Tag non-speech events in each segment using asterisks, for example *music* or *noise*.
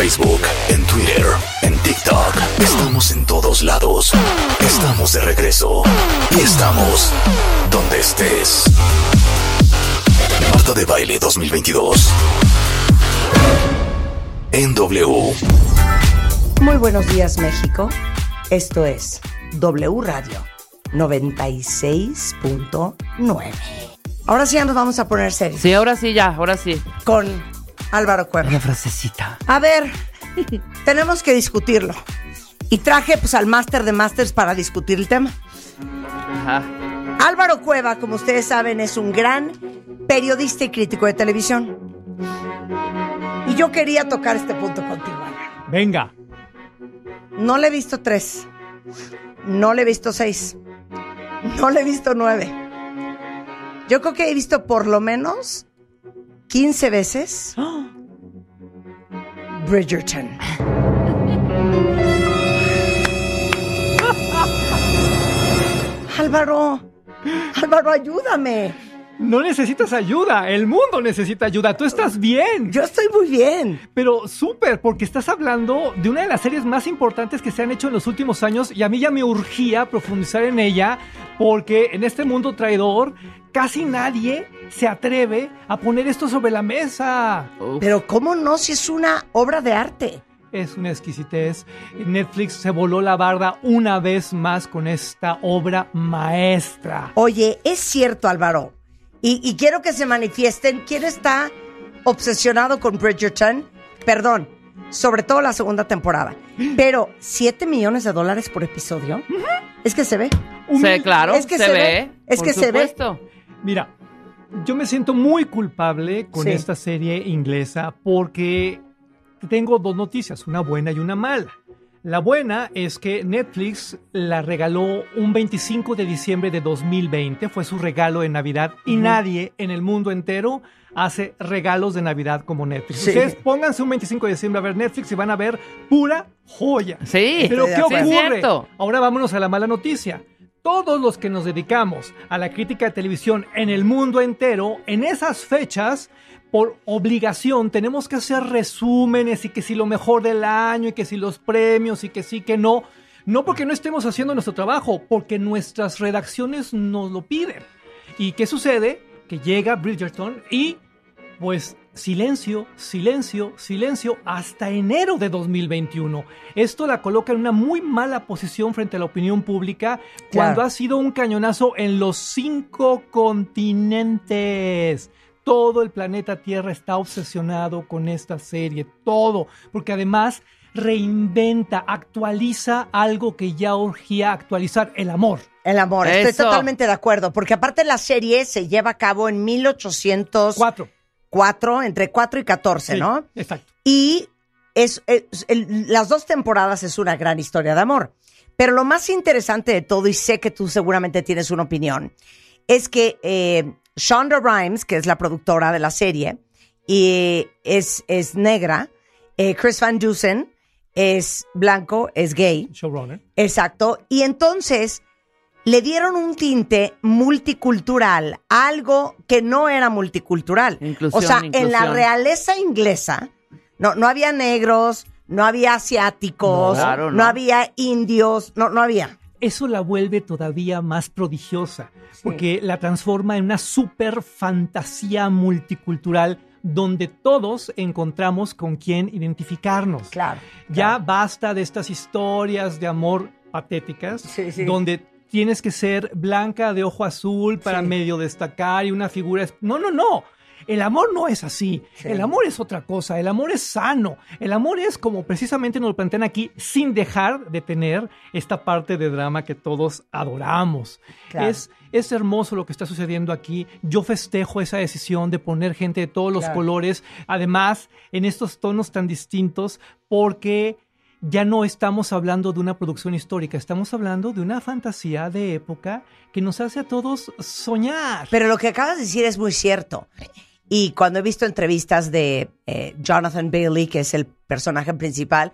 Facebook, en Twitter, en TikTok. Estamos en todos lados. Estamos de regreso. Y estamos donde estés. Marta de Baile 2022. En W. Muy buenos días, México. Esto es W Radio 96.9. Ahora sí ya nos vamos a poner serios Sí, ahora sí, ya, ahora sí. con Álvaro Cuervo. Una frasecita. A ver, *laughs* tenemos que discutirlo. Y traje pues al máster de másters para discutir el tema. Ajá. Álvaro Cueva, como ustedes saben, es un gran periodista y crítico de televisión. Y yo quería tocar este punto contigo, Álvaro. Venga. No le he visto tres. No le he visto seis. No le he visto nueve. Yo creo que he visto por lo menos 15 veces Bridgerton. *laughs* Álvaro, Álvaro, ayúdame. No necesitas ayuda. El mundo necesita ayuda. Tú estás bien. Yo estoy muy bien. Pero súper, porque estás hablando de una de las series más importantes que se han hecho en los últimos años y a mí ya me urgía profundizar en ella porque en este mundo traidor casi nadie se atreve a poner esto sobre la mesa. Uf. Pero ¿cómo no si es una obra de arte? Es una exquisitez. Netflix se voló la barda una vez más con esta obra maestra. Oye, es cierto, Álvaro. Y, y quiero que se manifiesten quién está obsesionado con Bridgerton. Perdón, sobre todo la segunda temporada. Pero, ¿7 millones de dólares por episodio? Es que se ve. Sí, claro, Es que se, se ve. ve, es por que se ve. supuesto. Mira, yo me siento muy culpable con Sí. esta serie inglesa porque tengo dos noticias, una buena y una mala. La buena es que Netflix la regaló un 25 de diciembre de 2020, fue su regalo de Navidad y nadie en el mundo entero hace regalos de Navidad como Netflix. Sí. Ustedes pónganse un 25 de diciembre a ver Netflix y van a ver pura joya. Sí, Pero ¿qué ocurre? cierto. Ahora vámonos a la mala noticia. Todos los que nos dedicamos a la crítica de televisión en el mundo entero, en esas fechas, por obligación, tenemos que hacer resúmenes y que si lo mejor del año y que si los premios y que sí, que no. No porque no estemos haciendo nuestro trabajo, porque nuestras redacciones nos lo piden. ¿Y qué sucede? Que llega Bridgerton y pues silencio, silencio, silencio hasta enero de 2021. Esto la coloca en una muy mala posición frente a la opinión pública cuando ha sido un cañonazo en los cinco continentes. Todo el planeta Tierra está obsesionado con esta serie, todo, porque además reinventa, actualiza algo que ya urgía actualizar, el amor. El amor, estoy totalmente de acuerdo. Porque aparte la serie se lleva a cabo en 1804, Cuatro. entre 4 y 14, Sí, ¿no? Exacto. Y es, es- el- las dos temporadas es una gran historia de amor. Pero lo más interesante de todo, y sé que tú seguramente tienes una opinión, es que eh, Shonda Rhimes, que es la productora de la serie, y es, es negra, eh, Chris Van Dusen es blanco, es gay, Showrunner. exacto, y entonces le dieron un tinte multicultural, algo que no era multicultural. Inclusión, o sea, en la realeza inglesa no, no había negros, no había asiáticos, No, claro, no. no. había indios, no, no había. Eso la vuelve todavía más prodigiosa, porque la transforma en una super fantasía multicultural donde todos encontramos con quién identificarnos. Claro. Ya basta de estas historias de amor patéticas, Sí, sí. donde tienes que ser blanca de ojo azul para medio destacar y una figura... No, no, no. El amor no es así. Sí. El amor es otra cosa. El amor es sano. El amor es como precisamente nos lo plantean aquí, sin dejar de tener esta parte de drama que todos adoramos. Claro. Es, es hermoso lo que está sucediendo aquí. Yo festejo esa decisión de poner gente de todos los Claro. colores, además en estos tonos tan distintos, porque ya no estamos hablando de una producción histórica, estamos hablando de una fantasía de época que nos hace a todos soñar. Pero lo que acabas de decir es muy cierto. Y cuando he visto entrevistas de eh, Jonathan Bailey, que es el personaje principal,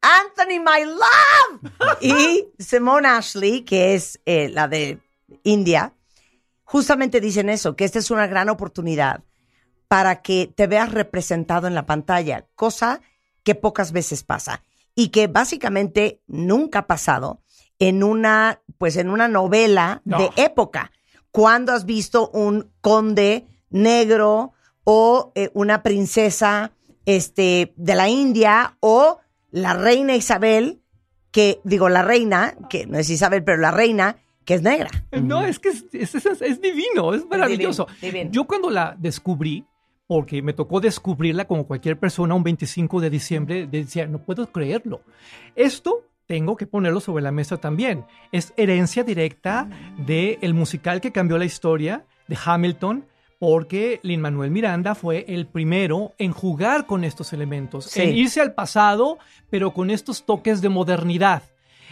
Anthony, my love, y Simone Ashley, que es eh, la de India, justamente dicen eso, que esta es una gran oportunidad para que te veas representado en la pantalla, cosa que pocas veces pasa y que básicamente nunca ha pasado en una, pues en una novela No. de época. Cuando has visto un conde negro o eh, una princesa este, de la India o la reina Isabel, que digo la reina, que no es Isabel, pero la reina, que es negra. No, es que es, es- es- es divino, es maravilloso. divino, divino. Yo cuando la descubrí, porque me tocó descubrirla como cualquier persona un 25 de diciembre, decía, no puedo creerlo. Esto tengo que ponerlo sobre la mesa también. Es herencia directa del musical que cambió la historia de Hamilton, porque Lin Manuel Miranda fue el primero en jugar con estos elementos, Sí. en irse al pasado, pero con estos toques de modernidad.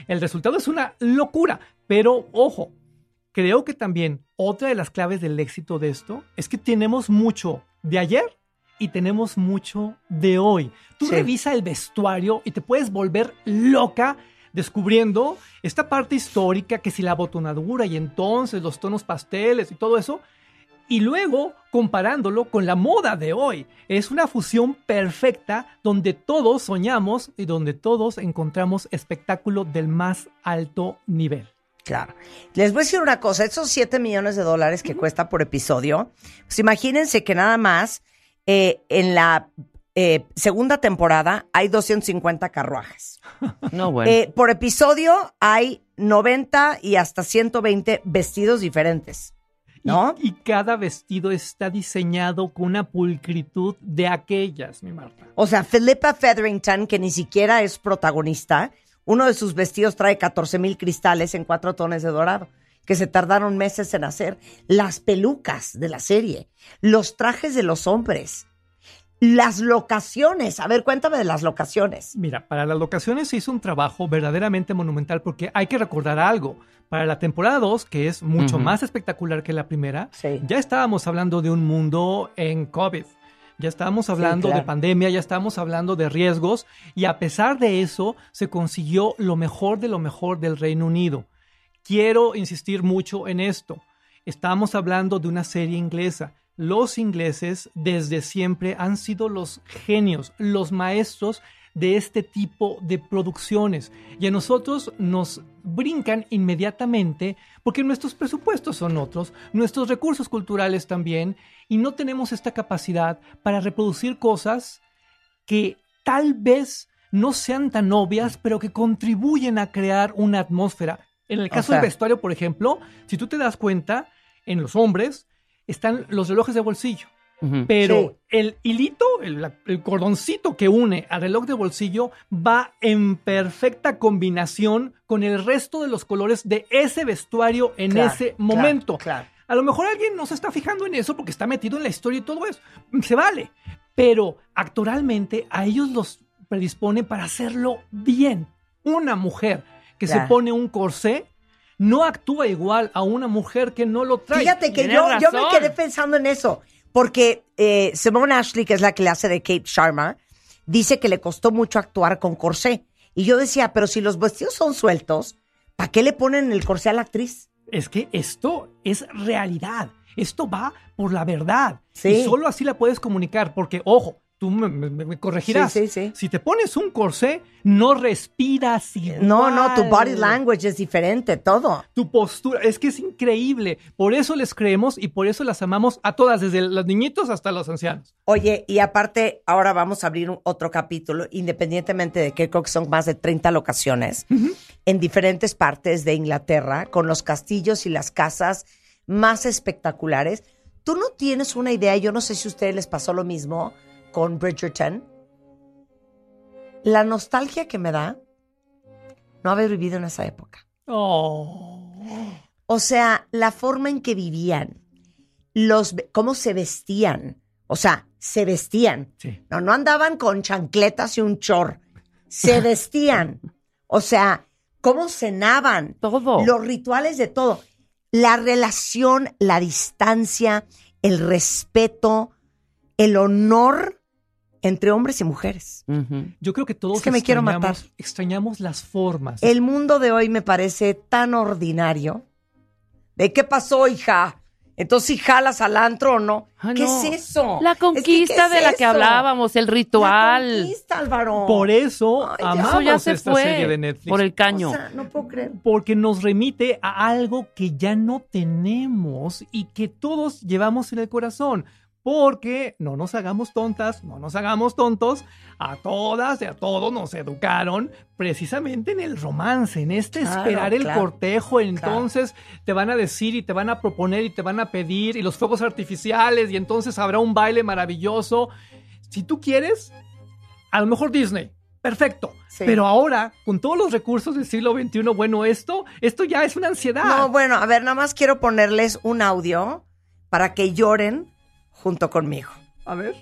El resultado es una locura, pero ojo, creo que también otra de las claves del éxito de esto es que tenemos mucho de ayer y tenemos mucho de hoy. Tú Sí. revisa el vestuario y te puedes volver loca descubriendo esta parte histórica que si la botonadura y entonces los tonos pasteles y todo eso y luego comparándolo con la moda de hoy. Es una fusión perfecta donde todos soñamos y donde todos encontramos espectáculo del más alto nivel. Claro. Les voy a decir una cosa, esos 7 millones de dólares que cuesta por episodio, pues imagínense que nada más eh, en la eh, segunda temporada hay 250 carruajes. *laughs* No, bueno. Eh, por episodio hay 90 y hasta 120 vestidos diferentes, ¿no? Y, cada vestido está diseñado con una pulcritud de aquellas, mi Marta. O sea, Philippa Featherington, que ni siquiera es protagonista, uno de sus vestidos trae 14 mil cristales en cuatro tonos de dorado, que se tardaron meses en hacer. Las pelucas de la serie, los trajes de los hombres, las locaciones. A ver, cuéntame de las locaciones. Mira, para las locaciones se hizo un trabajo verdaderamente monumental porque hay que recordar algo. Para la temporada 2, que es mucho más espectacular que la primera, Sí. ya estábamos hablando de un mundo en COVID. Ya estábamos hablando claro. de pandemia, ya estábamos hablando de riesgos y a pesar de eso se consiguió lo mejor de lo mejor del Reino Unido. Quiero insistir mucho en esto. Estamos hablando de una serie inglesa. Los ingleses desde siempre han sido los genios, los maestros de este tipo de producciones. Y a nosotros nos brincan inmediatamente porque nuestros presupuestos son otros, nuestros recursos culturales también, y no tenemos esta capacidad para reproducir cosas que tal vez no sean tan obvias, pero que contribuyen a crear una atmósfera. En el O caso sea- del vestuario, por ejemplo, si tú te das cuenta, en los hombres están los relojes de bolsillo. Pero Sí. el hilito, el, cordoncito que une al reloj de bolsillo va en perfecta combinación con el resto de los colores de ese vestuario en Claro, ese momento. claro. A lo mejor alguien no se está fijando en eso porque está metido en la historia y todo eso. Se vale. Pero actoralmente a ellos los predispone para hacerlo bien. Una mujer que Claro. se pone un corsé no actúa igual a una mujer que no lo trae. Fíjate que yo, yo me quedé pensando en eso, porque eh, Simone Ashley, que es la que le hace de Kate Sharma, dice que le costó mucho actuar con corsé. Y yo decía, pero si los vestidos son sueltos, ¿para qué le ponen el corsé a la actriz? es que esto es realidad. Esto va por la verdad. Sí. Y solo así la puedes comunicar. Porque, ojo, tú me, me- me corregirás. Sí, sí, sí. Si te pones un corsé, no respiras igual. No, no, tu body language es diferente, todo. Tu postura, es que es increíble. Por eso les creemos y por eso las amamos a todas, desde los niñitos hasta los ancianos. Oye, y aparte, ahora vamos a abrir un- otro capítulo, independientemente de que creo que son más de 30 locaciones, en diferentes partes de Inglaterra, con los castillos y las casas más espectaculares. Tú no tienes una idea, yo no sé si a ustedes les pasó lo mismo con Bridgerton. La nostalgia que me da no haber vivido en esa época. Oh. O sea, la forma en que vivían, los, cómo se vestían. O sea, se vestían. Sí. No, no andaban con chancletas y un chor. se *laughs* vestían, o sea, cómo cenaban, Todo. los rituales de todo, la relación, la distancia, el respeto, el honor entre hombres y mujeres. Yo creo que todos Es que me quiero matar. extrañamos las formas. El mundo de hoy me parece tan ordinario. ¿De qué pasó, hija? Entonces, si jalas al antro o no. Ah, ¿Qué no. es eso? La Es que, conquista ¿qué de es la que hablábamos, el La ritual. conquista, Álvaro. Por eso Ay, amamos Eso ya se esta fue. serie de Netflix. Por el caño. O sea, no puedo creer. porque nos remite a algo que ya no tenemos y que todos llevamos en el corazón. Porque no nos hagamos tontas, no nos hagamos tontos, a todas y a todos nos educaron precisamente en el romance, en este Claro, esperar el claro, cortejo. Entonces te van a decir y te van a proponer y te van a pedir y los fuegos artificiales y entonces habrá un baile maravilloso. Si tú quieres, a lo mejor Disney. Perfecto. Sí. Pero ahora, con todos los recursos del siglo XXI, bueno, esto, esto ya es una ansiedad. No, bueno, a ver, nada más quiero ponerles un audio para que lloren junto conmigo. A ver.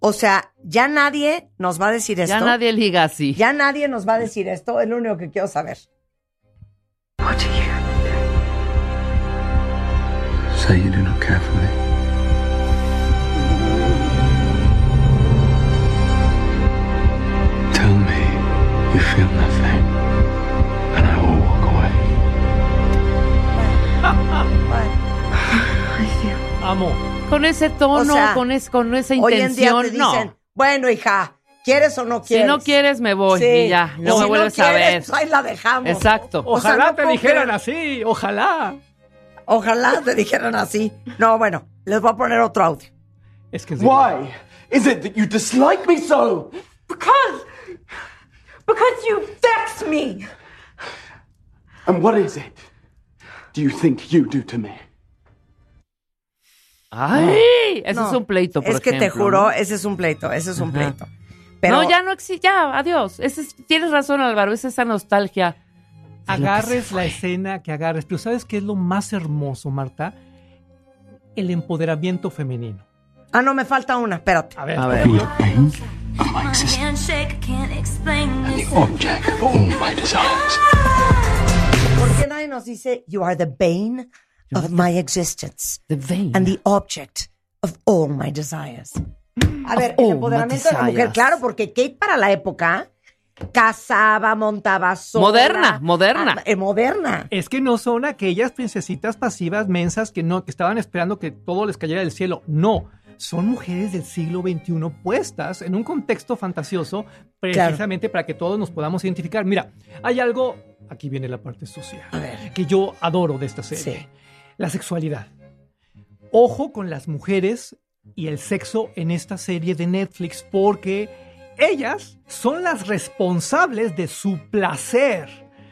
O sea, ya nadie nos va a decir esto. Ya nadie liga así. Ya nadie nos va a decir esto. Es lo único que quiero saber. Say you do not care for me. Amo. Con ese tono, O sea, con, es- con esa Hoy en día intención, te dicen, no. bueno, hija, ¿quieres o no Si quieres? no quieres, me voy Sí. y ya, no Si me vuelves a quieres, ver. pues ahí la dejamos. Exacto. O sea, Ojalá no te puedo dijeran creer. así, ojalá. Ojalá te dijeran así. No, bueno, les voy a poner otro audio. Es que es Why is it that you dislike me so? Because, because you vex me. And what is it do you think you do to me? Ay, eso No, es un pleito, por Es que te juro, ¿no? ese es un pleito, ese es un Ajá. pleito. Pero No, ya no existe, ya, adiós. Ese es- tienes razón, Álvaro, es esa nostalgia. agarres la escena que agarres. Pero ¿sabes qué es lo más hermoso, Marta? El empoderamiento femenino. Ah, no, me falta una, espérate. A ver, A ver. ¿Por qué nadie nos dice, you are the bane of my existence The vein. and the object of all my desires? A ver, el empoderamiento de la mujer, claro, porque Kate para la época casaba, montaba sola. Moderna, moderna. Ah, eh, moderna. Es que no son aquellas princesitas pasivas mensas que no, que estaban esperando que todo les cayera del cielo. No. Son mujeres del siglo XXI puestas en un contexto fantasioso precisamente para que todos nos podamos identificar. Mira, hay algo, aquí viene la parte social, A ver. que yo adoro de esta serie. Sí. La sexualidad. Ojo con las mujeres y el sexo en esta serie de Netflix porque ellas son las responsables de su placer.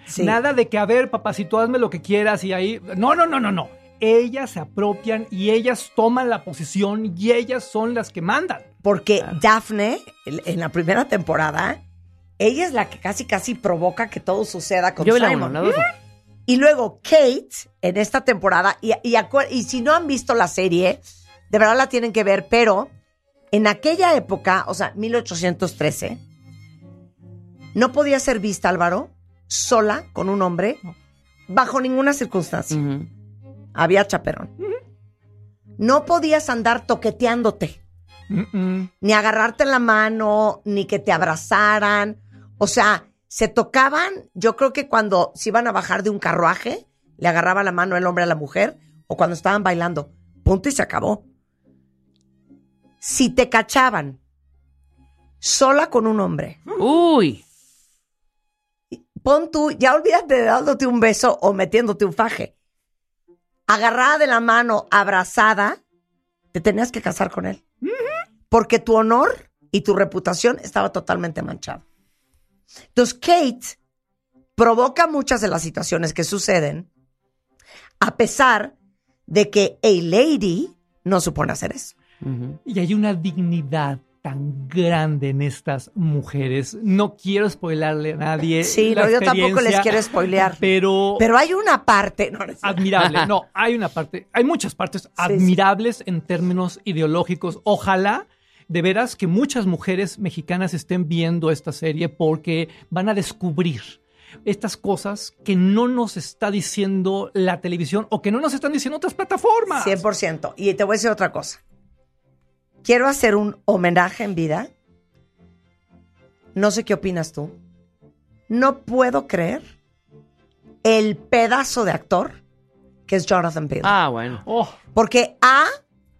Sí. Nada de que, a ver, papacito, hazme lo que quieras y ahí... No, no, no, no, no. Ellas se apropian y ellas toman la posición y ellas son las que mandan. Porque Daphne, en la primera temporada, ella es la que casi casi provoca que todo suceda con Yo la Simon. uno, la dos. Y luego Kate, en esta temporada, y, y, acuer- y si no han visto la serie, de verdad la tienen que ver, pero en aquella época, o sea, 1813, no podía ser vista, Álvaro, sola con un hombre, bajo ninguna circunstancia. Había chaperón. No podías andar toqueteándote ni agarrarte la mano, ni que te abrazaran. O sea, se tocaban, yo creo que cuando se iban a bajar de un carruaje, le agarraba la mano el hombre a la mujer, o cuando estaban bailando. Punto y se acabó. Si te cachaban sola con un hombre, Uy, pon tú, ya olvídate de dándote un beso o metiéndote un faje. Agarrada de la mano, abrazada, te tenías que casar con él. Porque tu honor y tu reputación estaba totalmente manchado. Entonces, Kate provoca muchas de las situaciones que suceden, a pesar de que a lady no supone hacer eso. Y hay una dignidad tan grande en estas mujeres. No quiero spoilarle a nadie. Sí, la no, yo tampoco les quiero spoilear. Pero, Pero hay una parte, no, no admirable. *laughs* No, hay una parte, hay muchas partes admirables en términos ideológicos. Ojalá de veras que muchas mujeres mexicanas estén viendo esta serie porque van a descubrir estas cosas que no nos está diciendo la televisión o que no nos están diciendo otras plataformas. 100%. Y te voy a decir otra cosa. Quiero hacer un homenaje en vida. No sé qué opinas tú. No puedo creer el pedazo de actor que es Jonathan Bailey. Ah, bueno. Oh, Porque A,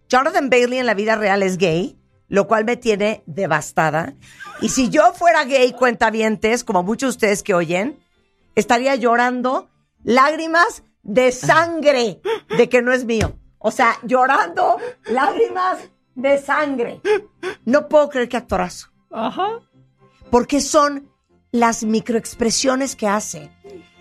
Jonathan Bailey en la vida real es gay, lo cual me tiene devastada. Y si yo fuera gay, cuentavientes, como muchos de ustedes que oyen, estaría llorando lágrimas de sangre de que no es mío. O sea, llorando lágrimas de sangre. No puedo creer que actorazo. ajá. Porque son las microexpresiones que hace,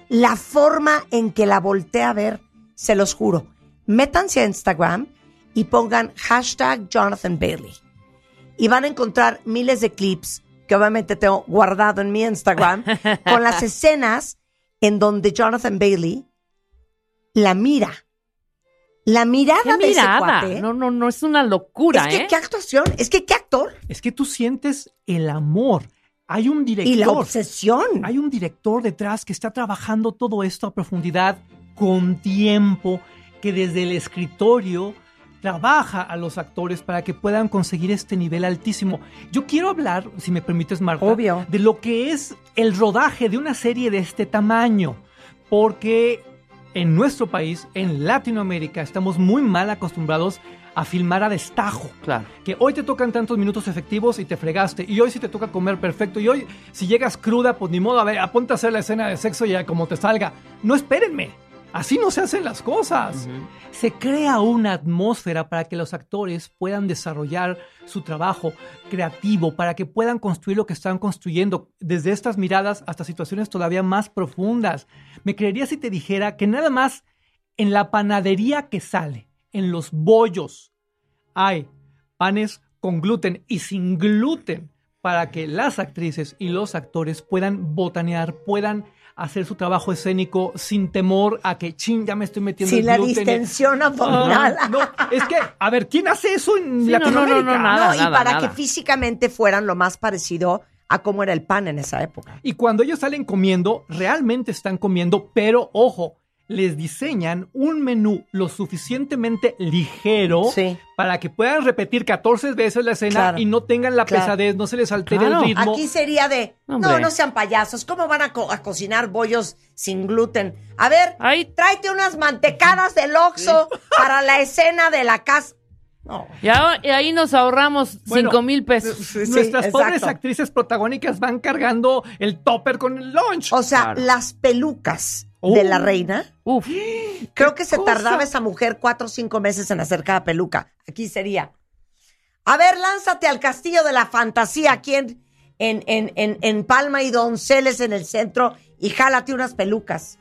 la forma en que la voltea a ver, se los juro. Métanse a Instagram y pongan hashtag Jonathan Bailey. Y van a encontrar miles de clips que obviamente tengo guardado en mi Instagram *laughs* con las escenas en donde Jonathan Bailey la mira. La mirada ¿Qué de ese mirada? cuate. No, no, no, es una locura, es que ¿eh? qué actuación, es que qué actor Es que tú sientes el amor. Hay un director. y la obsesión. Hay un director detrás que está trabajando todo esto a profundidad con tiempo, que desde el escritorio trabaja a los actores para que puedan conseguir este nivel altísimo. Yo quiero hablar, si me permites, Marta, Obvio. de lo que es el rodaje de una serie de este tamaño, porque en nuestro país, en Latinoamérica, estamos muy mal acostumbrados a filmar a destajo Claro. que hoy te tocan tantos minutos efectivos y te fregaste, y hoy sí te toca comer perfecto, y hoy si llegas cruda, pues ni modo, a ver, aponte a hacer la escena de sexo y a como te salga. No espérenme, así no se hacen las cosas. Se crea una atmósfera para que los actores puedan desarrollar su trabajo creativo, para que puedan construir lo que están construyendo, desde estas miradas hasta situaciones todavía más profundas. Me creería si te dijera que nada más en la panadería que sale, en los bollos, hay panes con gluten y sin gluten para que las actrices y los actores puedan botanear, puedan hacer su trabajo escénico sin temor a que, ching, ya me estoy metiendo Sin el la distensión abdominal. Ah, no, es que, a ver, ¿quién hace eso en Sí, no, no, no, Latinoamérica? no, nada. No, y para nada. que físicamente fueran lo más parecido a cómo era el pan en esa época. Y cuando ellos salen comiendo, realmente están comiendo, pero ojo, les diseñan un menú lo suficientemente ligero Sí. para que puedan repetir 14 veces la escena Claro. y no tengan la Claro. pesadez, no se les altere Claro. el ritmo. Aquí sería de, no, Hombre. no sean payasos, ¿cómo van a, co- a cocinar bollos sin gluten? A ver, Ay. tráete unas mantecadas del Oxxo *laughs* para la escena de la casa. No. Y ahí- y ahí nos ahorramos Bueno, cinco mil pesos. Nuestras Sí, pobres exacto. actrices protagónicas van cargando el topper con el lunch. O sea, Claro. las pelucas Uh. de la reina, Uf. *gasps* creo que se cosa? tardaba esa mujer cuatro o cinco meses en hacer cada peluca. Aquí sería, a ver, lánzate al castillo de la fantasía aquí en, en, en, en, en Palma y Donceles en el centro y jálate unas pelucas.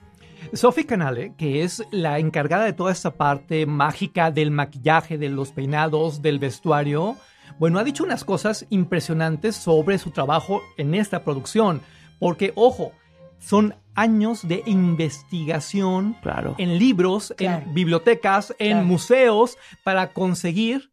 Sophie Canale, que es la encargada de toda esta parte mágica del maquillaje, de los peinados, del vestuario, bueno, ha dicho unas cosas impresionantes sobre su trabajo en esta producción. Porque, ojo, son años de investigación Claro. en libros, Claro. en bibliotecas, en museos, para conseguir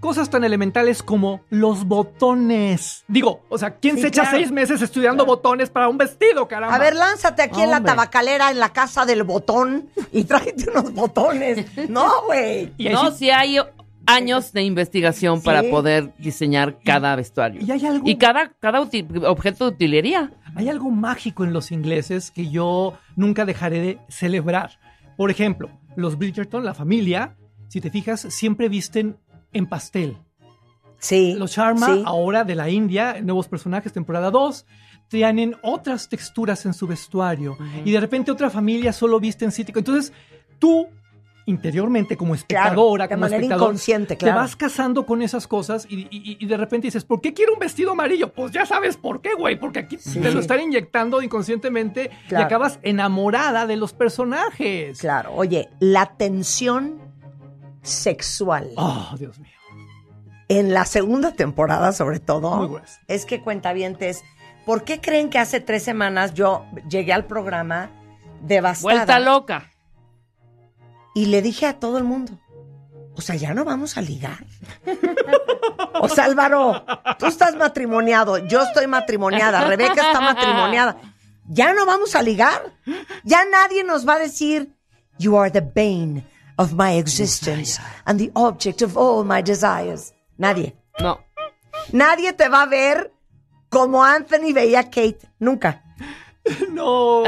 cosas tan elementales como los botones. Digo, o sea, ¿quién Sí, se echa claro. seis meses estudiando botones para un vestido, caramba? A ver, lánzate aquí en la tabacalera, en la casa del botón, y tráete unos botones. *laughs* No, güey. No, sí hay años de investigación para poder diseñar cada vestuario. y hay algo- Y cada, cada objeto de utilería. Hay algo mágico en los ingleses que yo nunca dejaré de celebrar. Por ejemplo, los Bridgerton, la familia, si te fijas, siempre visten en pastel. Sí. Los Sharma, sí. ahora de la India, nuevos personajes, temporada 2, tienen otras texturas en su vestuario. Y de repente otra familia solo viste en cítrico. Entonces, tú, interiormente, como espectadora, de como manera espectador, inconsciente, te claro. vas casando con esas cosas y, y- y de repente dices, ¿por qué quiero un vestido amarillo? Pues ya sabes por qué, güey, porque aquí te lo están inyectando inconscientemente y Claro. acabas enamorada de los personajes. Claro, oye, la tensión sexual Oh, Dios mío. en la segunda temporada, sobre todo, Muy es que cuentavientes, ¿por qué creen que hace tres semanas yo llegué al programa devastada Vuelta loca. Y le dije a todo el mundo, O sea, ya no vamos a ligar. *laughs* O sea, Álvaro, tú estás matrimoniado, yo estoy matrimoniada, Rebeca está matrimoniada. Ya no vamos a ligar. Ya nadie nos va a decir, You are the bane of my existence and the object of all my desires. Nadie. No. Nadie te va a ver como Anthony veía a Kate. Nunca. *laughs* No,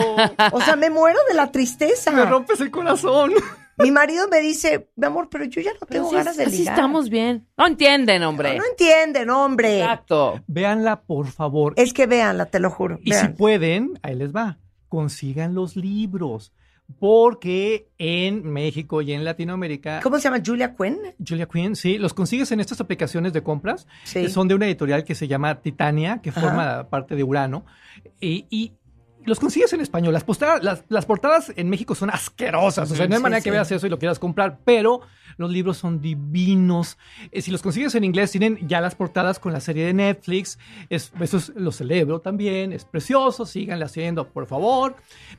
O sea, me muero de la tristeza. me rompes el corazón. Mi marido me dice, mi amor, pero yo ya no Pero tengo sí, ganas de así ligar. estamos bien. No entienden, hombre. No entienden, hombre. Exacto. Véanla, por favor. Es que véanla, te lo juro. Y si pueden, ahí les va, consigan los libros. Porque en México y en Latinoamérica, ¿Cómo se llama? Julia Quinn. Julia Quinn, sí, los consigues en estas aplicaciones de compras. Sí. que Son de una editorial que se llama Titania, que Ajá. forma parte de Urano. Y, y los consigues en español. Las, posta- las, las portadas en México son asquerosas. O sea, no hay Sí, manera sí. que veas eso y lo quieras comprar. Pero los libros son divinos. Eh, si los consigues en inglés, tienen ya las portadas con la serie de Netflix. Es, eso es- lo celebro también. Es precioso. Síganle haciendo, por favor.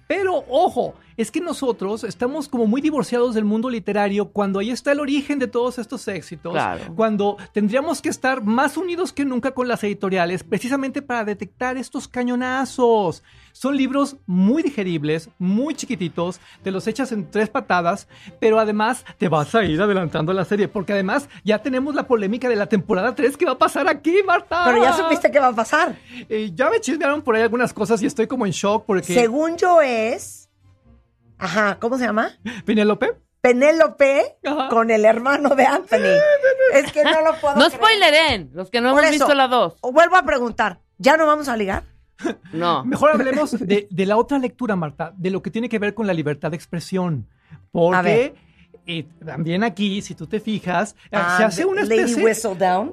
Pero ojo, es que nosotros estamos como muy divorciados del mundo literario cuando ahí está el origen de todos estos éxitos. Claro. Cuando tendríamos que estar más unidos que nunca con las editoriales, precisamente para detectar estos cañonazos. Son libros muy digeribles, muy chiquititos, te los echas en tres patadas, pero además te vas a ir adelantando la serie, porque además ya tenemos la polémica de la temporada 3 que va a pasar aquí, Marta. Pero ya supiste qué va a pasar. Eh, ya me chismearon por ahí algunas cosas y estoy como en shock porque... Según yo es. Ajá, ¿cómo se llama? Penélope. Penélope Ajá. con el hermano de Anthony. Es que no lo puedo No creer. spoileren, los que no Por hemos eso, visto la 2. Vuelvo a preguntar. ¿Ya no vamos a ligar? No. *laughs* Mejor hablemos de, de la otra lectura, Marta, de lo que tiene que ver con la libertad de expresión. Porque eh, también aquí, si tú te fijas, eh, Ah, se hace una especie,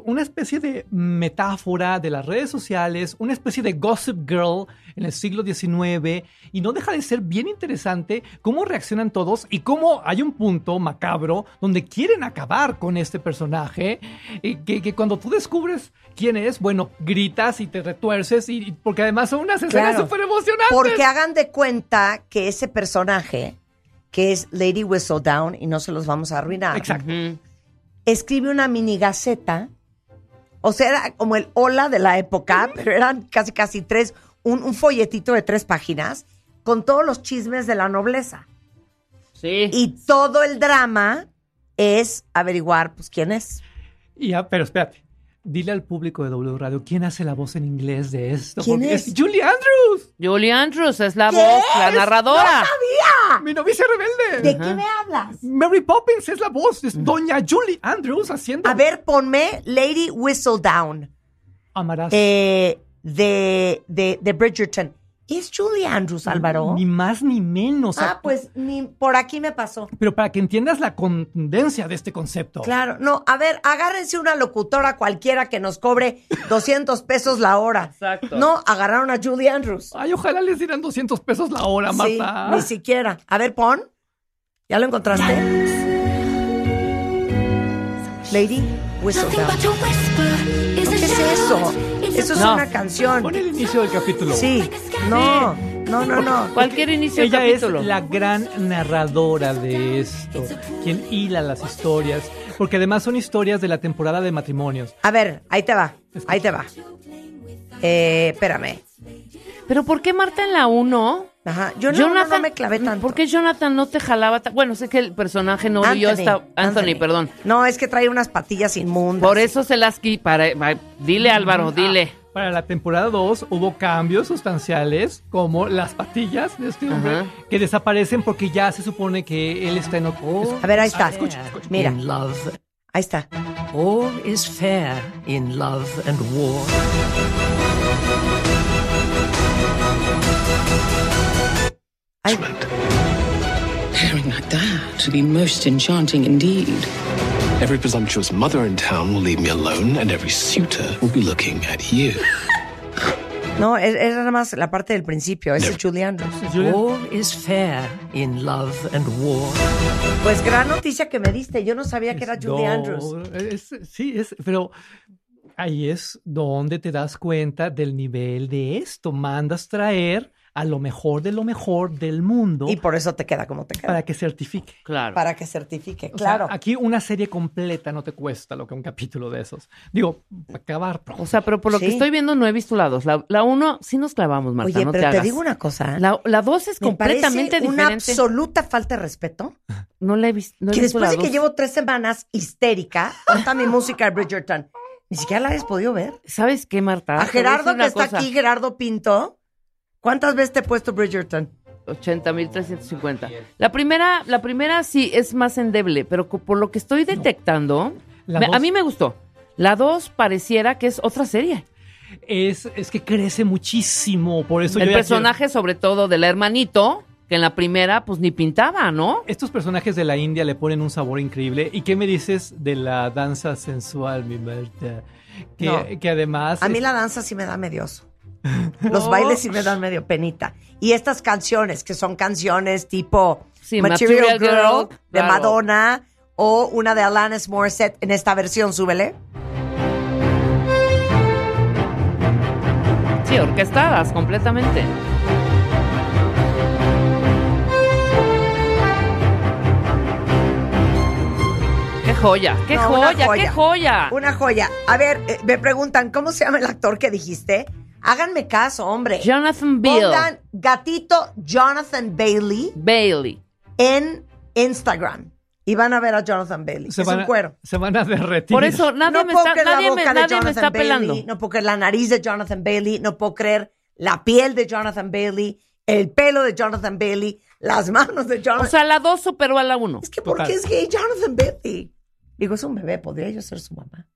una especie de metáfora de las redes sociales, una especie de gossip girl en el siglo XIX, y no deja de ser bien interesante cómo reaccionan todos y cómo hay un punto macabro donde quieren acabar con este personaje, y que, que cuando tú descubres quién es, bueno, gritas y te retuerces, y, y- porque además son unas escenas Claro. súper emocionantes. Porque hagan de cuenta que ese personaje, que es Lady Whistledown, y no se los vamos a arruinar, Exacto. Escribe una mini gaceta. O sea, era como el hola de la época, pero eran casi, casi tres, un, un folletito de tres páginas con todos los chismes de la nobleza. Sí. Y todo el drama es averiguar, pues, quién es. Y ya, pero espérate. Dile al público de W Radio quién hace la voz en inglés de esto. ¿Quién porque es? Julie Andrews, Julie Andrews es la ¿Qué? voz, la ¡No narradora. sabía! mi novicia rebelde. ¿De qué me hablas? Mary Poppins es la voz, es Doña Julie Andrews haciendo. A ver, ponme Lady Whistledown amarás. eh, de, de, de Bridgerton. ¿Es Julie Andrews, Álvaro? Ni más ni menos. Ah, pues ni por aquí me pasó. Pero para que entiendas la contundencia de este concepto. Claro, no, a ver, agárrense una locutora cualquiera que nos cobre *laughs* 200 pesos la hora. Exacto. No, agarraron a Julie Andrews. Ay, ojalá les dieran 200 pesos la hora, Sí, Marta. ni siquiera. A ver, pon. ¿Ya lo encontraste? Lady Whistledown. ¿Qué es eso? Eso es No. una canción. Pon el inicio del capítulo. Sí, no, no, no, no. Cualquier inicio de Ella capítulo. es la gran narradora de esto, quien hila las historias, porque además son historias de la temporada de matrimonios. A ver, ahí te va, ahí te va. Eh, espérame. Pero ¿por qué Marta en la 1? Ajá, yo no, no, no me clavé tanto. ¿Por qué Jonathan no te jalaba? ta- Bueno, sé que el personaje no yo está Anthony, perdón. No, es que trae unas patillas inmundas. Por eso se las para va- dile Álvaro, dile. Para la temporada 2 hubo cambios sustanciales, como las patillas de este hombre, Ajá. que desaparecen porque ya se supone que él está en otro... A ver, ahí está. escucha, escucha. Mira, In love, ahí está. all is fair in love and war. Pairing like that would be most enchanting indeed. Every presumptuous mother in town will leave me alone, and every suitor will be looking at you. *laughs* No, era nada más la parte del principio. Ese es Julie Andrews. Julia, All is fair in love and war. Pues gran noticia que me diste. Yo no sabía que era Julie no, Andrews. es- sí, es, pero ahí es donde te das cuenta del nivel de esto. Mandas traer a lo mejor de lo mejor del mundo Y por eso te queda como te queda. para que certifique. Claro. Para que certifique, O sea, claro. aquí una serie completa no te cuesta lo que un capítulo de esos. Digo, acabar pronto. O sea, pero por lo que estoy viendo no he visto la dos. La, la uno sí nos clavamos, Marta, Oye, no te pero te, hagas. digo una cosa. La, la dos es me completamente parece una diferente. absoluta falta de respeto. No la he vis- no he que visto después la de que llevo tres semanas histérica, canta mi música de Bridgerton. Ni siquiera la has podido ver. ¿Sabes qué, Marta? A Te Gerardo, que está cosa. aquí, Gerardo Pinto. ¿Cuántas veces te he puesto Bridgerton? 80.350. La primera, la primera sí es más endeble, pero por lo que estoy detectando, me- dos- a mí me gustó. La 2 pareciera que es otra serie. Es, es que crece muchísimo, por eso El yo personaje, sobre todo, del hermanito, que en la primera, pues ni pintaba, ¿no? Estos personajes de la India le ponen un sabor increíble. ¿Y qué me dices de la danza sensual, mi Marta? Que, No. que además... A mí la danza sí me da medio Los bailes sí me dan medio penita. Y estas canciones, que son canciones tipo Sí, Material, Material Girl, Girl, de claro. Madonna o una de Alanis Morissette en esta versión, súbele. Sí, orquestadas completamente. ¡Qué joya! ¡Qué No, joya! ¡Qué joya! Una joya. A ver, eh, me preguntan, ¿cómo se llama el actor que dijiste? Háganme caso, hombre. Jonathan Bill. Pongan gatito Jonathan Bailey Bailey. en Instagram. Y van a ver a Jonathan Bailey. se es van un a- cuero. Se van a derretir. Por eso nadie no me puedo está, creer la nadie me, boca de nadie me Jonathan está Bailey, pelando. no puedo creer la nariz de Jonathan Bailey, no puedo creer la piel de Jonathan Bailey, el pelo de Jonathan Bailey, las manos de O Jonathan sea, la 2 superó a la 1. Es que ¿por Total. qué es gay Jonathan Bailey? Digo, es un bebé, podría yo ser su mamá.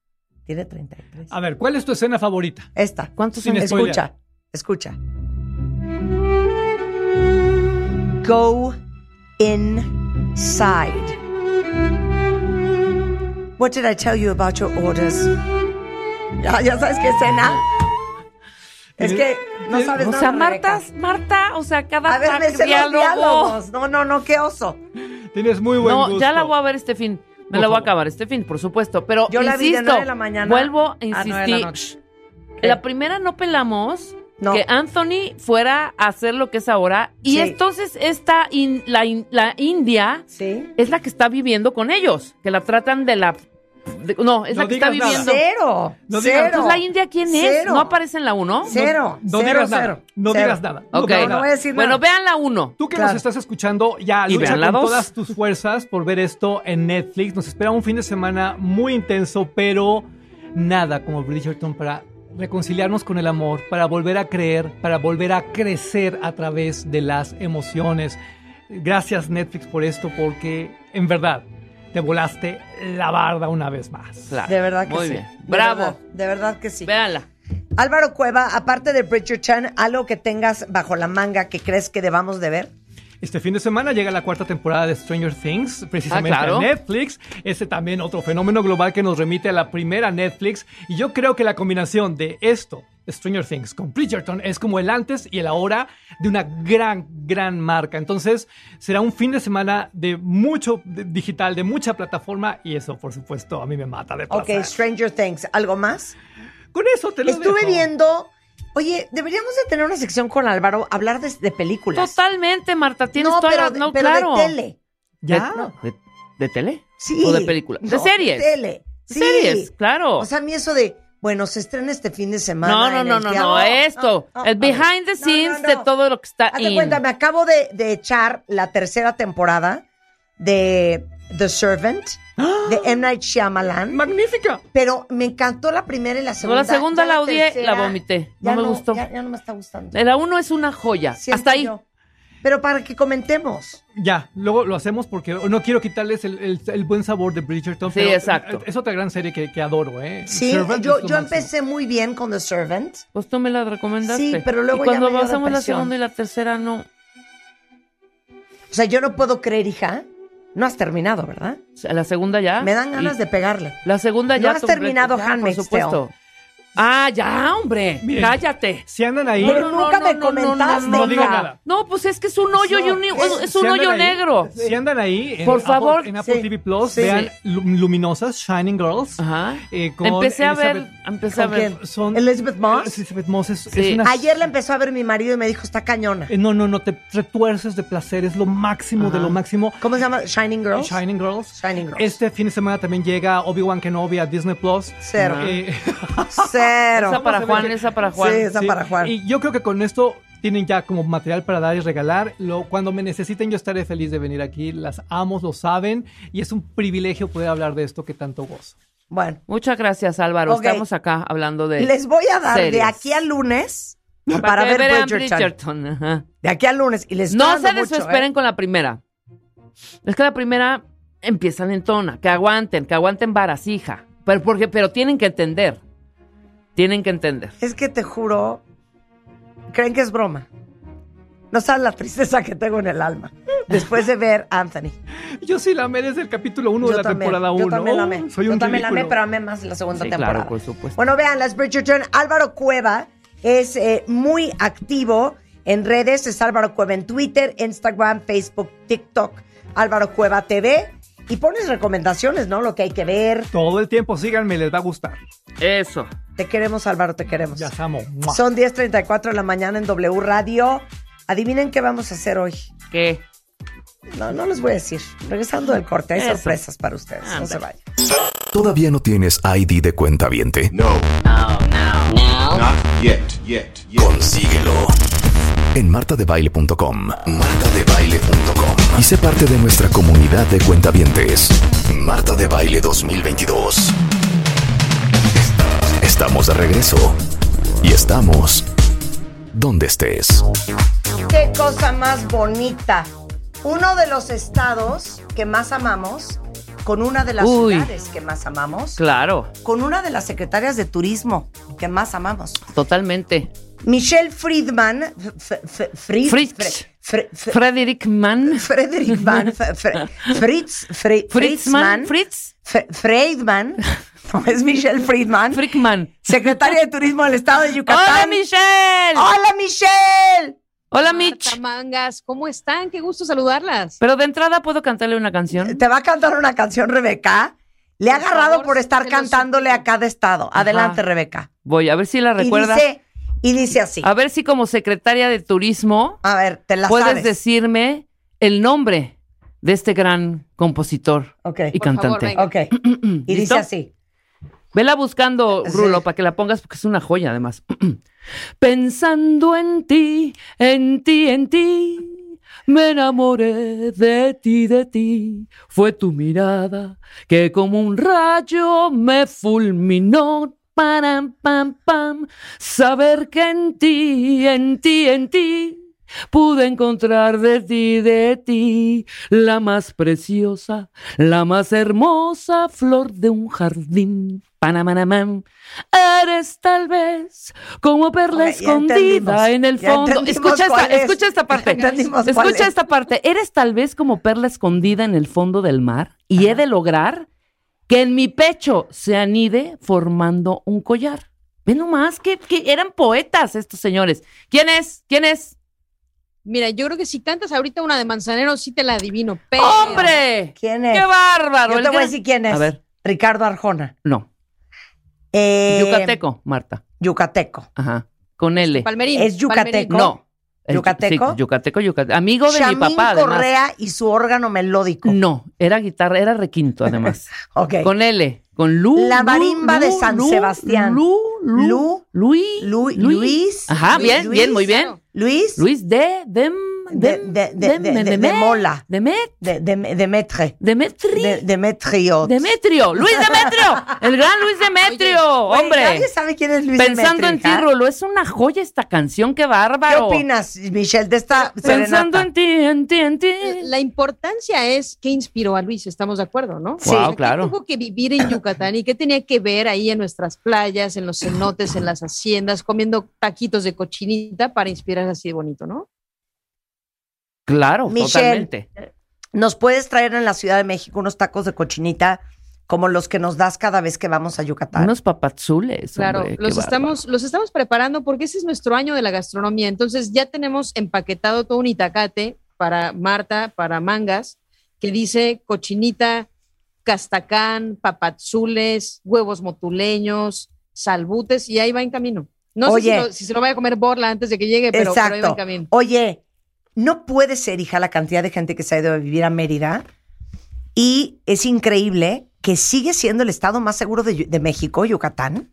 Tiene 33. A ver, ¿cuál es tu escena favorita? Esta. ¿Cuántos Sin son? Escucha, escucha. Go inside. What did I tell you about your orders? Ya, ya sabes qué escena. Es que no sabes O nada. sea, Rebeca. Marta, Marta, o sea, cada A ver, me sé los diálogo. diálogos. No, no, no, qué oso. Tienes muy buen No, gusto. ya la voy a ver este fin. Me Por la voy a acabar este fin, por supuesto. Pero Yo la vi de la mañana vuelvo a a nueve de la insistir. noche. La primera no pelamos No. que Anthony fuera a hacer lo que es ahora. Y Sí. entonces esta in- la, in- la India Sí. es la que está viviendo con ellos, que la tratan de la... de- no, es No la que está nada. viviendo. Cero. No digas- cero. Entonces, ¿la India quién es? Cero. ¿No aparece en la 1? Cero. No cero, digas cero. nada. No Cero. digas nada. No Ok. No voy a decir Bueno, nada. vean la 1. Tú que Claro. nos estás escuchando, ya Y lucha vean la con dos. todas tus fuerzas por ver esto en Netflix. Nos espera un fin de semana muy intenso, pero nada como Bridgerton para reconciliarnos con el amor, para volver a creer, para volver a crecer a través de las emociones. Gracias Netflix por esto, porque en verdad te volaste la barda una vez más. Claro. De verdad que Muy sí. bien. De Bravo. verdad, de verdad que sí. Véanla. Álvaro Cueva, aparte de Bridgerton, algo que tengas bajo la manga que crees que debamos de ver. Este fin de semana llega la cuarta temporada de Stranger Things, precisamente Ah, claro. en Netflix. Ese también otro fenómeno global que nos remite a la primera Netflix. Y yo creo que la combinación de esto, Stranger Things, con Bridgerton es como el antes y el ahora de una gran, gran marca. Entonces será un fin de semana de mucho digital, de mucha plataforma y eso, por supuesto, a mí me mata de Ok, placer. Stranger Things, ¿algo más? Con eso te lo Estuve dejo. viendo. Oye, deberíamos de tener una sección con Álvaro, hablar de, de películas. Totalmente, Marta. Tienes no, toda pero, la- de- no, pero claro. de tele. ¿Ya? No. ¿De, de tele? Sí. ¿O de películas? No, ¿De series? tele. Sí. Series, claro. O sea, a mí eso de, bueno, se estrena este fin de semana. no, no, en no, el no, teatro. no, esto. no, el no, behind the no, scenes no, de no. todo lo que está Hazte in. cuenta, me acabo de, de echar la tercera temporada de The Servant, de *gasps* M. Night Shyamalan. ¡Magnífica! Pero me encantó la primera y la No, segunda. la segunda Ya la odié, tercera, la vomité. ya No me gustó. Ya, ya no me está gustando. La uno es una joya. Siento Hasta ahí. yo. Pero para que comentemos. Ya, luego lo hacemos porque no quiero quitarles el, el- el buen sabor de Bridgerton. Sí, pero exacto. Es otra gran serie que, que adoro, ¿eh? Sí, Servant yo, empecé muy bien con The Servant. Pues tú me la recomendaste. Sí, pero luego Y cuando ya me dio pasamos la segunda y la tercera, no. O sea, yo no puedo creer, hija. No has terminado, ¿verdad? La segunda ya. Me dan ganas y de pegarle. La segunda ¿No ya. has completa- terminado Handmaid's Por supuesto. Ah, ya, hombre. Miren, Cállate. Si andan ahí, Pero nunca me comentaste, no diga hija. nada. No, pues es que es un hoyo y un, es Si un hoyo ahí- negro. Si andan ahí, en Por Apple- favor. en Apple Sí. TV Plus, Sí. vean Lu- Luminosas, Shining Girls. Ajá. eh, con Empecé a ver, Elizabeth- empecé a ¿Con ver. quién? Son, Elizabeth Moss. Elizabeth Moss es, Sí. es una... Ayer la empezó a ver mi marido y me dijo, está cañona. eh, No, no, no, te retuerces de placer, es lo máximo de lo máximo. ¿Cómo se llama? Shining Girls. Shining Girls. Shining Girls. Este fin de semana también llega Obi-Wan Kenobi a Disney Plus. Cero. Eh, *laughs* Cero. Esa para ver Juan, esa para Juan. Sí, esa sí, para Juan. Y yo creo que con esto tienen ya como material para dar y regalar. Lo, cuando me necesiten, yo estaré feliz de venir aquí. Las amo, lo saben. Y es un privilegio poder hablar de esto que tanto gozo. Bueno, Muchas gracias, Álvaro. Estamos acá hablando de. les voy a dar de aquí al lunes para, ver vean Bridgerton. Bridgerton, ajá. De aquí al lunes. Y les No se desesperen ¿eh? con la primera. Es que la primera empieza lentona. Que aguanten, que aguanten varas, hija. Pero, porque, pero tienen que entender. Tienen que entender. Es que te juro, creen que es broma. No sabes la tristeza que tengo en el alma después de ver Anthony. Yo sí la amé desde el capítulo 1 de la también, temporada 1. Yo también la amé. soy yo un también la amé, pero amé más la segunda Sí, temporada. claro, por supuesto. Bueno, vean, las Bridgerton. Álvaro Cueva es eh, muy activo en redes. Es Álvaro Cueva en Twitter, Instagram, Facebook, TikTok. Álvaro Cueva TV. Y pones recomendaciones, ¿no? Lo que hay que ver. Todo el tiempo, síganme, les va a gustar. Eso. Te queremos, Álvaro, te queremos. Ya amo. ¡Mua! Son 10.34 de la mañana en W Radio. Adivinen qué vamos a hacer hoy. ¿Qué? No, no les voy a decir. Regresando del corte, hay Eso. sorpresas para ustedes. No se vayan. ¿Todavía no tienes ID de cuenta viente? No. Not yet, yet, yet. Consíguelo en martadebaile.com. Martadebaile.com. Y sé parte de nuestra comunidad de cuentavientes. Marta de Baile 2022. Estamos de regreso. Y estamos donde estés. Qué cosa más bonita. Uno de los estados que más amamos, con una de las Uy. ciudades que más amamos, Claro, con una de las secretarias de turismo que más amamos. totalmente. Michelle Friedman, Fritz. Fre- Frederick Mann. Frederick *laughs* Mann, Fritz, Fritzman. Fritz. Friedman, no es Michelle Friedman, Frickman. secretaria de Turismo del Estado de Yucatán. ¡Hola, Michelle! ¡Hola, Michelle! Hola, Marta Mitch. Mangas, ¿cómo están? Qué gusto saludarlas. Pero de entrada, ¿puedo cantarle una canción? Te va a cantar una canción, Rebeca. Le ha Por agarrado favor, por estar cantándole a cada estado. Adelante, Rebeca. Voy a ver si la recuerdas. Y dice, y dice así. A ver si como secretaria de turismo A ver, te la puedes sabes. decirme el nombre de este gran compositor y Por favor, cantante. venga. Ok. *clears throat* Y ¿Listo? dice así. Vela buscando, Sí. Rulo, para que la pongas porque es una joya además. *clears throat* Pensando en ti, en ti, en ti, me enamoré de ti, de ti. Fue tu mirada que como un rayo me fulminó. Param, pam, pam. Saber que en ti, en ti, en ti, pude encontrar de ti, de ti, la más preciosa, la más hermosa flor de un jardín. Panamanamam. Eres tal vez como perla escondida en el fondo. Escucha esta, es. escucha esta parte. Escucha es. esta parte. Eres tal vez como perla escondida en el fondo del mar y he de lograr que en mi pecho se anide formando un collar. Ve nomás que, que eran poetas estos señores. ¿Quién es? ¿Quién es? Mira, yo creo que si cantas ahorita una de Manzanero, sí te la adivino. Pero ¡Hombre! ¿Quién es? ¡Qué bárbaro! Yo te voy a decir quién es. A ver, Ricardo Arjona. no. Eh, Yucateco, Marta. Yucateco. Ajá. Con L. Palmerín. ¿Es yucateco? Palmerín. No. Es- ¿Yucateco? sí, yucateco, yucateco. Amigo de mi Chamín papá, además. Correa y su órgano melódico. No, era guitarra, era requinto, además. *laughs* Ok. Con L. Con Lu. La Lu, marimba de Lu, San Lu, Sebastián. Lu, Lu. Lu, Luis. Lu- Luis. Ajá, Luis, bien, Luis, bien, muy bien. claro. Luis. Luis de. Dem, De- dem, de- de- dem- de- de- de Demet- Mola. Demet. De, de, Demetre. Demetri. De, Demetrio. Demetrio. Luis Demetrio. *laughs* El gran Luis Demetrio. Güey, hombre. Nadie sabe quién es Luis Pensando Demetrio, en ti. Rulo. Es una joya esta canción. Qué ¿Qué bárbaro. opinas, Michelle, de esta Pensando serenata? en ti, en ti, en ti. La importancia es qué inspiró a Luis, estamos de acuerdo, ¿no? Sí. Wow, O sea, ¿qué claro. tuvo que vivir en Yucatán y qué tenía que ver ahí en nuestras playas, en los cenotes, en las haciendas, comiendo taquitos de cochinita para inspirar así de bonito, ¿no? Claro, Michelle. totalmente. ¿Nos puedes traer en la Ciudad de México unos tacos de cochinita como los que nos das cada vez que vamos a Yucatán. Unos papazules. Claro, hombre, los estamos, los estamos preparando porque ese es nuestro año de la gastronomía. Entonces ya tenemos empaquetado todo un itacate para Marta, para mangas, que dice cochinita, castacán, papazules, huevos motuleños, salbutes, y ahí va en camino. No Oye. sé si, lo- si se lo vaya a comer Borla antes de que llegue, pero, pero ahí va en camino. Oye, no puede ser, hija, la cantidad de gente que se ha ido a vivir a Mérida. Y es increíble que sigue siendo el estado más seguro de, México, Yucatán.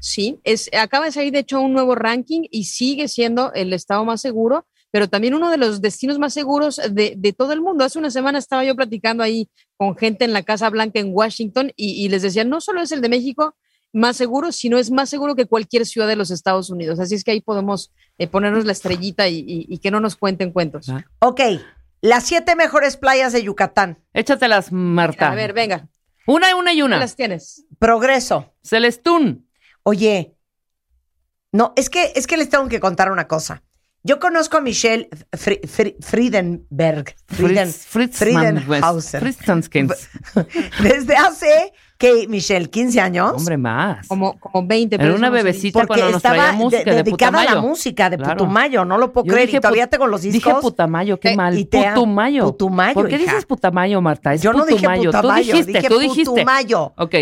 Sí, es, acaba de salir de hecho un nuevo ranking y sigue siendo el estado más seguro, pero también uno de los destinos más seguros de, de todo el mundo. Hace una semana estaba yo platicando ahí con gente en la Casa Blanca en Washington y, y les decía, no solo es el de México más seguro, sino es más seguro que cualquier ciudad de los Estados Unidos. Así es que ahí podemos eh, ponernos la estrellita y, y- y que no nos cuenten cuentos. Ok, las siete mejores playas de Yucatán. Échatelas, Marta. A ver, venga. Una y una y una. las tienes? Progreso. Celestún. Oye, no, es que, es que les tengo que contar una cosa. Yo conozco a Michelle Fri- Fri- Friedenberg. Frieden, Fritz, Friedenhauser. *laughs* Desde hace, que Michelle, 15 años. Hombre, más. Como, como 20. Era pero una bebecita. Porque cuando nos estaba traía música de dedicada a la Putumayo. música de Claro. Putumayo, no lo puedo Yo creer. dije y todavía tengo los discos. Dije Putamayo, qué Eh, mal. y te. Putumayo. Putumayo, ¿Por qué hija. dices Putamayo, Marta? Es Yo no dije Putumayo. Putamayo, Tú dijiste, dije tú dijiste. Putumayo. Ok,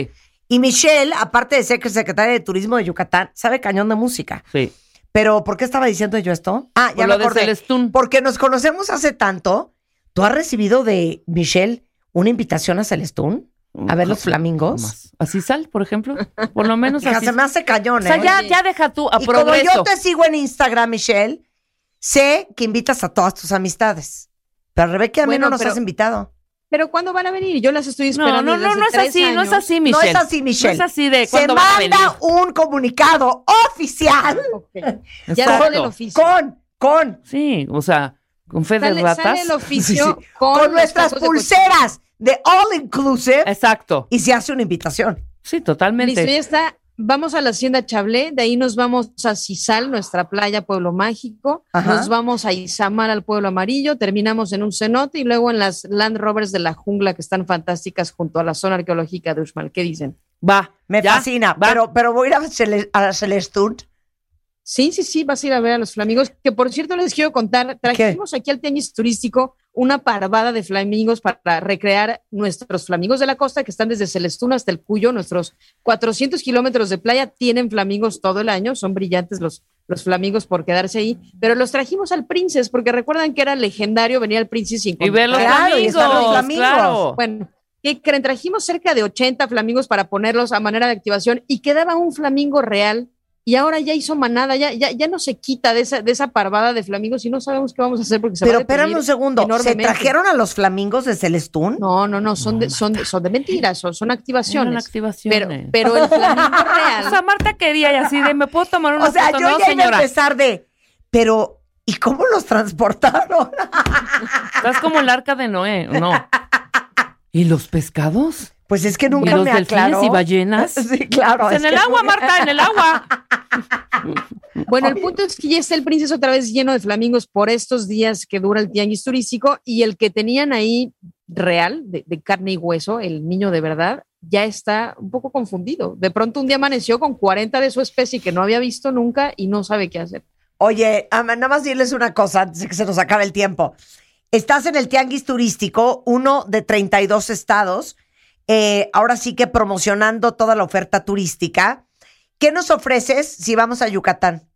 Y Michelle, aparte de ser secretaria de Turismo de Yucatán, sabe cañón de música. sí. Pero, ¿por qué estaba diciendo yo esto? Ah, ya Por me lo acordé. Porque nos conocemos hace tanto. ¿Tú has recibido de Michelle una invitación a Celestún? A ver los flamingos. Así sal, por ejemplo. Por lo menos Hija, así. se me hace cañón, O sea, ¿eh? ya, ya deja tú a y como yo te sigo en Instagram, Michelle, sé que invitas a todas tus amistades. Pero Rebeca, a mí Bueno, no nos pero- has invitado. Pero ¿cuándo van a venir? Yo las estoy No, esperando. no, no, hace no es así, no es así, Michelle. No es así, Michelle. No es así de Se a venir. manda un comunicado oficial *laughs* Ya sale el oficio. con, con, Sí, o sea, con fe de ratas. sale el *laughs* oficio Sí, sí. con, con nuestras pulseras de All Inclusive Exacto. y se hace una invitación. Sí, Listo, totalmente. ya está. Vamos a la Hacienda Chablé, de ahí nos vamos a Cisal, nuestra playa, Pueblo Mágico. Ajá. Nos vamos a Izamal, al Pueblo Amarillo. Terminamos en un cenote y luego en las Land Rovers de la jungla, que están fantásticas junto a la zona arqueológica de Uxmal. ¿Qué dicen? Va. Me ya, fascina, va. pero, pero voy a ir a, Cele- a Celestún. Sí, sí, sí, vas a ir a ver a los flamingos. Que por cierto, les quiero contar, trajimos aquí al tianguis turístico una parvada de flamingos para recrear nuestros flamingos de la costa que están desde Celestún hasta el Cuyo. Nuestros 400 kilómetros de playa tienen flamingos todo el año, son brillantes los, los flamingos por quedarse ahí, pero los trajimos al Princes porque recuerdan que era legendario venir al Princes sin Y ver los. Claro, flamingos. Claro. Bueno, ¿qué creen? Trajimos cerca de 80 flamingos para ponerlos a manera de activación y quedaba un flamingo real y ahora ya hizo manada, ya, ya, ya no se quita de esa, de esa parvada de flamingos y no sabemos qué vamos a hacer porque se Pero va a espérame un segundo, ¿se trajeron a los flamingos de Celestún? No, no, no, son de, son son de mentiras, son, son activaciones. Activaciones. Pero, pero el flamingo *laughs* real. O sea, Marta quería y así de, ¿me puedo tomar una O sea, foto? yo no, ya iba a señora. empezar de, pero, ¿y cómo los transportaron? *laughs* Estás como el arca de Noé, ¿no? *laughs* ¿Y los pescados? Pues es que ¿Y nunca los me delfines aclaró. y ballenas? *laughs* Sí, claro. Pues es en el agua, Marta, en el agua. *laughs* Bueno, el punto es que ya está el Princes otra vez lleno de flamingos por estos días que dura el tianguis turístico y el que tenían ahí real, de, de carne y hueso, el niño de verdad, ya está un poco confundido. De pronto un día amaneció con 40 de su especie que no había visto nunca y no sabe qué hacer. Oye, nada más dirles una cosa antes de que se nos acabe el tiempo. Estás en el tianguis turístico, uno de 32 estados, eh, ahora sí que promocionando toda la oferta turística. ¿Qué nos ofreces si vamos a Yucatán?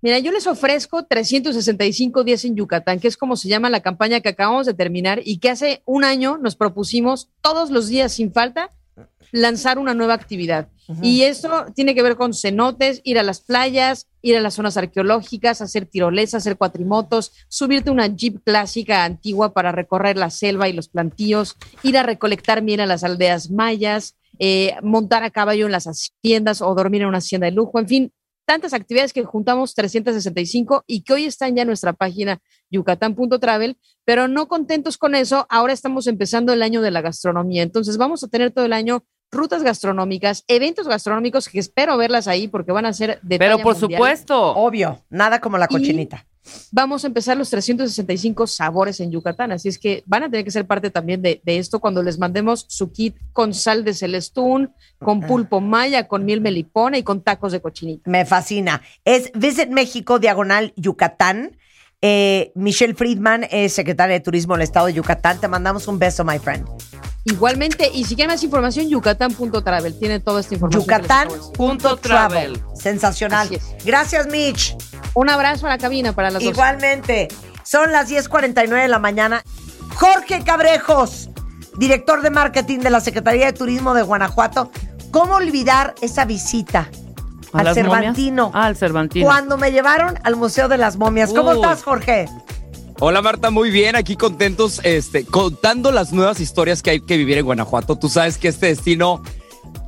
Mira, yo les ofrezco 365 días en Yucatán, que es como se llama la campaña que acabamos de terminar y que hace un año nos propusimos todos los días sin falta lanzar una nueva actividad. Y esto tiene que ver con cenotes, ir a las playas, ir a las zonas arqueológicas, hacer tirolesas, hacer cuatrimotos, subirte a una jeep clásica antigua para recorrer la selva y los plantíos, ir a recolectar miel a las aldeas mayas, eh, montar a caballo en las haciendas o dormir en una hacienda de lujo, en fin, tantas actividades que juntamos 365 y que hoy están ya en nuestra página yucatán.travel, pero no contentos con eso, ahora estamos empezando el año de la gastronomía, entonces vamos a tener todo el año rutas gastronómicas, eventos gastronómicos que espero verlas ahí porque van a ser de Pero talla por mundial. supuesto. Obvio, nada como la cochinita. Vamos a empezar los 365 sabores en Yucatán, así es que van a tener que ser parte también de, de esto cuando les mandemos su kit con sal de celestún, con pulpo maya, con miel melipona y con tacos de cochinita. Me fascina. Es Visit México, diagonal Yucatán. Eh, Michelle Friedman es secretaria de Turismo del Estado de Yucatán. Te mandamos un beso, my friend. Igualmente, y si quieren más información, yucatán.travel tiene toda esta información. Yucatán.travel. Sensacional. Gracias, Mitch. Un abrazo a la cabina para las dos. Igualmente. Son las 10:49 de la mañana. Jorge Cabrejos, director de marketing de la Secretaría de Turismo de Guanajuato. ¿Cómo olvidar esa visita ¿A al las momias? Cervantino? Ah, al Cervantino. Cuando me llevaron al Museo de las Momias. ¿Cómo estás, Jorge? Hola Marta, muy bien, aquí contentos, este, contando las nuevas historias que hay que vivir en Guanajuato. Tú sabes que este destino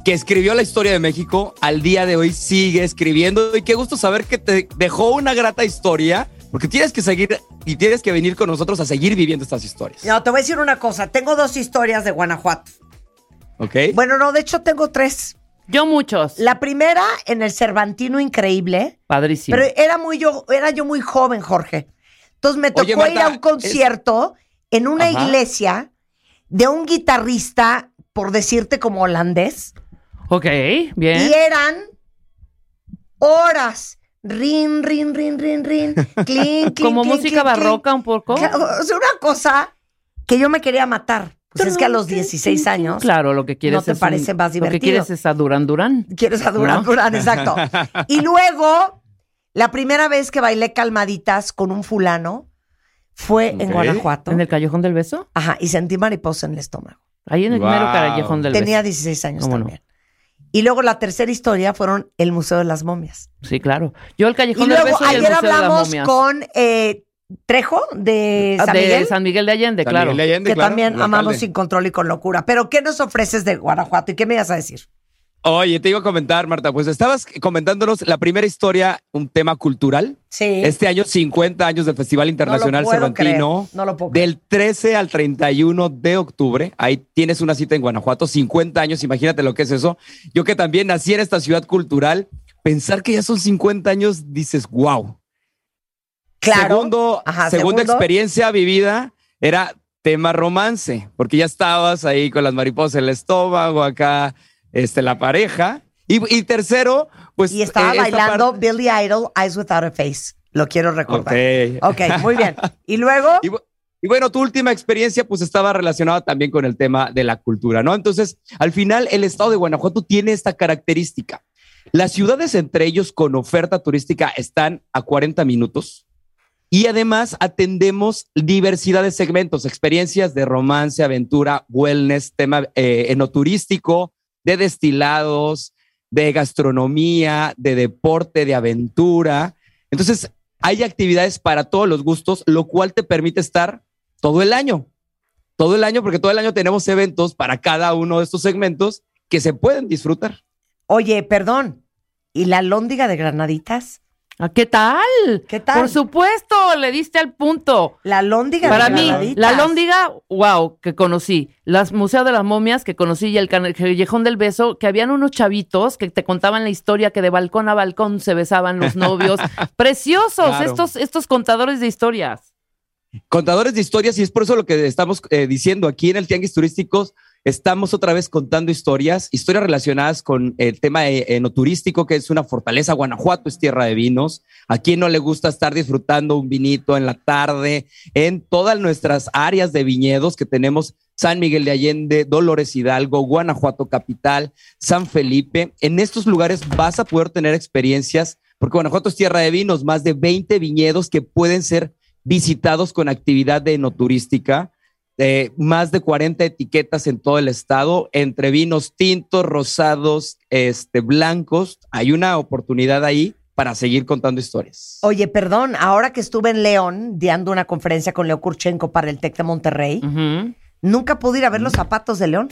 que escribió la historia de México, al día de hoy sigue escribiendo y qué gusto saber que te dejó una grata historia, porque tienes que seguir y tienes que venir con nosotros a seguir viviendo estas historias. No, te voy a decir una cosa. Tengo dos historias de Guanajuato. ¿Ok? Bueno, no, de hecho tengo tres. Yo muchos. La primera en el Cervantino increíble, Padrísimo. pero era muy yo, era yo muy joven, Jorge. Entonces me tocó Oye, Marta, ir a un concierto en una Ajá. iglesia de un guitarrista, por decirte como holandés, Ok, bien. y eran horas. Rin, rin, rin, rin, rin. *laughs* Clink, clink, Como clink, música clink, barroca un poco. O sea, una cosa que yo me quería matar. Pues es que a los 16 años Claro, lo que quieres no te es un- parece más Lo divertido. que quieres es a Durán Durán. Quieres a Durán ¿No? Durán, exacto. *laughs* Y luego, la primera vez que bailé calmaditas con un fulano fue en. Guanajuato. ¿En el Callejón del Beso? Ajá, y sentí mariposa en el estómago. Ahí en el Wow. mero Callejón del Tenía Beso. 16 años ¿Cómo no? también. Y luego la tercera historia fueron el Museo de las Momias. Sí, claro. Yo el Callejón Y del luego Beso y el ayer Museo de las hablamos Momias. con eh, Trejo de Ah, San de Miguel, San Miguel de Allende, San claro. Miguel de Allende, que claro, también amamos sin control y con locura. Pero ¿qué nos ofreces de Guanajuato y qué me ibas a decir? Oye, te iba a comentar, Marta, pues estabas comentándonos la primera historia, un tema cultural. Sí. Este año, 50 años del Festival Internacional puedo Cervantino. creer, no lo puedo. Del 13 al 31 de octubre. Ahí tienes una cita en Guanajuato, 50 años, imagínate lo que es eso. Yo que también nací en esta ciudad cultural, pensar que ya son 50 años, dices, wow. Claro. Segundo, Ajá, segunda segundo. experiencia vivida era tema romance, porque ya estabas ahí con las mariposas en el estómago, acá este, la pareja. Y, y tercero, pues. Y estaba eh, bailando parte- Billy Idol, Eyes Without a Face. Lo quiero recordar. Ok. Ok, muy bien. Y luego, *laughs* Y, y bueno, tu última experiencia pues estaba relacionada también con el tema de la cultura, ¿no? Entonces, al final, el estado de Guanajuato tiene esta característica. Las ciudades entre ellos con oferta turística están a 40 minutos y además atendemos diversidad de segmentos, experiencias de romance, aventura, wellness, tema eh, enoturístico, de destilados, de gastronomía, de deporte, de aventura. Entonces, hay actividades para todos los gustos, lo cual te permite estar todo el año. Todo el año, porque todo el año tenemos eventos para cada uno de estos segmentos que se pueden disfrutar. oye, perdón. ¿Y la lóndiga de granaditas? Ah, ¿Qué tal? ¿Qué tal? Por supuesto, le diste al punto. La lóndiga Para de mí, la lóndiga, wow, que conocí. Las Museo de las Momias que conocí y el Callejón del Beso, que habían unos chavitos que te contaban la historia que de balcón a balcón se besaban los novios. *laughs* Preciosos Claro. estos, estos contadores de historias. Contadores de historias, y es por eso lo que estamos eh, diciendo aquí en el Tianguis Turísticos. Estamos otra vez contando historias, historias relacionadas con el tema enoturístico, que es una fortaleza. Guanajuato es tierra de vinos. ¿A quién no le gusta estar disfrutando un vinito en la tarde en todas nuestras áreas de viñedos que tenemos? San Miguel de Allende, Dolores Hidalgo, Guanajuato Capital, San Felipe. En estos lugares vas a poder tener experiencias, porque Guanajuato es tierra de vinos, más de 20 viñedos que pueden ser visitados con actividad de enoturística eh, más de 40 etiquetas en todo el estado, entre vinos tintos, rosados, este, blancos. Hay una oportunidad ahí para seguir contando historias. Oye, perdón, ahora que estuve en León dando una conferencia con Leo Kurchenko para el TEC de Monterrey, nunca pude ir a ver los zapatos de León.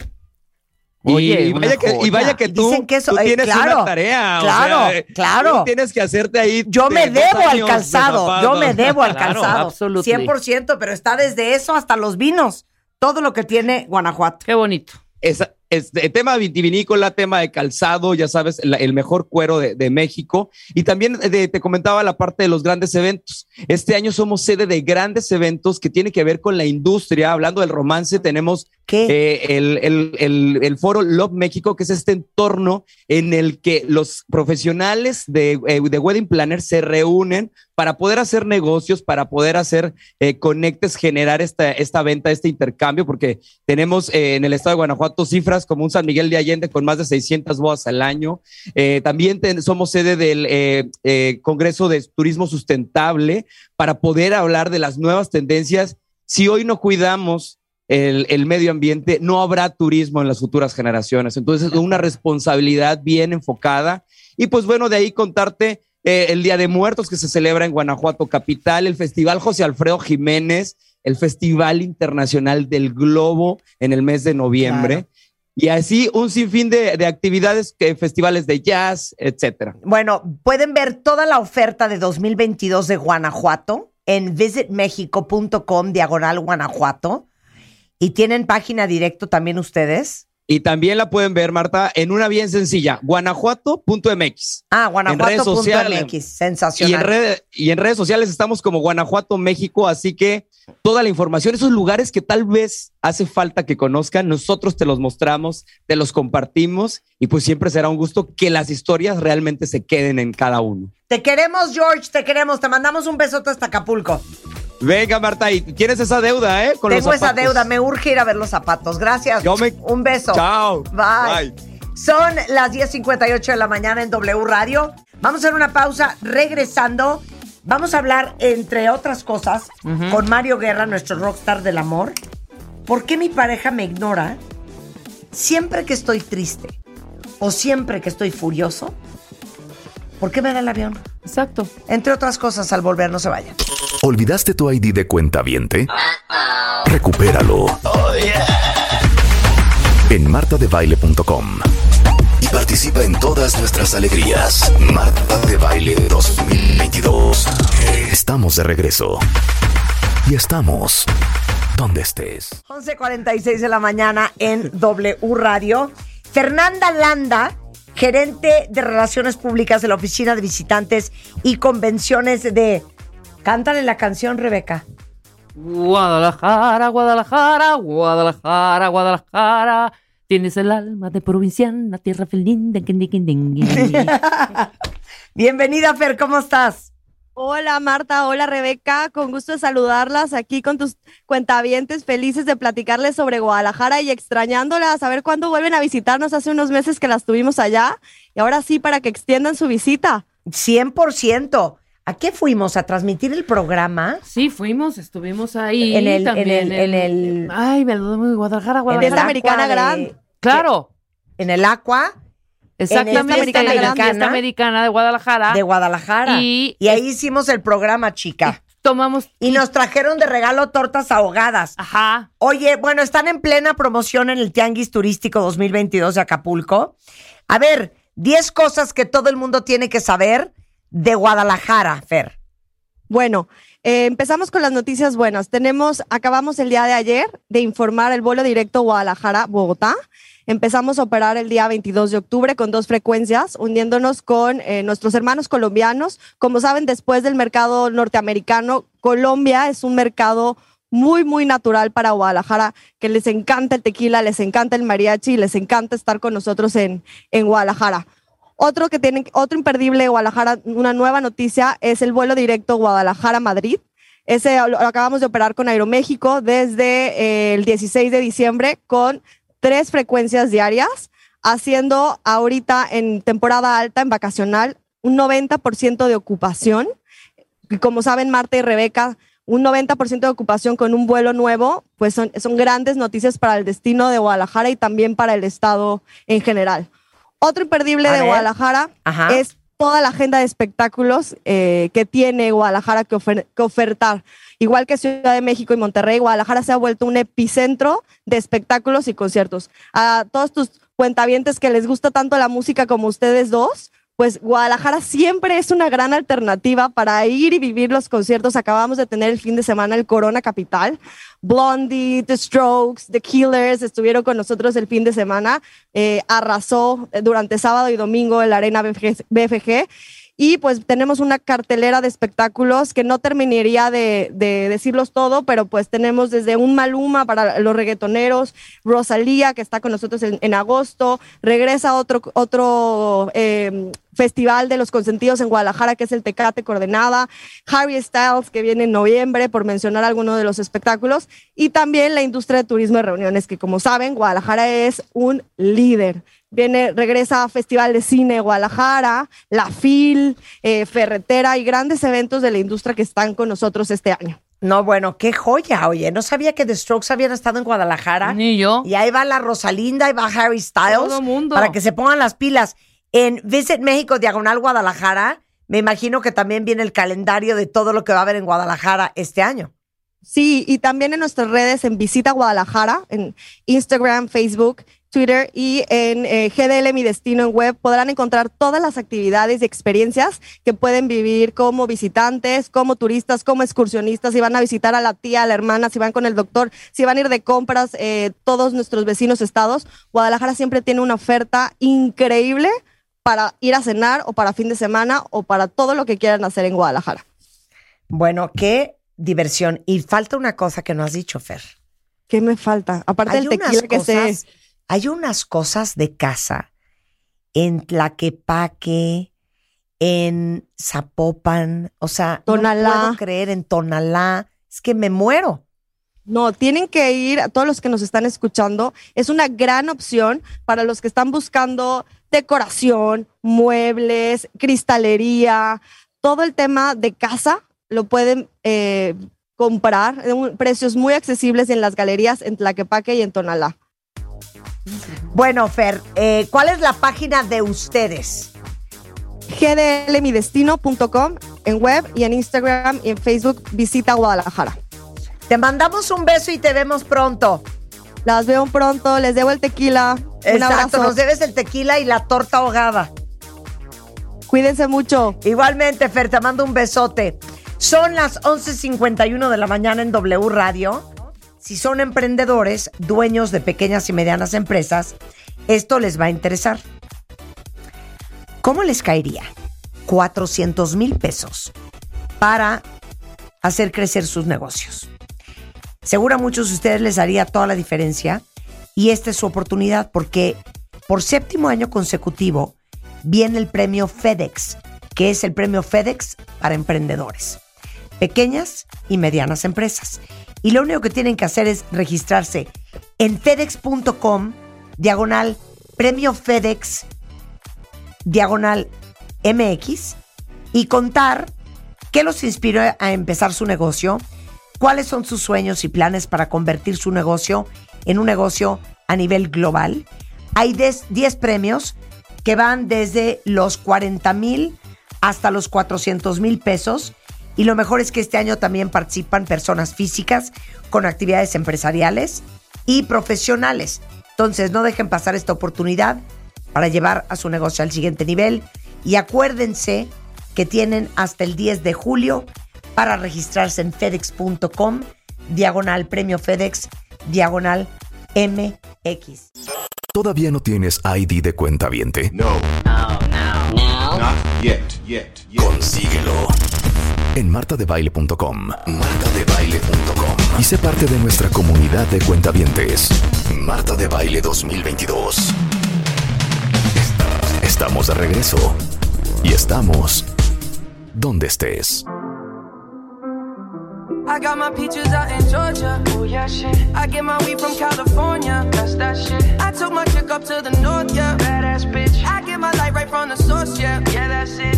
Oye, y, vaya que, y vaya que tú, dicen que eso- tú eh, tienes claro, una tarea. o claro, sea, claro. tú tienes que hacerte ahí. Yo me debo al de calzado, yo me debo al Claro, calzado. absolutely. 100%, pero está desde eso hasta los vinos. Todo lo que tiene Guanajuato. Qué bonito. Esa- este, tema vitivinícola, tema de calzado, ya sabes, la- el mejor cuero de, de México. Y también de- te comentaba la parte de los grandes eventos. Este año somos sede de grandes eventos que tienen que ver con la industria. Hablando del romance, tenemos eh, el, el- el- el foro Love México, que es este entorno en el que los profesionales de, eh, de Wedding Planner se reúnen para poder hacer negocios, para poder hacer eh, conectes, generar esta, esta venta, este intercambio, porque tenemos eh, en el estado de Guanajuato cifras como un San Miguel de Allende con más de 600 bodas al año. Eh, también somos sede del eh, eh, Congreso de Turismo Sustentable para poder hablar de las nuevas tendencias. Si hoy no cuidamos el, medio ambiente, no habrá turismo en las futuras generaciones. Entonces, es una responsabilidad bien enfocada. Y pues bueno, de ahí contarte el Día de Muertos que se celebra en Guanajuato Capital, el Festival José Alfredo Jiménez, el Festival Internacional del Globo en el mes de noviembre. Y así un sinfín de, de actividades, festivales de jazz, etcétera. Bueno, pueden ver toda la oferta de 2022 de Guanajuato en visitmexico.com diagonal Guanajuato. Y tienen página directo también ustedes. Y también la pueden ver, Marta, en una bien sencilla, guanajuato.mx. Ah, guanajuato.mx. Sensacional. Y en, red- y en redes sociales estamos como Guanajuato, México, así que toda la información, esos lugares que tal vez hace falta que conozcan, nosotros te los mostramos, te los compartimos y pues siempre será un gusto que las historias realmente se queden en cada uno. Te queremos, George, te queremos. Te mandamos un besote hasta Acapulco. Venga, Marta, y tienes esa deuda, ¿eh? Con los Tengo esa deuda, me urge ir a ver los zapatos. Gracias. Yo me- Un beso. Chao. Bye. Bye. Son las 10.58 de la mañana en W Radio. Vamos a hacer una pausa. Regresando, vamos a hablar, entre otras cosas, con Mario Guerra, nuestro rockstar del amor. ¿Por qué mi pareja me ignora siempre que estoy triste o siempre que estoy furioso? ¿Por qué me da el avión? Exacto. Entre otras cosas, al volver, no se vayan. ¿Olvidaste tu ID de cuenta viente? Recupéralo. En martadebaile.com. Y participa en todas nuestras alegrías. Marta de Baile 2022. Estamos de regreso. Y estamos donde estés. 11.46 de la mañana en W Radio. Fernanda Landa, gerente de Relaciones Públicas de la Oficina de Visitantes y Convenciones de... Cántale la canción, Rebeca. Guadalajara, Guadalajara, Guadalajara, Guadalajara. Tienes el alma de provinciana, tierra feliz. *laughs* Bienvenida, Fer, ¿cómo estás? Hola Marta, hola Rebeca, con gusto de saludarlas aquí con tus cuentavientes felices de platicarles sobre Guadalajara y extrañándolas, a ver cuándo vuelven a visitarnos hace unos meses que las tuvimos allá y ahora sí para que extiendan su visita. 100%. ¿A qué fuimos? ¿A transmitir el programa? Sí, fuimos, estuvimos ahí. En el- también en el- en el- Ay, me lo de Guadalajara, En Guadalajara. el Aqua de- Claro. En el Aqua. Exactamente, en esta en la americana, fiesta americana de Guadalajara. de Guadalajara. Y, Y ahí hicimos el programa, chica. tomamos. Y nos trajeron de regalo tortas ahogadas. Ajá. Oye, bueno, están en plena promoción en el Tianguis Turístico 2022 de Acapulco. A ver, 10 cosas que todo el mundo tiene que saber de Guadalajara, Fer. Bueno, eh, empezamos con las noticias buenas. Tenemos, acabamos el día de ayer de informar el vuelo directo Guadalajara-Bogotá. Empezamos a operar el día 22 de octubre con dos frecuencias, uniéndonos con eh, nuestros hermanos colombianos. Como saben, después del mercado norteamericano, Colombia es un mercado muy, muy natural para Guadalajara, que les encanta el tequila, les encanta el mariachi, les encanta estar con nosotros en, en Guadalajara. Otro que tienen, otro imperdible de Guadalajara, una nueva noticia, es el vuelo directo Guadalajara-Madrid. Ese lo acabamos de operar con Aeroméxico desde eh, el 16 de diciembre con tres frecuencias diarias, haciendo ahorita en temporada alta, en vacacional, un 90% de ocupación. Como saben, Marta y Rebeca, un 90% de ocupación con un vuelo nuevo, pues son, son grandes noticias para el destino de Guadalajara y también para el estado en general. Otro imperdible de. Guadalajara Ajá. es toda la agenda de espectáculos eh, que tiene Guadalajara que, ofer- que ofertar. Igual que Ciudad de México y Monterrey, Guadalajara se ha vuelto un epicentro de espectáculos y conciertos. A todos tus cuentavientes que les gusta tanto la música como ustedes dos, pues Guadalajara siempre es una gran alternativa para ir y vivir los conciertos. Acabamos de tener el fin de semana el Corona Capital. Blondie, The Strokes, The Killers estuvieron con nosotros el fin de semana. Eh, arrasó eh, durante sábado y domingo en la Arena BFG. Y pues tenemos una cartelera de espectáculos que no terminaría de, de, decirlos todo, pero pues tenemos desde un Maluma para los reggaetoneros, Rosalía que está con nosotros en, en agosto, regresa otro, otro eh, festival de los consentidos en Guadalajara que es el Tecate Coordenada, Harry Styles que viene en noviembre por mencionar algunos de los espectáculos y también la industria de turismo y reuniones que como saben Guadalajara es un líder viene, regresa a Festival de Cine Guadalajara, La FIL, eh, Ferretera y grandes eventos de la industria que están con nosotros este año. No, bueno, qué joya, oye. No sabía que The Strokes habían estado en Guadalajara. Ni yo. Y ahí va la Rosalinda, ahí va Harry Styles. Todo mundo. Para que se pongan las pilas. En Visit México, Diagonal Guadalajara, me imagino que también viene el calendario de todo lo que va a haber en Guadalajara este año. Sí, y también en nuestras redes en Visita Guadalajara, en Instagram, Facebook, Twitter y en eh, GDL Mi Destino en web podrán encontrar todas las actividades y experiencias que pueden vivir como visitantes, como turistas, como excursionistas, si van a visitar a la tía, a la hermana, si van con el doctor, si van a ir de compras, eh, todos nuestros vecinos estados. Guadalajara siempre tiene una oferta increíble para ir a cenar o para fin de semana o para todo lo que quieran hacer en Guadalajara. Bueno, qué diversión. Y falta una cosa que no has dicho, Fer. ¿Qué me falta? Aparte del tequila unas que cosas- se... Hay unas cosas de casa en Tlaquepaque, en Zapopan, o sea, Tonalá. no puedo creer en Tonalá. Es que me muero. No, tienen que ir, a todos los que nos están escuchando, es una gran opción para los que están buscando decoración, muebles, cristalería, todo el tema de casa lo pueden eh, comprar en precios muy accesibles en las galerías en Tlaquepaque y en Tonalá. Bueno, Fer, eh, ¿cuál es la página de ustedes? gdlmidestino.com en web y en Instagram y en Facebook visita Guadalajara. Te mandamos un beso y te vemos pronto. Las veo pronto, les debo el tequila. Exacto, nos debes el tequila y la torta ahogada. Cuídense mucho. Igualmente, Fer, te mando un besote. Son las 11.51 de la mañana en W Radio. Si son emprendedores, dueños de pequeñas y medianas empresas, esto les va a interesar. ¿Cómo les caería 400 mil pesos para hacer crecer sus negocios? Seguro a muchos de ustedes les haría toda la diferencia y esta es su oportunidad porque por séptimo año consecutivo viene el premio FedEx, que es el premio FedEx para emprendedores, pequeñas y medianas empresas. Y lo único que tienen que hacer es registrarse en fedex.com, diagonal, premio FedEx, diagonal MX, y contar qué los inspiró a empezar su negocio, cuáles son sus sueños y planes para convertir su negocio en un negocio a nivel global. Hay 10 10 premios que van desde los 40 mil hasta los 400 mil pesos. Y lo mejor es que este año también participan personas físicas con actividades empresariales y profesionales. Entonces no dejen pasar esta oportunidad para llevar a su negocio al siguiente nivel. Y acuérdense que tienen hasta el 10 de julio para registrarse en fedex.com, diagonal premio FedEx, diagonal MX. ¿Todavía no tienes ID de cuenta viente? No. No, no. Not yet, yet, yet. Consíguelo en martadebaile.com. Martadebaile.com. Y sé parte de nuestra comunidad de cuentavientes. Marta de Baile 2022. Estamos de regreso. Y estamos donde estés. I got my peaches out in Georgia. Oh yeah, shit. I get my weed from California. That's that shit. I took my chick up to the north, yeah. Badass bitch. I get my light right from the source, yeah. Yeah, that's it.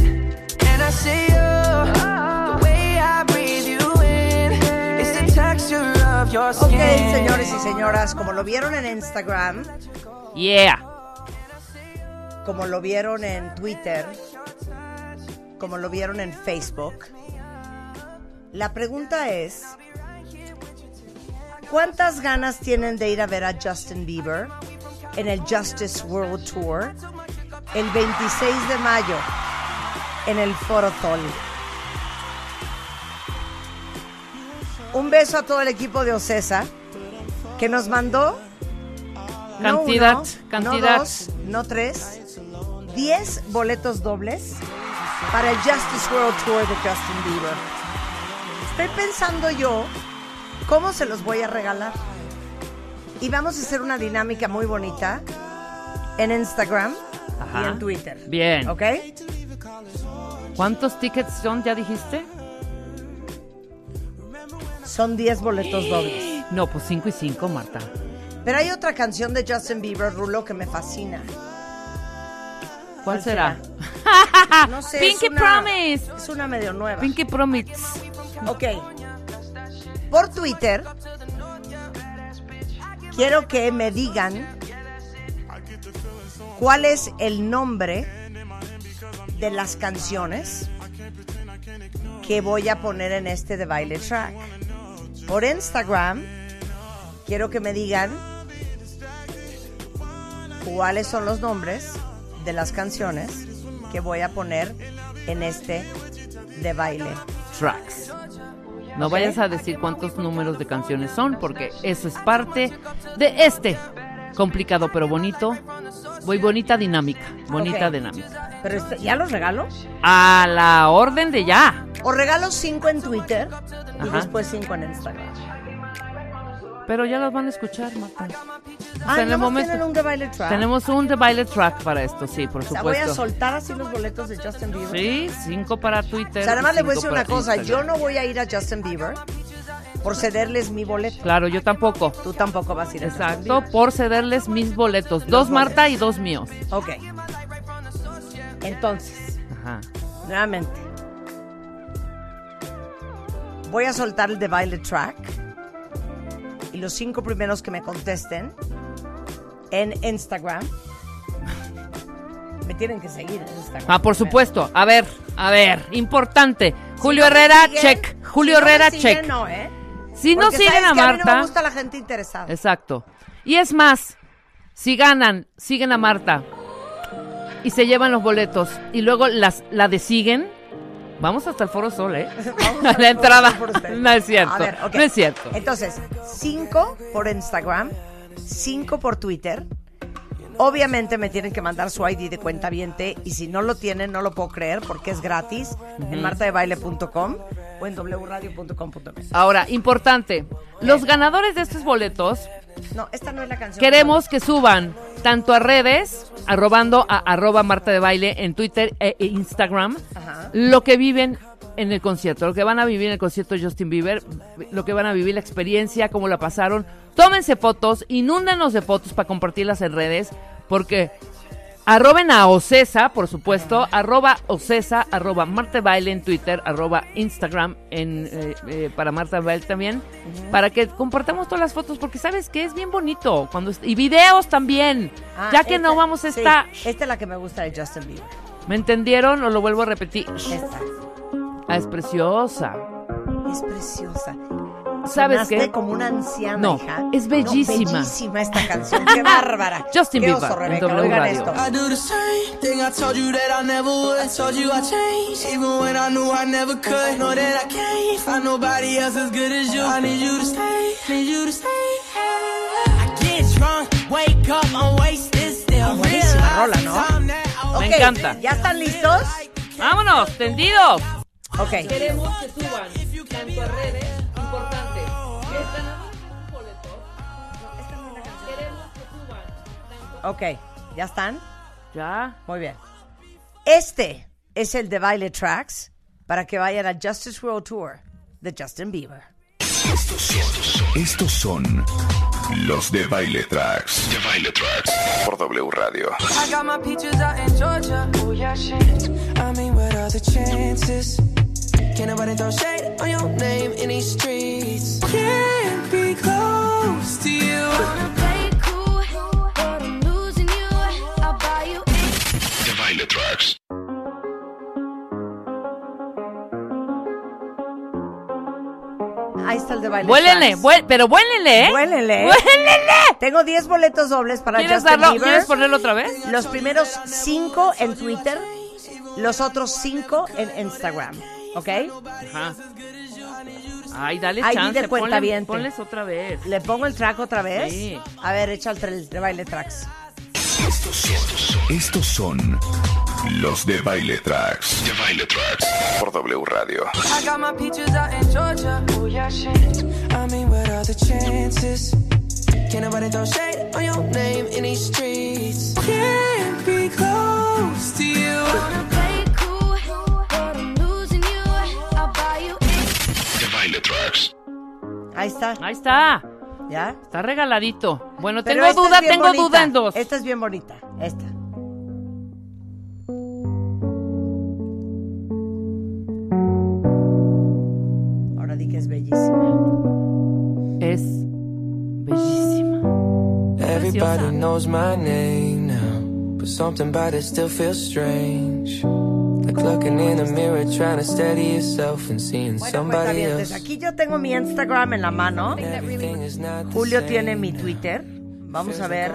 And I see you. The way I breathe you in. It's the texture of your Ok, skin. señores y señoras, como lo vieron en Instagram, Yeah. como lo vieron en Twitter, como lo vieron en Facebook, la pregunta es, ¿cuántas ganas tienen de ir a ver a Justin Bieber en el Justice World Tour? el 26 de mayo en el Foro Sol. Un beso a todo el equipo de Ocesa que nos mandó no uno, cantidad. no dos, no tres, 10 boletos dobles para el Justice World Tour de Justin Bieber. Estoy pensando yo cómo se los voy a regalar. Y vamos a hacer una dinámica muy bonita en Instagram y en Twitter. Bien. ¿Ok? ¿Cuántos tickets son, ya dijiste? Son 10 boletos dobles. No, pues 5 y 5, Marta. Pero hay otra canción de Justin Bieber, Rulo, que me fascina. ¿Cuál será? *laughs* No sé, Pinky es una- Promise. Es una medio nueva. Pinky Promise. Ok. Por Twitter, quiero que me digan cuál es el nombre de las canciones que voy a poner en este de baile track. Por Instagram, quiero que me digan cuáles son los nombres de las canciones que voy a poner en este de baile Tracks. No vayas a decir cuántos números de canciones son, porque eso es parte de este complicado pero bonito, muy bonita dinámica, bonita dinámica. Pero este- ¿ya los regalo? A la orden de ya. O regalo cinco en Twitter y después cinco en Instagram. Pero ya los van a escuchar, Marta. O Ah, sea, en el ¿nada más momento tienen un de baile track? tenemos un de baile track para esto, sí, por O sea, voy a supuesto. soltar así los boletos de Justin Bieber. Sí, cinco para Twitter. O sea, además le voy a decir una cosa, yo no voy a ir a Justin Bieber por cederles mi boleto. Claro, yo tampoco. Tú tampoco vas a ir a Justin Exacto, Bieber. por cederles mis boletos. Dos Marta y dos míos. Ok. Entonces, Ajá. nuevamente. Voy a soltar el de baile track. Y los cinco primeros que me contesten en Instagram. Me tienen que seguir en Instagram. Ah, por supuesto. A ver, a ver, importante. Julio no Herrera, siguen- check. Julio si no Herrera, siguen, check. no, ¿eh? Si no siguen a que A mí no Marta. me gusta la gente interesada. Exacto. Y es más, si ganan, siguen a Marta y se llevan los boletos y luego las, la desiguen, vamos hasta el Foro Sol, ¿eh? Vamos *laughs* A la entrada. No es cierto. A ver, ok. No es cierto. Entonces, cinco por Instagram, cinco por Twitter. Obviamente me tienen que mandar su ID de cuenta viente y si no lo tienen, no lo puedo creer porque es gratis en Ujú. martadebaile.com o en wradio.com.mx. Ahora, importante, los ganadores de estos boletos No, esta no es la canción. queremos que suban tanto a redes, arrobando a arroba Marta de Baile en Twitter e Instagram, Ajá. lo que viven en el concierto, lo que van a vivir en el concierto de Justin Bieber, lo que van a vivir la experiencia, cómo la pasaron. Tómense fotos, inúndanos de fotos para compartirlas en redes, porque arroben a Ocesa, por supuesto, arroba Ocesa, arroba Marta Baile en Twitter, arroba Instagram en, eh, eh, para Marta Baile también, para que compartamos todas las fotos, porque sabes que es bien bonito, cuando y videos también, Ah, ya que esta- no vamos a sí, estar. esta es la que me gusta de Justin Bieber. ¿Me entendieron o lo vuelvo a repetir? Esta. Ah, es preciosa. Es preciosa. ¿Sabes qué? como una anciana, No, hija. es bellísima. No, bellísima esta canción. Qué bárbara. *laughs* Justin Qué Bieber, oso, en. W Radio. esto. I do the same thing I told you that I never would. I told you I changed, even when I knew I never could. Know that I can't find nobody else as good as you. I need you to stay, need you to stay. I get drunk, wake up, I'm wasted still. Buenísima rola, ¿no? Me encanta. ¿Ya están listos? ¡Vámonos, tendidos! Ok. Queremos que suban tanto a redes, importante, Ok. ¿Ya están? Ya. Muy bien. Este es el de baile tracks para que vayan a Justice World Tour de Justin Bieber. Estos son, estos son los de Baile Tracks. De Baile Tracks. Por W Radio. I got my peaches out in Georgia. Oh yeah, shit. I mean, what are the chances? Can't nobody throw shade on your name in these streets. Can't be close to you. Ahí está el de Baile Vuélenle, vuel- pero vuélenle, ¿eh? Vuélenle. Tengo 10 boletos dobles para ¿Quieres, Justin darlo, Bieber. ¿Quieres ponerlo otra vez? Los primeros 5 en Twitter, los otros 5 en Instagram. ¿Ok? Ajá. Ay, dale Ahí chance. de cuenta ponle- bien. Ponles otra vez. ¿Le pongo el track otra vez? Sí. A ver, echa el, tra- de baile tracks. Estos son, estos son los de Baile Tracks. De Baile Tracks. Por W Radio. I got my peaches out in Georgia. Oh yeah, shit. I mean, what are the chances? Can't nobody throw shade on your name in these streets. Can't be close to you. De Baile Tracks. Ahí está. Ahí está. ¿Ya? Está regaladito. Bueno, Pero tengo duda, tengo bonita. duda en dos. Esta es bien bonita. Esta. Ahora di que es bellísima. Es bellísima. Everybody knows my name now, but something about it still feels strange. Bueno, aquí yo tengo mi Instagram en la mano. Julio tiene mi Twitter. Vamos a ver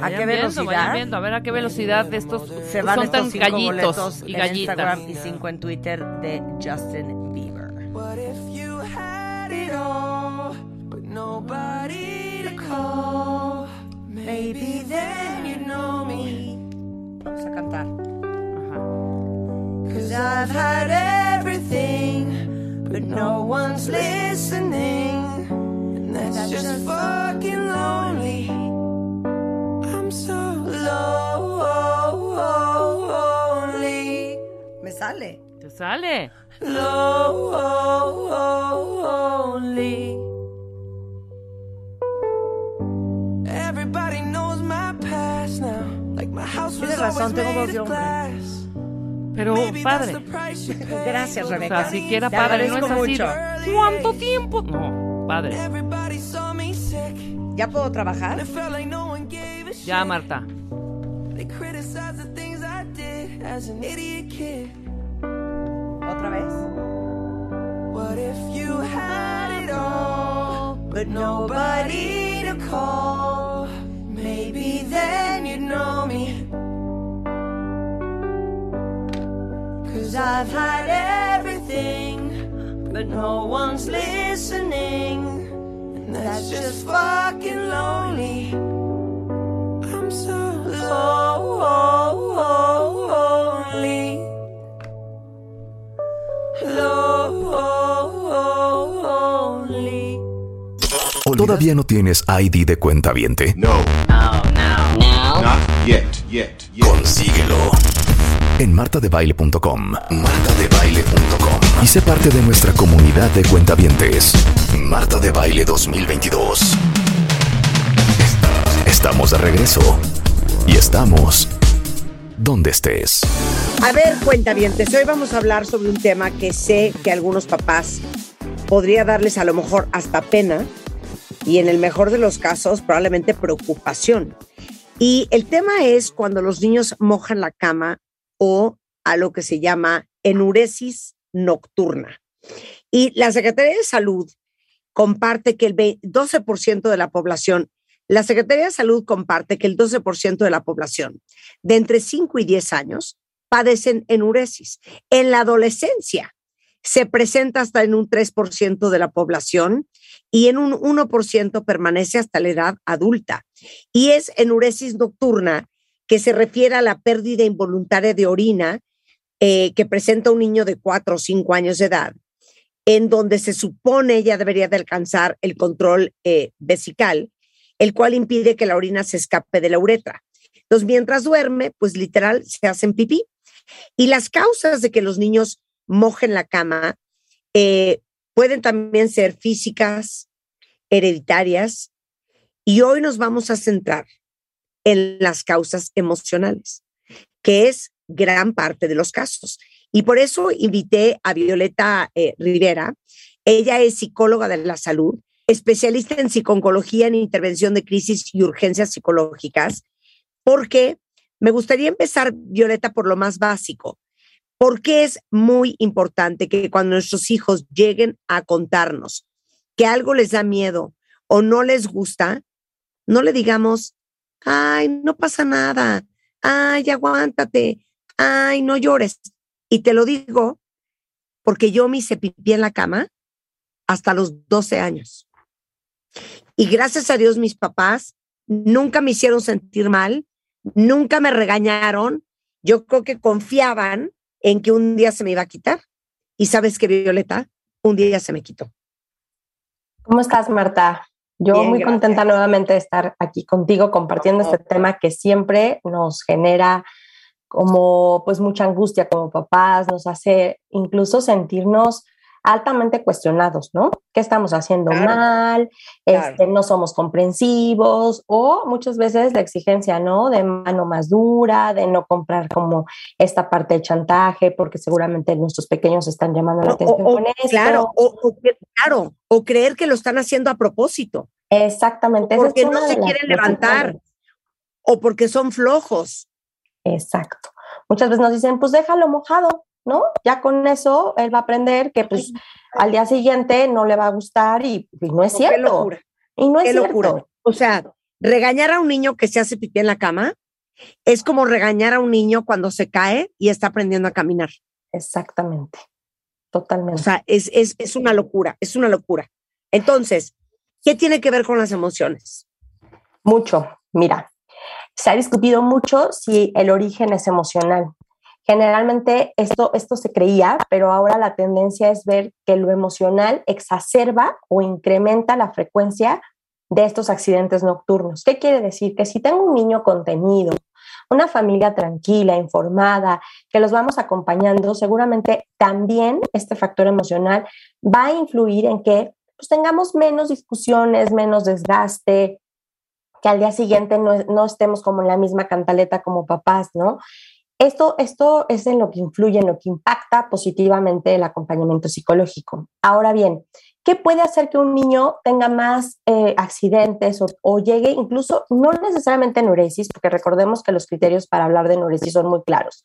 a qué velocidad viendo, a ver a qué velocidad de estos se van son estos tan cinco gallitos boletos y en Instagram gallitas. y cinco en Twitter de Justin Bieber. What if you had it all, but nobody to call? Maybe then you know me. Vamos a cantar. Cause I've had everything, but no one's listening. And that's just fucking lonely. I'm so lonely. Me sale. Te sale. Lonely. Everybody knows my past now. Like my house was razón, always voz made of glass. Pero Maybe that's padre. the price you pay. Gracias, O Rebeca. sea, siquiera Te padre, no es así. mucho. ¿Cuánto tiempo? No, padre. ¿Ya puedo trabajar? Ya, Marta. They criticized the things I did as an idiot kid. ¿Otra vez? What if you had it all, but nobody to call? Maybe then you'd know me. I've had everything, but no one's listening. And that's just fucking lonely. I'm so lonely. Lonely. ¿Todavía no tienes ID de cuenta viente? No. Oh, no. Now? Not yet, yet, yet. Consíguelo en martadebaile.com. Martadebaile.com. Y sé parte de nuestra comunidad de cuentavientes. Marta de Baile 2022. Estamos de regreso. Y estamos donde estés. A ver, cuentavientes, hoy vamos a hablar sobre un tema que sé que algunos papás podría darles a lo mejor hasta pena y en el mejor de los casos probablemente preocupación. Y el tema es cuando los niños mojan la cama o a lo que se llama enuresis nocturna. Y la Secretaría de Salud comparte que el ve- 12% de la población, la Secretaría de Salud comparte que el 12% de la población de entre 5 y 10 años padecen enuresis. En la adolescencia se presenta hasta en un 3% de la población y en un 1% permanece hasta la edad adulta. Y es enuresis nocturna que se refiere a la pérdida involuntaria de orina eh, que presenta un niño de 4 o 5 años de edad, en donde se supone ya debería de alcanzar el control eh, vesical, el cual impide que la orina se escape de la uretra. Entonces, mientras duerme, pues literal se hacen pipí. Y las causas de que los niños mojen la cama eh, pueden también ser físicas, hereditarias, y hoy nos vamos a centrar en las causas emocionales, que es gran parte de los casos. Y por eso invité a Violeta eh, Rivera. Ella es psicóloga de la salud, especialista en psicología en intervención de crisis y urgencias psicológicas, porque me gustaría empezar, Violeta, por lo más básico. ¿Por qué es muy importante que cuando nuestros hijos lleguen a contarnos que algo les da miedo o no les gusta, no le digamos, ay, no pasa nada, ay, aguántate, ay, no llores. Y te lo digo porque yo me hice pipí en la cama hasta los 12 años. Y gracias a Dios mis papás nunca me hicieron sentir mal, nunca me regañaron. Yo creo que confiaban en que un día se me iba a quitar. Y sabes que Violeta, un día se me quitó. ¿Cómo estás, Marta? Yo Bien, muy gracias. contenta nuevamente de estar aquí contigo compartiendo este tema que siempre nos genera como pues mucha angustia como papás, nos hace incluso sentirnos altamente cuestionados, ¿no? ¿Qué estamos haciendo Claro. mal? Claro. Este, no somos comprensivos o muchas veces la exigencia, ¿no? De mano más dura, de no comprar como esta parte de chantaje, porque seguramente nuestros pequeños están llamando la atención o- con esto. claro, o, claro, o creer que lo están haciendo a propósito. Exactamente. es Porque no se quieren levantar o porque son flojos. Exacto. Muchas veces nos dicen, pues déjalo mojado, ¿no? Ya con eso él va a aprender que pues al día siguiente no le va a gustar y, y no es Qué cierto. locura. Y no es Qué cierto. locura. O sea, regañar a un niño que se hace pipí en la cama es como regañar a un niño cuando se cae y está aprendiendo a caminar. Exactamente. Totalmente. O sea, es, es, es una locura, es una locura. Entonces, ¿qué tiene que ver con las emociones? Mucho. Mira, se ha discutido mucho si el origen es emocional. Generalmente esto, esto se creía, pero ahora la tendencia es ver que lo emocional exacerba o incrementa la frecuencia de estos accidentes nocturnos. ¿Qué quiere decir? Que si tengo un niño contenido, una familia tranquila, informada, que los vamos acompañando, seguramente también este factor emocional va a influir en que pues, tengamos menos discusiones, menos desgaste, que al día siguiente no, no estemos como en la misma cantaleta como papás, ¿no? Esto, esto es en lo que influye, en lo que impacta positivamente el acompañamiento psicológico. Ahora bien, ¿qué puede hacer que un niño tenga más eh, accidentes o, llegue incluso, no necesariamente enuresis, porque recordemos que los criterios para hablar de enuresis son muy claros?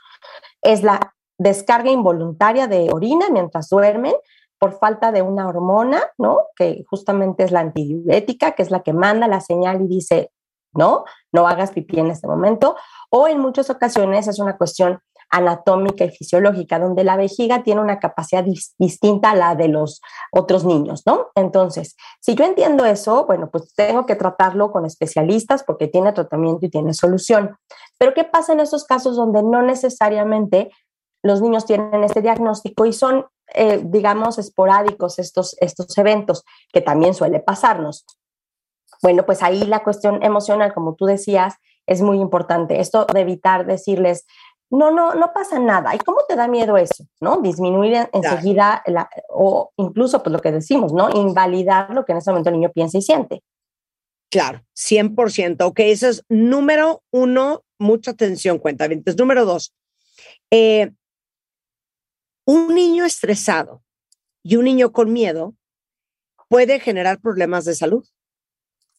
Es la descarga involuntaria de orina mientras duermen por falta de una hormona, ¿no? Que justamente es la antidiurética, que es la que manda la señal y dice, no, no hagas pipí en este momento. O en muchas ocasiones es una cuestión anatómica y fisiológica, donde la vejiga tiene una capacidad dis distinta a la de los otros niños, ¿no? Entonces, si yo entiendo eso, bueno, pues tengo que tratarlo con especialistas porque tiene tratamiento y tiene solución. Pero ¿qué pasa en esos casos donde no necesariamente los niños tienen este diagnóstico y son, eh, digamos, esporádicos estos, estos eventos, que también suele pasarnos? Bueno, pues ahí la cuestión emocional, como tú decías, es muy importante. Esto de evitar decirles, no, no, no pasa nada. ¿Y cómo te da miedo eso? ¿No? Disminuir en, enseguida la, o incluso, pues lo que decimos, ¿no? Invalidar lo que en ese momento el niño piensa y siente. Claro, 100%. Ok, eso es número uno, mucha atención, cuenta. Entonces, número dos, eh, un niño estresado y un niño con miedo puede generar problemas de salud.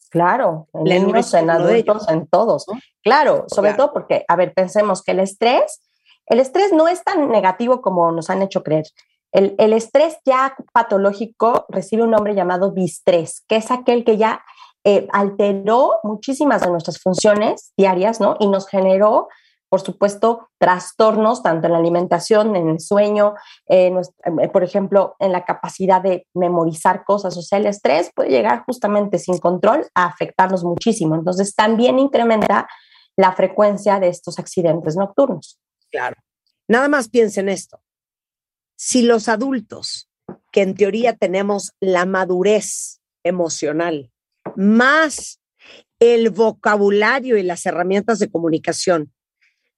Claro, en La niños, en adultos, en todos. Claro, sobre Claro. todo porque, a ver, pensemos que el estrés, el estrés no es tan negativo como nos han hecho creer. El, el estrés ya patológico recibe un nombre llamado distrés, que es aquel que ya eh, alteró muchísimas de nuestras funciones diarias, ¿no? Y nos generó, por supuesto, trastornos tanto en la alimentación, en el sueño, eh, por ejemplo, en la capacidad de memorizar cosas. O sea, el estrés puede llegar justamente sin control a afectarnos muchísimo. Entonces, también incrementa la frecuencia de estos accidentes nocturnos. Claro. Nada más piensen esto. Si los adultos, que en teoría tenemos la madurez emocional, más el vocabulario y las herramientas de comunicación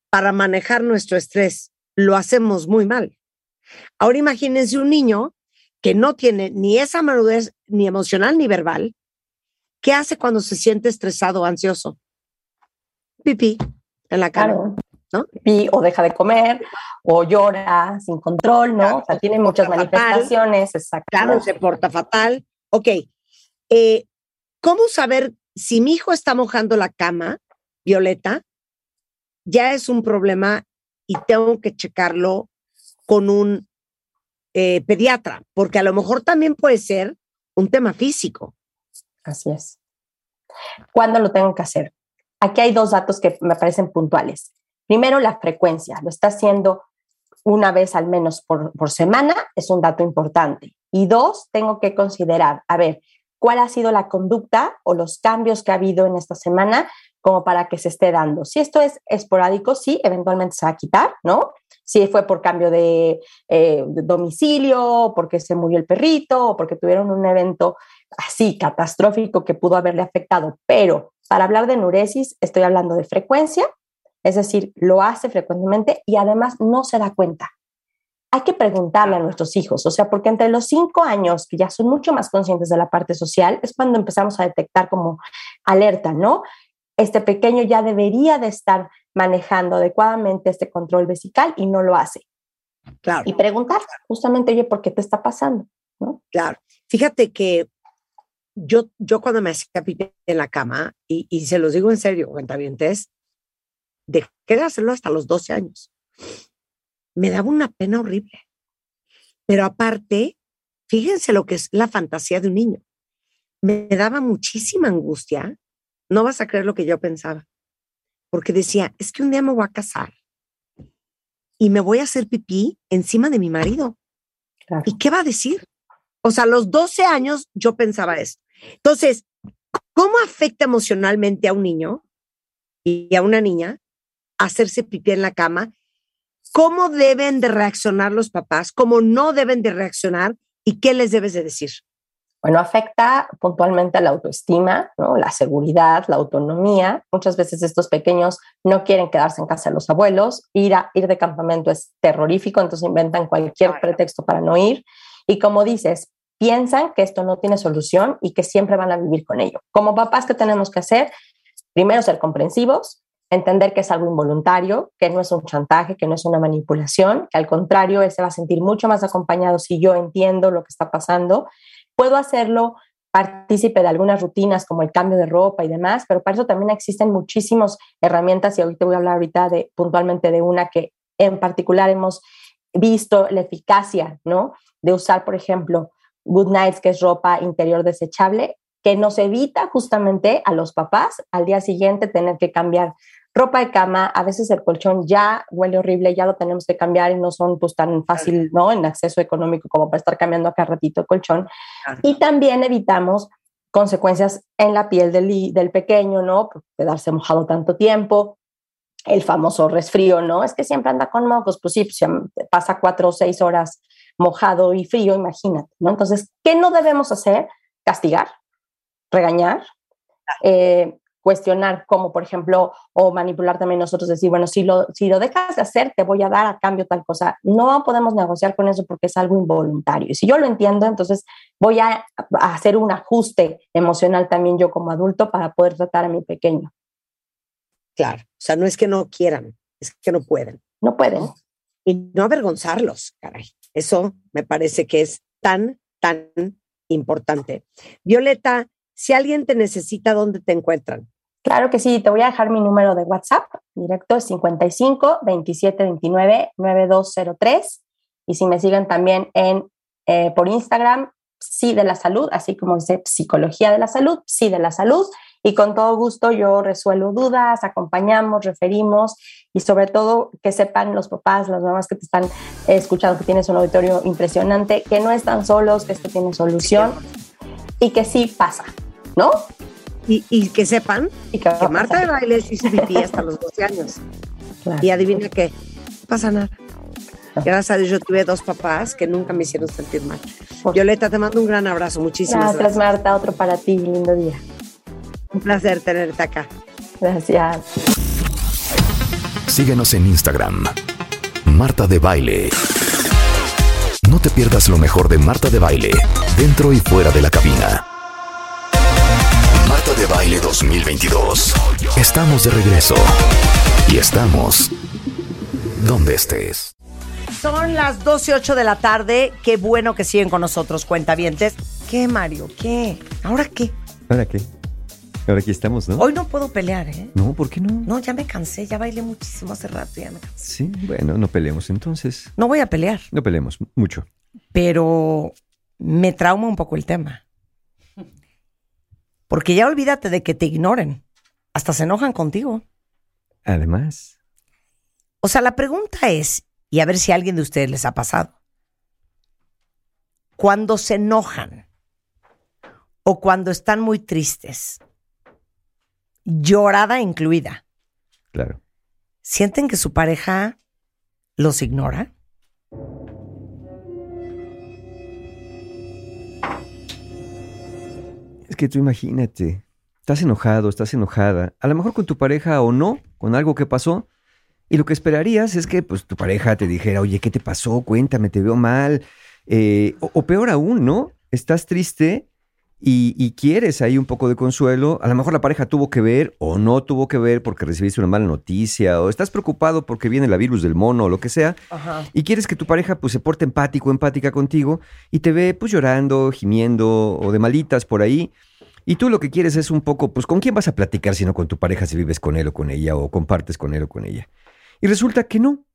para manejar nuestro estrés, lo hacemos muy mal. Ahora imagínense un niño que no tiene ni esa madurez ni emocional ni verbal. ¿Qué hace cuando se siente estresado o ansioso? Pipí en la cara. Claro. ¿no? Y, o deja de comer, o llora sin control, ¿no? o sea, tiene muchas manifestaciones, exacto. Claro, se porta fatal. Ok. Eh, ¿Cómo saber si mi hijo está mojando la cama, Violeta? Ya es un problema y tengo que checarlo con un eh, pediatra, porque a lo mejor también puede ser un tema físico. Así es. ¿Cuándo lo tengo que hacer? Aquí hay dos datos que me parecen puntuales. Primero, la frecuencia. Lo está haciendo una vez al menos por, por semana, es un dato importante. Y dos, tengo que considerar, a ver, cuál ha sido la conducta o los cambios que ha habido en esta semana como para que se esté dando. Si esto es esporádico, sí, eventualmente se va a quitar, ¿no? Si fue por cambio de, eh, domicilio, porque se murió el perrito, o porque tuvieron un evento así catastrófico que pudo haberle afectado. Pero para hablar de enuresis, estoy hablando de frecuencia, es decir, lo hace frecuentemente y además no se da cuenta. Hay que preguntarle a nuestros hijos, o sea, porque entre los cinco años, que ya son mucho más conscientes de la parte social, es cuando empezamos a detectar como alerta, ¿no? Este pequeño ya debería de estar manejando adecuadamente este control vesical y no lo hace. Claro. Y preguntar justamente, oye, ¿por qué te está pasando? ¿No? Claro. Fíjate que yo, yo cuando me hacía pipí en la cama, y, y se los digo en serio, cuentavientes, dejé de hacerlo hasta los 12 años. Me daba una pena horrible. Pero aparte, fíjense lo que es la fantasía de un niño. Me daba muchísima angustia. No vas a creer lo que yo pensaba. Porque decía, es que un día me voy a casar y me voy a hacer pipí encima de mi marido. Claro. ¿Y qué va a decir? O sea, a los 12 años yo pensaba eso. Entonces, ¿cómo afecta emocionalmente a un niño y a una niña hacerse pipí en la cama? ¿Cómo deben de reaccionar los papás? ¿Cómo no deben de reaccionar? ¿Y qué les debes de decir? Bueno, afecta puntualmente a la autoestima, ¿no? la seguridad, la autonomía. Muchas veces estos pequeños no quieren quedarse en casa de los abuelos. Ir, a, ir de campamento es terrorífico, entonces inventan cualquier pretexto para no ir. Y como dices, piensan que esto no tiene solución y que siempre van a vivir con ello. Como papás, ¿qué tenemos que hacer? Primero, ser comprensivos, entender que es algo involuntario, que no es un chantaje, que no es una manipulación, que al contrario, él se va a sentir mucho más acompañado si yo entiendo lo que está pasando. Puedo hacerlo partícipe de algunas rutinas como el cambio de ropa y demás, pero para eso también existen muchísimas herramientas y ahorita voy a hablar ahorita de, puntualmente de una que en particular hemos visto la eficacia, ¿no? De usar, por ejemplo, Good Nights, que es ropa interior desechable, que nos evita justamente a los papás al día siguiente tener que cambiar ropa de cama, a veces el colchón ya huele horrible, ya lo tenemos que cambiar y no son pues tan fácil, ¿no? En acceso económico como para estar cambiando acá ratito el colchón. Y también evitamos consecuencias en la piel del, del pequeño, ¿no? Por quedarse mojado tanto tiempo, el famoso resfrío, ¿no? Es que siempre anda con mocos, pues sí, pues, pasa cuatro o seis horas mojado y frío, imagínate, ¿no? Entonces, ¿qué no debemos hacer? Castigar, regañar, eh, cuestionar como por ejemplo o manipular también nosotros decir bueno si lo si lo dejas de hacer te voy a dar a cambio tal cosa no podemos negociar con eso porque es algo involuntario. Y si yo lo entiendo entonces voy a, a hacer un ajuste emocional también yo como adulto para poder tratar a mi pequeño. Claro o sea no es que no quieran es que no pueden. No pueden. Y no avergonzarlos caray. Eso me parece que es tan tan importante. Violeta si alguien te necesita, ¿dónde te encuentran? Claro que sí, te voy a dejar mi número de WhatsApp directo, es 55 27 29 9203. Y si me siguen también en, eh, por Instagram, sí de la salud, así como dice psicología de la salud, sí de la salud. Y con todo gusto yo resuelvo dudas, acompañamos, referimos y sobre todo que sepan los papás, las mamás que te están escuchando, que tienes un auditorio impresionante, que no están solos, que esto tiene solución y que sí pasa, ¿no? Y, y que sepan y que, Marta de Baile hizo pipí hasta los 12 años. Claro. Y adivina qué, no pasa nada. Gracias a Dios yo tuve dos papás que nunca me hicieron sentir mal. Violeta, te mando un gran abrazo. Muchísimas gracias. gracias. Marta. Otro para ti. Lindo día. Un placer tenerte acá. Gracias. Síguenos en Instagram. Marta de Baile. No te pierdas lo mejor de Marta de Baile, dentro y fuera de la cabina. Baile 2022. Estamos de regreso. Y estamos donde estés. Son las 12 y 8 de la tarde. Qué bueno que siguen con nosotros, cuentavientes. ¿Qué, Mario? ¿Qué? ¿Ahora qué? ¿Ahora qué? Ahora aquí estamos, ¿no? Hoy no puedo pelear, ¿eh? No, ¿por qué no? No, ya me cansé, ya bailé muchísimo hace rato, ya me cansé. Sí, bueno, no peleemos entonces. No voy a pelear, No peleemos mucho. pero me trauma un poco el tema. Porque ya olvídate de que te ignoren. Hasta se enojan contigo. Además, O sea, la pregunta es, y a ver si a alguien de ustedes les ha pasado. Cuando se enojan o cuando están muy tristes, llorada incluida, claro. ¿sienten que su pareja los ignora? Que tú imagínate, estás enojado, estás enojada, a lo mejor con tu pareja o no, con algo que pasó, y lo que esperarías es que pues tu pareja te dijera, oye, ¿qué te pasó? Cuéntame, te veo mal. Eh, o, o peor aún, ¿no? Estás triste y, y quieres ahí un poco de consuelo. A lo mejor la pareja tuvo que ver o no tuvo que ver porque recibiste una mala noticia o estás preocupado porque viene la virus del mono o lo que sea. Ajá. Y quieres que tu pareja pues se porte empático, empática contigo y te ve pues llorando, gimiendo o de malitas por ahí. Y tú lo que quieres es un poco, pues, ¿con quién vas a platicar si no con tu pareja si vives con él o con ella o compartes con él o con ella? Y resulta que no.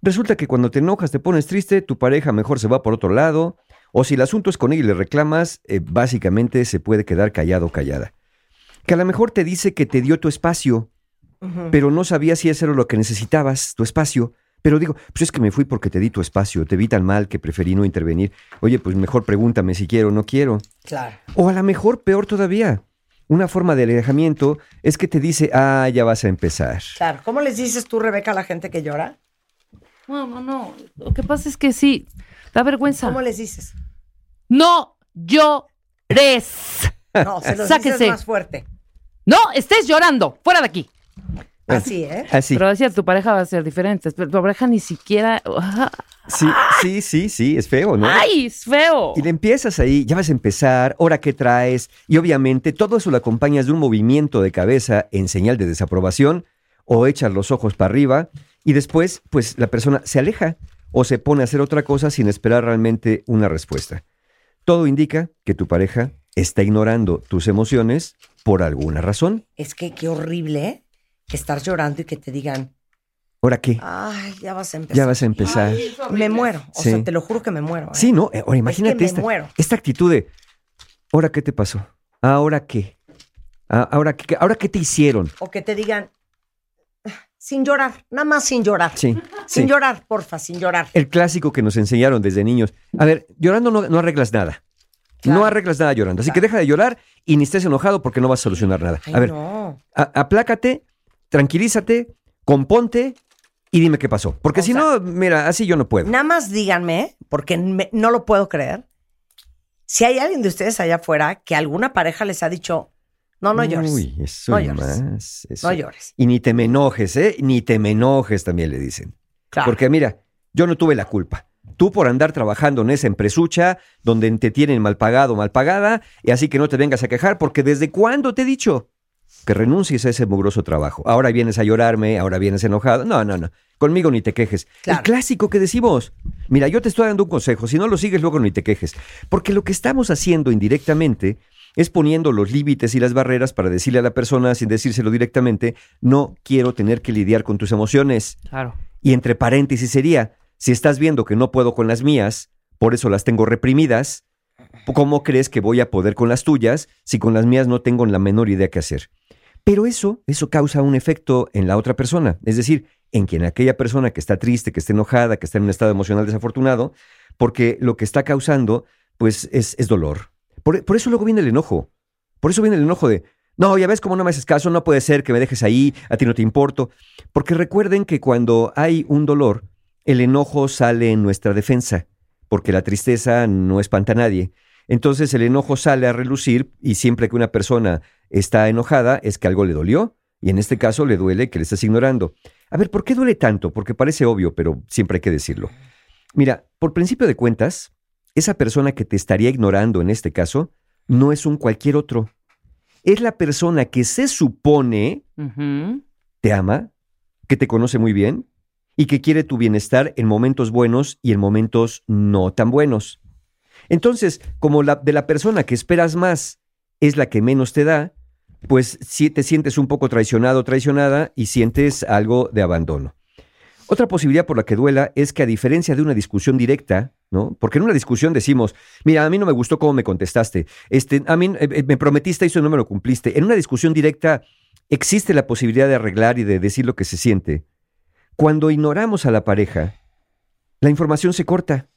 Resulta que cuando te enojas, te pones triste, tu pareja mejor se va por otro lado, o si el asunto es con ella y le reclamas, eh, básicamente se puede quedar callado o callada. Que a lo mejor te dice que te dio tu espacio, pero no sabía si eso era lo que necesitabas, tu espacio. Pero digo, pues es que me fui porque te di tu espacio, te vi tan mal que preferí no intervenir. Oye, pues mejor pregúntame si quiero o no quiero. Claro. O a lo mejor, peor todavía, una forma de alejamiento es que te dice, ah, ya vas a empezar. Claro. ¿Cómo les dices tú, Rebeca, a la gente que llora? No, no, no. Lo que pasa es que sí, da vergüenza. ¿Cómo les dices? No llores. No, se los Sáquese. dices más fuerte. No estés llorando. Fuera de aquí. Así, ¿eh? Así. Pero decía, tu pareja va a ser diferente. Pero tu pareja ni siquiera. Sí, sí, sí, sí, es feo, ¿no? ¡Ay, es feo! Y le empiezas ahí, ya vas a empezar, ahora qué traes, y obviamente todo eso lo acompañas de un movimiento de cabeza en señal de desaprobación, o echas los ojos para arriba, y después, pues la persona se aleja o se pone a hacer otra cosa sin esperar realmente una respuesta. Todo indica que tu pareja está ignorando tus emociones por alguna razón. Es que qué horrible, ¿eh? Que estar llorando y que te digan, ¿Ahora qué? ay, ya vas a empezar. Ya vas a empezar. Me muero. O Sí. sea, te lo juro que me muero. ¿eh? Sí, ¿no? Eh, Ahora imagínate me esta, muero. esta actitud de, ¿ahora qué te pasó? ¿Ahora qué? Ah, ¿Ahora qué, ¿Ahora qué te hicieron? O que te digan, sin llorar, nada más sin llorar. Sí, Sin sí. llorar, porfa, sin llorar. El clásico que nos enseñaron desde niños. A ver, llorando no, no arreglas nada. No arreglas nada llorando. Así que deja de llorar y ni estés enojado porque no vas a solucionar nada. Ay, a ver, no. a- aplácate, tranquilízate, componte y dime qué pasó. Porque si no, mira, así yo no puedo. Nada más díganme, porque me- no lo puedo creer, si hay alguien de ustedes allá afuera que alguna pareja les ha dicho, no, no llores. Uy, eso No llores. más, eso. No llores. Y ni te me enojes, ¿eh? Ni te me enojes también le dicen. Claro. Porque mira, yo no tuve la culpa. Tú por andar trabajando en esa empresucha donde te tienen mal pagado, mal pagada, y así que no te vengas a quejar, porque ¿desde cuándo te he dicho? Que renuncies a ese mugroso trabajo. Ahora vienes a llorarme, ahora vienes enojado. No, no, no. Conmigo ni te quejes. El clásico que decimos. Mira, yo te estoy dando un consejo. Si no lo sigues, luego ni te quejes. Porque lo que estamos haciendo indirectamente es poniendo los límites y las barreras para decirle a la persona, sin decírselo directamente, no quiero tener que lidiar con tus emociones. Claro. Y entre paréntesis sería, si estás viendo que no puedo con las mías, por eso las tengo reprimidas, ¿cómo crees que voy a poder con las tuyas si con las mías no tengo la menor idea qué hacer? Pero eso, eso causa un efecto en la otra persona, es decir, en quien aquella persona que está triste, que está enojada, que está en un estado emocional desafortunado, porque lo que está causando, pues, es, es dolor. Por, por eso luego viene el enojo. Por eso viene el enojo de, no, ya ves cómo no me haces caso, no puede ser que me dejes ahí, a ti no te importo. Porque recuerden que cuando hay un dolor, el enojo sale en nuestra defensa, porque la tristeza no espanta a nadie. Entonces el enojo sale a relucir y siempre que una persona está enojada es que algo le dolió y en este caso le duele que le estés ignorando. A ver, ¿por qué duele tanto? Porque parece obvio, pero siempre hay que decirlo. Mira, por principio de cuentas, esa persona que te estaría ignorando en este caso no es un cualquier otro. Es la persona que se supone te ama, que te conoce muy bien y que quiere tu bienestar en momentos buenos y en momentos no tan buenos. Entonces, como la de la persona que esperas más es la que menos te da, pues sí te sientes un poco traicionado o traicionada y sientes algo de abandono. Otra posibilidad por la que duela es que a diferencia de una discusión directa, ¿no? Porque en una discusión decimos, mira, a mí no me gustó cómo me contestaste, este, a mí eh, eh, me prometiste eso y no me lo cumpliste. En una discusión directa existe la posibilidad de arreglar y de decir lo que se siente. Cuando ignoramos a la pareja, la información se corta.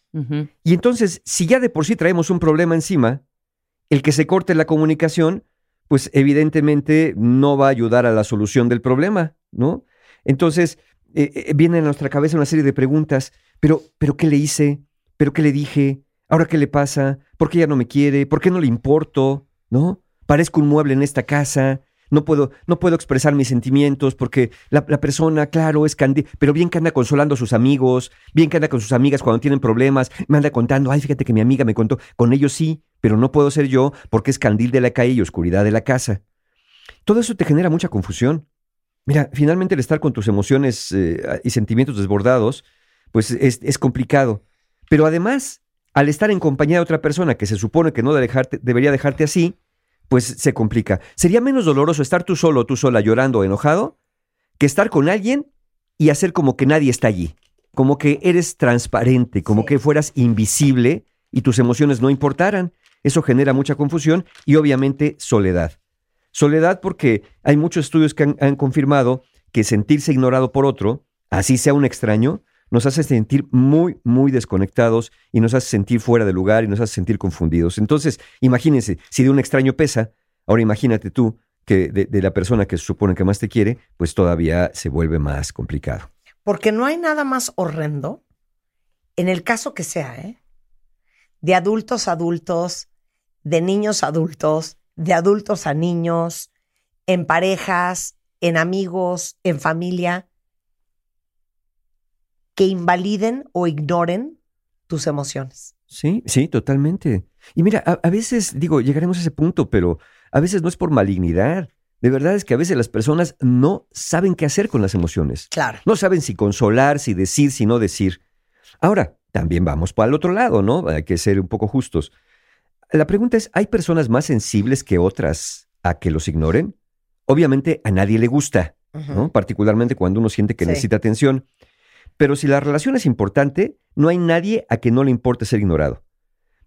Y entonces, si ya de por sí traemos un problema encima, el que se corte la comunicación, pues evidentemente no va a ayudar a la solución del problema, ¿no? Entonces, eh, eh, viene a nuestra cabeza una serie de preguntas, pero, pero ¿qué le hice? ¿Pero qué le dije? ¿Ahora qué le pasa? ¿Por qué ya no me quiere? ¿Por qué no le importo? ¿No? Parezco un mueble en esta casa no puedo, no puedo expresar mis sentimientos porque la, persona, claro, es candil, pero bien que anda consolando a sus amigos, bien que anda con sus amigas cuando tienen problemas, me anda contando, ay, fíjate que mi amiga me contó, con ellos sí, pero no puedo ser yo porque es candil de la calle y oscuridad de la casa. Todo eso te genera mucha confusión. Mira, finalmente el estar con tus emociones eh, y sentimientos desbordados, pues es, es complicado. Pero además, al estar en compañía de otra persona que se supone que no dejarte, debería dejarte así, pues se complica. Sería menos doloroso estar tú solo, tú sola, llorando, enojado, que estar con alguien y hacer como que nadie está allí, como que eres transparente, como que fueras invisible y tus emociones no importaran. Eso genera mucha confusión y obviamente soledad. Soledad porque hay muchos estudios que han, han confirmado que sentirse ignorado por otro, así sea un extraño, nos hace sentir muy, muy desconectados y nos hace sentir fuera de lugar y nos hace sentir confundidos. Entonces, imagínense, si de un extraño pesa, ahora imagínate tú que de, la persona que se supone que más te quiere, pues todavía se vuelve más complicado. Porque no hay nada más horrendo, en el caso que sea, ¿eh? de adultos a adultos, de niños a adultos, de adultos a niños, en parejas, en amigos, en familia, que invaliden o ignoren tus emociones. Sí, sí, totalmente. Y mira, a, veces, digo, llegaremos a ese punto, pero a veces no es por malignidad. De verdad es que a veces las personas no saben qué hacer con las emociones. Claro. No saben si consolar, si decir, si no decir. Ahora, también vamos para el otro lado, ¿no? Hay que ser un poco justos. La pregunta es, ¿hay personas más sensibles que otras a que los ignoren? Obviamente a nadie le gusta, ¿no? Particularmente cuando uno siente que necesita atención. Pero si la relación es importante, no hay nadie a que no le importe ser ignorado.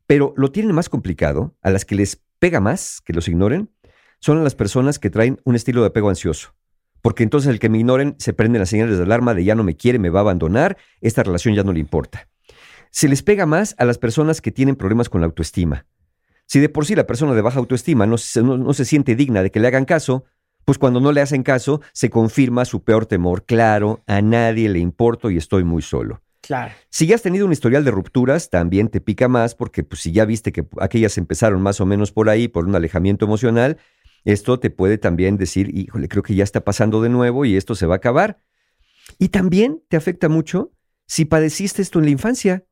Pero lo tienen más complicado, a las que les pega más que los ignoren, son las personas que traen un estilo de apego ansioso. Porque entonces el que me ignoren se prenden las señales de alarma de ya no me quiere, me va a abandonar, esta relación ya no le importa. Se les pega más a las personas que tienen problemas con la autoestima. Si de por sí la persona de baja autoestima no, no se siente digna de que le hagan caso, pues cuando no le hacen caso, se confirma su peor temor. Claro, a nadie le importo y estoy muy solo. Claro. Si ya has tenido un historial de rupturas, también te pica más porque pues, si ya viste que aquellas empezaron más o menos por ahí, por un alejamiento emocional, esto te puede también decir, híjole, creo que ya está pasando de nuevo y esto se va a acabar. Y también te afecta mucho si padeciste esto en la infancia.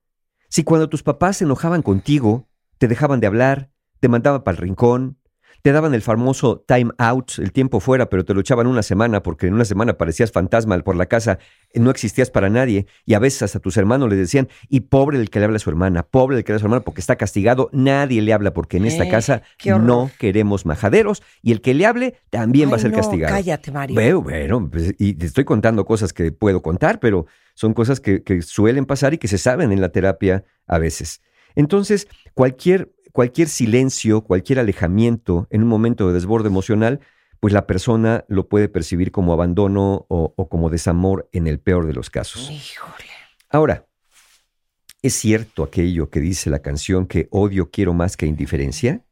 Si cuando tus papás se enojaban contigo, te dejaban de hablar, te mandaban para el rincón, te daban el famoso time out, el tiempo fuera, pero te lo echaban una semana porque en una semana parecías fantasma por la casa, no existías para nadie y a veces hasta tus hermanos le decían, y pobre el que le habla a su hermana, pobre el que le habla a su hermana porque está castigado, nadie le habla porque en esta Eh, casa no queremos majaderos y el que le hable también va a ser no, castigado. cállate, Mario. Bueno, bueno, pues, y te estoy contando cosas que puedo contar, pero son cosas que, que suelen pasar y que se saben en la terapia a veces. Entonces, cualquier, cualquier silencio, cualquier alejamiento en un momento de desborde emocional, pues la persona lo puede percibir como abandono o, o como desamor en el peor de los casos. Ahora, ¿es cierto aquello que dice la canción que odio quiero más que indiferencia?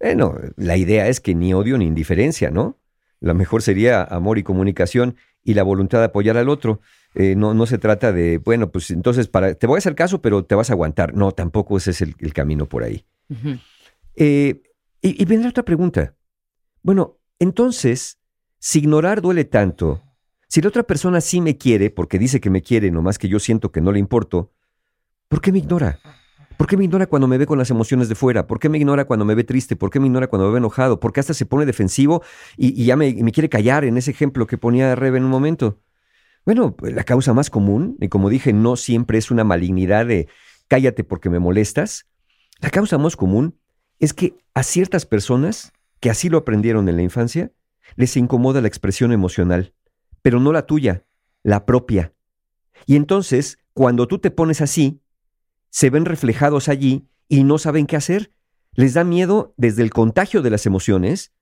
Bueno, la idea es que ni odio ni indiferencia, ¿no? La mejor sería amor y comunicación y la voluntad de apoyar al otro. Eh, no, no se trata de, bueno, pues entonces para, te voy a hacer caso, pero te vas a aguantar. No, tampoco ese es el, el camino por ahí. Eh, y, y vendrá otra pregunta. Bueno, entonces, si ignorar duele tanto, si la otra persona sí me quiere porque dice que me quiere, nomás que yo siento que no le importo, ¿por qué me ignora? ¿Por qué me ignora cuando me ve con las emociones de fuera? ¿Por qué me ignora cuando me ve triste? ¿Por qué me ignora cuando me ve enojado? ¿Por qué hasta se pone defensivo y, y ya me, me quiere callar en ese ejemplo que ponía Rebe en un momento? Bueno, pues, la causa más común, y como dije, no siempre es una malignidad de cállate porque me molestas. La causa más común es que a ciertas personas que así lo aprendieron en la infancia, les incomoda la expresión emocional, pero no la tuya, la propia. Y entonces, cuando tú te pones así, se ven reflejados allí y no saben qué hacer. Les da miedo desde el contagio de las emociones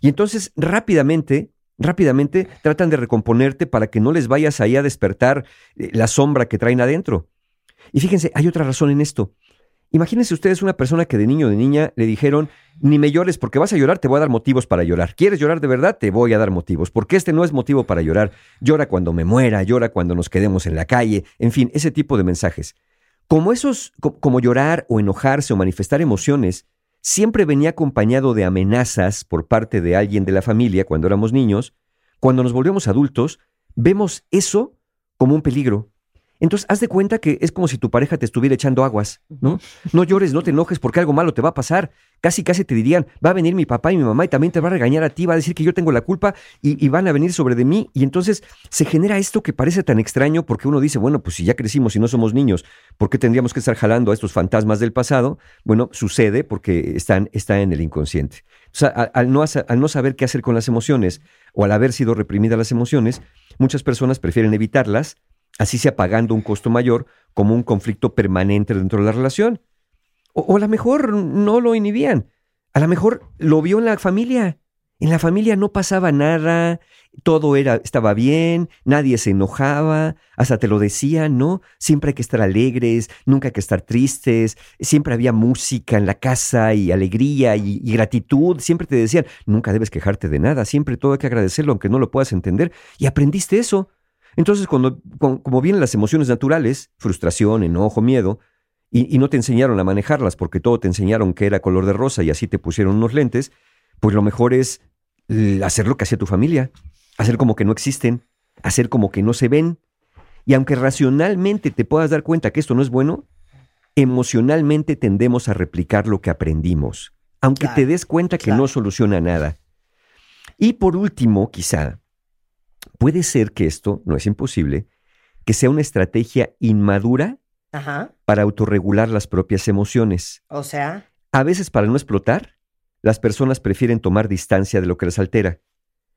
y entonces rápidamente, rápidamente tratan de recomponerte para que no les vayas ahí a despertar eh, la sombra que traen adentro. Y fíjense, hay otra razón en esto. Imagínense ustedes una persona que de niño o de niña le dijeron, ni me llores porque vas a llorar, te voy a dar motivos para llorar. ¿Quieres llorar de verdad? Te voy a dar motivos, porque este no es motivo para llorar. Llora cuando me muera, llora cuando nos quedemos en la calle, en fin, ese tipo de mensajes. Como esos, co- como llorar o enojarse o manifestar emociones, siempre venía acompañado de amenazas por parte de alguien de la familia cuando éramos niños, cuando nos volvemos adultos, vemos eso como un peligro. Entonces, haz de cuenta que es como si tu pareja te estuviera echando aguas, ¿no? No llores, no te enojes porque algo malo te va a pasar. Casi, casi te dirían, va a venir mi papá y mi mamá y también te va a regañar a ti, va a decir que yo tengo la culpa y, y van a venir sobre de mí. Y entonces se genera esto que parece tan extraño porque uno dice, bueno, pues si ya crecimos y no somos niños, ¿por qué tendríamos que estar jalando a estos fantasmas del pasado? Bueno, sucede porque están, está en el inconsciente. O sea, al no, al no saber qué hacer con las emociones o al haber sido reprimidas las emociones, muchas personas prefieren evitarlas así sea pagando un costo mayor como un conflicto permanente dentro de la relación. O, a lo mejor no lo inhibían, a lo mejor lo vio en la familia. En la familia no pasaba nada, todo estaba bien, nadie se enojaba, hasta te lo decían, ¿no? Siempre hay que estar alegres, nunca hay que estar tristes, siempre había música en la casa y alegría y, y gratitud, siempre te decían, nunca debes quejarte de nada, siempre todo hay que agradecerlo aunque no lo puedas entender, y aprendiste eso. Entonces, cuando, como vienen las emociones naturales, frustración, enojo, miedo, y, y no te enseñaron a manejarlas porque todo te enseñaron que era color de rosa y así te pusieron unos lentes, pues lo mejor es hacer lo que hacía tu familia, hacer como que no existen, hacer como que no se ven. Y aunque racionalmente te puedas dar cuenta que esto no es bueno, emocionalmente tendemos a replicar lo que aprendimos, aunque te des cuenta que no soluciona nada. Y por último, quizá, puede ser que esto, no es imposible, que sea una estrategia inmadura Ajá. para autorregular las propias emociones. O sea, A veces para no explotar, las personas prefieren tomar distancia de lo que les altera.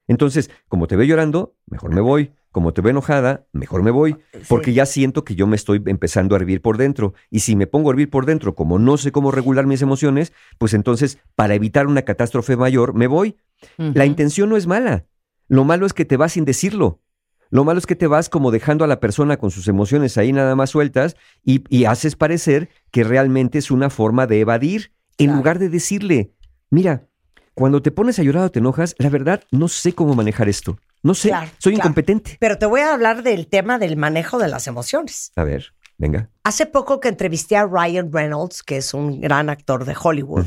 Entonces, como te veo llorando, mejor me voy. Como te veo enojada, mejor me voy. Porque ya siento que yo me estoy empezando a hervir por dentro. Y si me pongo a hervir por dentro, como no sé cómo regular mis emociones, pues entonces, para evitar una catástrofe mayor, me voy. La intención no es mala. Lo malo es que te vas sin decirlo. Lo malo es que te vas como dejando a la persona con sus emociones ahí nada más sueltas y, y haces parecer que realmente es una forma de evadir en lugar de decirle, mira, cuando te pones a llorar o te enojas, la verdad no sé cómo manejar esto. No sé, Claro, soy claro. incompetente. pero te voy a hablar del tema del manejo de las emociones. A ver, venga. Hace poco que entrevisté a Ryan Reynolds, que es un gran actor de Hollywood.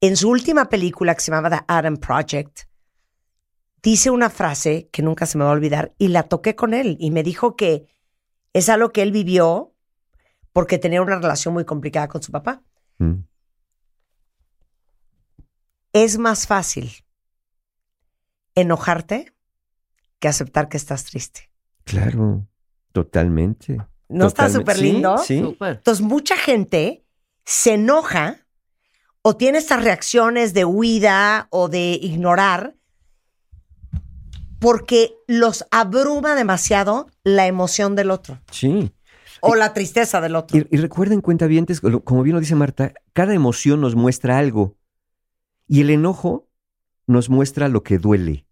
En su última película que se llamaba The Adam Project, dice una frase que nunca se me va a olvidar y la toqué con él y me dijo que es algo que él vivió porque tenía una relación muy complicada con su papá. Mm. Es más fácil enojarte que aceptar que estás triste. Claro, totalmente. ¿No está súper Sí, lindo? Sí, Entonces, mucha gente se enoja o tiene estas reacciones de huida o de ignorar porque los abruma demasiado la emoción del otro sí. o la tristeza del otro. Y, y recuerden, cuentavientes, como bien lo dice Marta, cada emoción nos muestra algo. Y el enojo nos muestra lo que duele.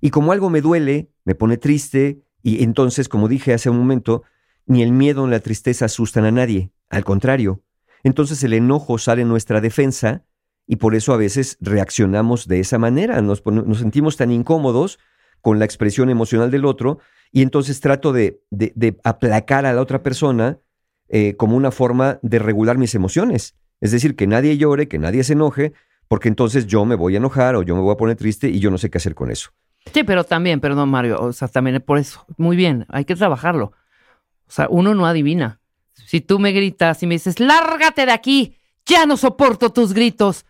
Y como algo me duele, me pone triste, y entonces, como dije hace un momento, ni el miedo ni la tristeza asustan a nadie. Al contrario. Entonces el enojo sale en nuestra defensa y por eso a veces reaccionamos de esa manera. Nos, sentimos tan incómodos con la expresión emocional del otro y entonces trato de aplacar a la otra persona eh, como una forma de regular mis emociones. Es decir, que nadie llore, que nadie se enoje, porque entonces yo me voy a enojar o yo me voy a poner triste y yo no sé qué hacer con eso. Sí, pero también, perdón, Mario, o sea, también por eso, muy bien, hay que trabajarlo. O sea, uno no adivina. Si tú me gritas y me dices, lárgate de aquí, ya no soporto tus gritos,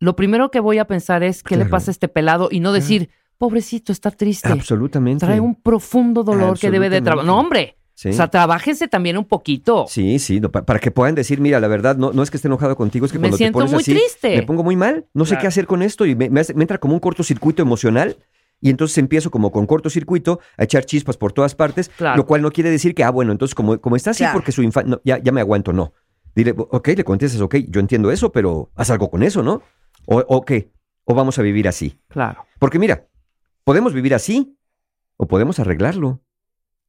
lo primero que voy a pensar es, ¿qué le pasa a este pelado? Y no decir, pobrecito, está triste. Absolutamente. Trae un profundo dolor que debe de trabajar. No, hombre. Sí. O sea, trabájense también un poquito. Sí, sí, no, para que puedan decir, mira, la verdad, no, no es que esté enojado contigo, es que Me cuando siento te pones muy así, triste. me pongo muy mal, no sé qué hacer con esto y me, me hace- me entra como un cortocircuito emocional Y entonces empiezo como con cortocircuito a echar chispas por todas partes, Claro. lo cual no quiere decir que, ah, bueno, entonces como, como está así Claro. porque su infancia, ya, ya me aguanto, no. Dile, ok, le contestas, ok, yo entiendo eso, pero haz algo con eso, ¿no? O, o qué, o vamos a vivir así. Claro. Porque mira, podemos vivir así o podemos arreglarlo.